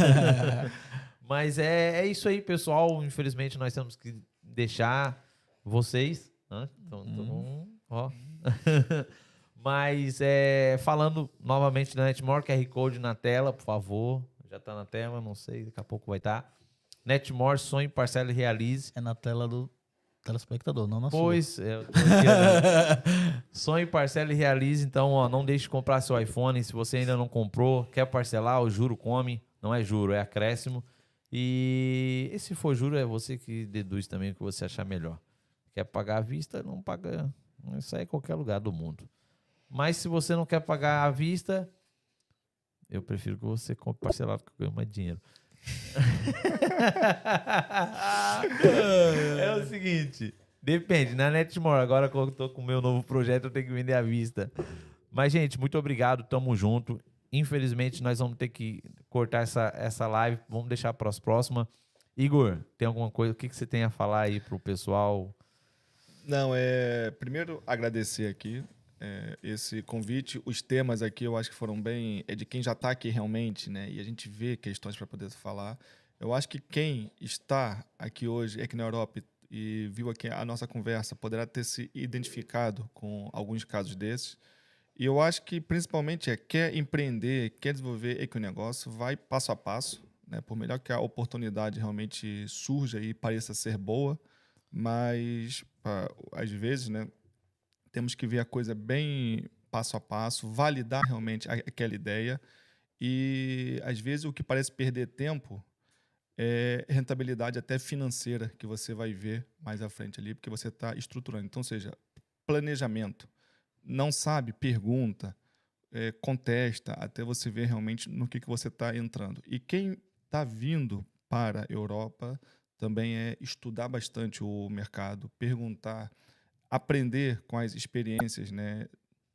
Mas é, é isso aí, pessoal. Infelizmente, nós temos que deixar vocês. Né? Então, então, ó. <laughs> Mas é, falando novamente da Netmore, QR Code na tela, por favor. Já tá na tela, não sei, daqui a pouco vai estar. Netmore, sonhe, parcela e realize. É na tela do telespectador, não na sua. Pois, é, sonhe, parcela e realize. Então, ó, não deixe de comprar seu iPhone. Se você ainda não comprou, quer parcelar, o juro come. Não é juro, é acréscimo. E, e se for juro, é você que deduz também o que você achar melhor. Quer pagar à vista, não paga. Isso aí é qualquer lugar do mundo. Mas se você não quer pagar à vista, eu prefiro que você compre parcelado, que eu ganho mais dinheiro. É o seguinte, depende, na Netmore, agora que eu tô com o meu novo projeto, eu tenho que vender à vista. Mas, gente, muito obrigado, tamo junto. Infelizmente, nós vamos ter que cortar essa, essa live, vamos deixar para as próximas. Igor, tem alguma coisa, o que, que você tem a falar aí pro pessoal? Não, é. Primeiro, agradecer aqui é, esse convite. Os temas aqui eu acho que foram bem. É de quem já está aqui realmente, né? E a gente vê questões para poder falar. Eu acho que quem está aqui hoje, aqui na Europa, e viu aqui a nossa conversa, poderá ter se identificado com alguns casos desses. E eu acho que principalmente é quer empreender, quer desenvolver equinegócio, vai passo a passo, né? Por melhor que a oportunidade realmente surja e pareça ser boa, mas às vezes, né, temos que ver a coisa bem passo a passo, validar realmente aquela ideia e às vezes o que parece perder tempo é rentabilidade até financeira que você vai ver mais à frente ali, porque você está estruturando. Então, seja planejamento. Não sabe, pergunta, é, contesta, até você ver realmente no que, que você está entrando. E quem está vindo para a Europa também é estudar bastante o mercado, perguntar, aprender com as experiências né,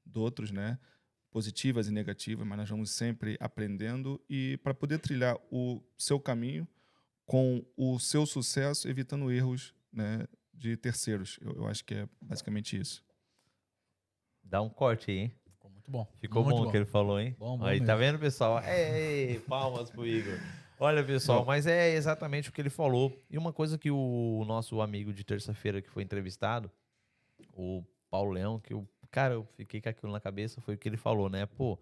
de outros, né, positivas e negativas, mas nós vamos sempre aprendendo e para poder trilhar o seu caminho com o seu sucesso, evitando erros né, de terceiros. Eu, eu acho que é basicamente isso. Dá um corte aí, hein? Ficou muito bom. Ficou muito bom o que ele falou, hein? Bom, bom aí, mesmo. tá vendo, pessoal? Ei, palmas pro Igor. Olha, pessoal, mas é exatamente o que ele falou. E uma coisa que o nosso amigo de terça-feira que foi entrevistado, o Paulo Leão, que eu, cara, eu fiquei com aquilo na cabeça, foi o que ele falou, né? Pô,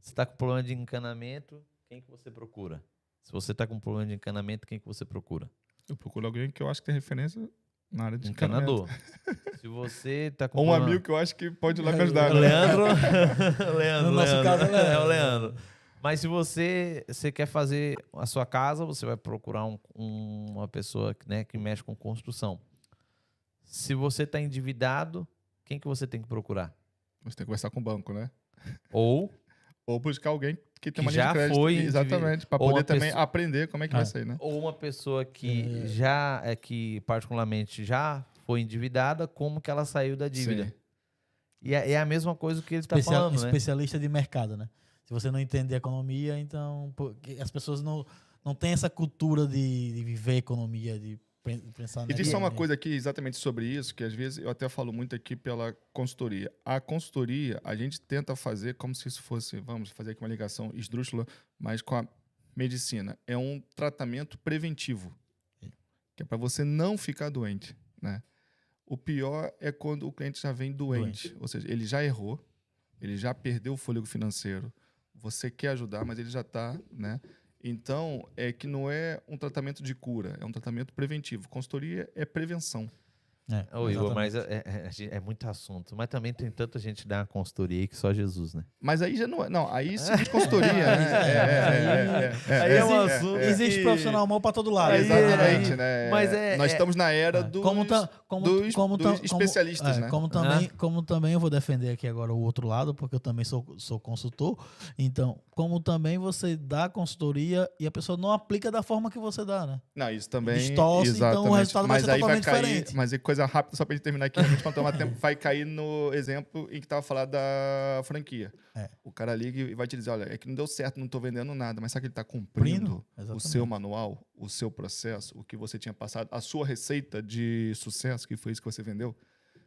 você tá com problema de encanamento, quem que você procura? Se você tá com problema de encanamento, quem que você procura? Eu procuro alguém que eu acho que tem referência na área de encanamento. Encanador. Se você tá com Ou um problema- amigo que eu acho que pode ir lá me ajudar. né? Leandro. <laughs> Leandro. No nosso Leandro. caso, é Leandro. É o Leandro. Mas se você, você quer fazer a sua casa, você vai procurar um- um- uma pessoa né, que mexe com construção. Se você está endividado, quem que você tem que procurar? Você tem que conversar com o banco, né? Ou <laughs> Ou buscar alguém que tem Que uma linha já de crédito. foi Exatamente. Para poder também pessoa- aprender como é que vai É. sair, né? Ou uma pessoa que já, é que particularmente já foi endividada, como que ela saiu da dívida. Sim. E é, é a mesma coisa que ele está Especial- falando, né? especialista de mercado, né? Se você não entende economia, então porque as pessoas não, não têm essa cultura de, de viver economia, de E tem só uma coisa aqui exatamente sobre isso, que às vezes eu até falo muito aqui pela consultoria. A consultoria, a gente tenta fazer como se isso fosse, vamos fazer aqui uma ligação esdrúxula, mas com a medicina. É um tratamento preventivo, que é para você não ficar doente, né? O pior é quando o cliente já vem doente, ou seja, ele já errou, ele já perdeu o fôlego financeiro, você quer ajudar, mas ele já está, né? Então, é que não é um tratamento de cura, é um tratamento preventivo. Consultoria é prevenção. É, Ô, Igor, exatamente. mas é, é- é muito assunto. Mas também tem tanta gente da consultoria aí que só Jesus, né? Mas aí já não é. Não, aí se diz consultoria, <laughs> né? É, é, é, é, Aí é um é, assunto é, Existe profissional mal para todo lado. é, Exatamente, né? mas é- Nós é- estamos na era dos, como, tam- como, dos- como, dos tam- como- especialistas, é, né? Como também, como também eu vou defender aqui agora o outro lado, porque eu também sou, sou consultor. Então, como também você dá consultoria e a pessoa não aplica da forma que você dá, né? Não, isso também. Distorce, então o exatamente. resultado vai mas ser aí vai totalmente cair, diferente. Mas é coisa rápida, só pra gente terminar aqui, realmente, pra não tomar tempo, vai cair no exemplo em que tava falando da franquia. É. O cara liga e vai te dizer: olha, é que não deu certo, não tô vendendo nada, mas sabe que ele tá cumprindo o seu manual, o seu processo, o que você tinha passado, a sua receita de sucesso, que foi isso que você vendeu.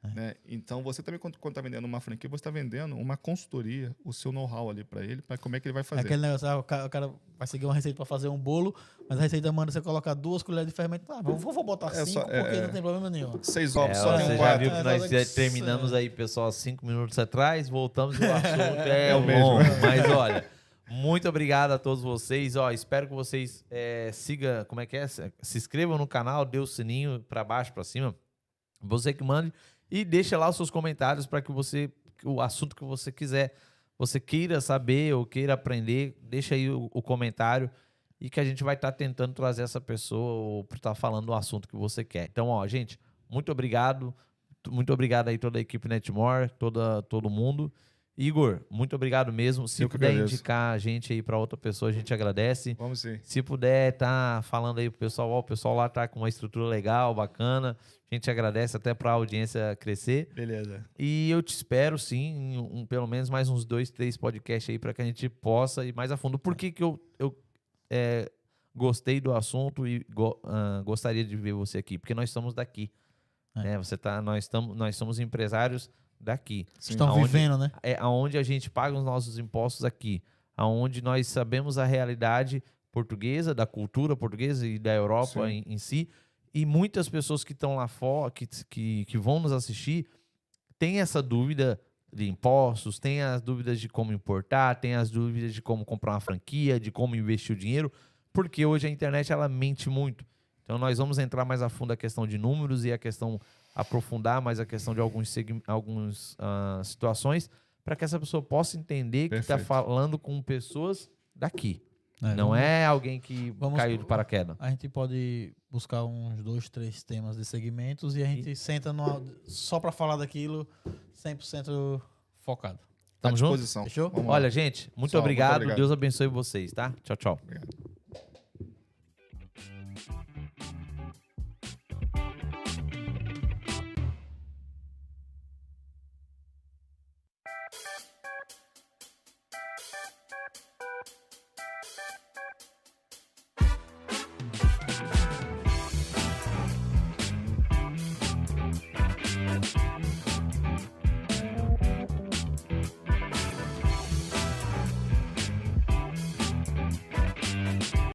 É. Né? Então, você também, quando está vendendo uma franquia, você está vendendo uma consultoria, o seu know-how ali para ele, para como é que ele vai É fazer. aquele negócio, ah, o, cara, o cara vai seguir uma receita para fazer um bolo, mas a receita manda você colocar duas colheres de fermento. Ah, vou, vou botar É cinco só- é- porque é. não tem problema nenhum. Seis É, ovos, só tem já quatro. viu que É, nós que- terminamos aí, pessoal, cinco minutos atrás, voltamos e o assunto <laughs> é, É o mesmo. Mas olha, muito obrigado a todos vocês. Ó, espero que vocês é, sigam, como é que é? Se se inscrevam no canal, dê o sininho para baixo, para cima. Você que mande e deixa lá os seus comentários para que você o assunto que você quiser, você queira saber ou queira aprender, deixa aí o, o comentário e que a gente vai estar tentando trazer essa pessoa ou estar falando do assunto que você quer. Então, ó, gente, muito obrigado. Muito obrigado aí toda a equipe Netmore, toda todo mundo. Igor, muito obrigado mesmo. Se puder agradeço. indicar a gente aí para outra pessoa, a gente agradece. Vamos sim. Se puder tá falando aí pro pessoal, ó, o pessoal lá tá com uma estrutura legal, bacana. A gente agradece até para a audiência crescer. Beleza. E eu te espero, sim, em um- pelo menos mais uns dois, três podcasts aí para que a gente possa ir mais a fundo. Por que, que eu, eu é, gostei do assunto e go- ah, gostaria de ver você aqui? Porque nós estamos daqui. É. né? Você tá, nós, estamos, nós somos empresários daqui. Sim. Estão Aonde- vivendo, né? É aonde a gente paga os nossos impostos aqui. Aonde nós sabemos a realidade portuguesa, da cultura portuguesa e da Europa em, em si. E muitas pessoas que estão lá fora, que, que, que vão nos assistir, têm essa dúvida de impostos, têm as dúvidas de como importar, têm as dúvidas de como comprar uma franquia, de como investir o dinheiro, porque hoje a internet ela mente muito. Então nós vamos entrar mais a fundo a questão de números e a questão aprofundar mais a questão de alguns algumas ah, situações para que essa pessoa possa entender que está Perfeito. falando com pessoas daqui. É, não vamos- é alguém que vamos- caiu de paraquedas. A gente pode buscar uns dois, três temas de segmentos e a gente senta numa- só para falar daquilo 100% focado. À Tamo junto? disposição. Fechou? Vamos lá. Olha, gente, muito Pessoal, muito obrigado. obrigado. Deus abençoe vocês, tá? Tchau, tchau. Obrigado.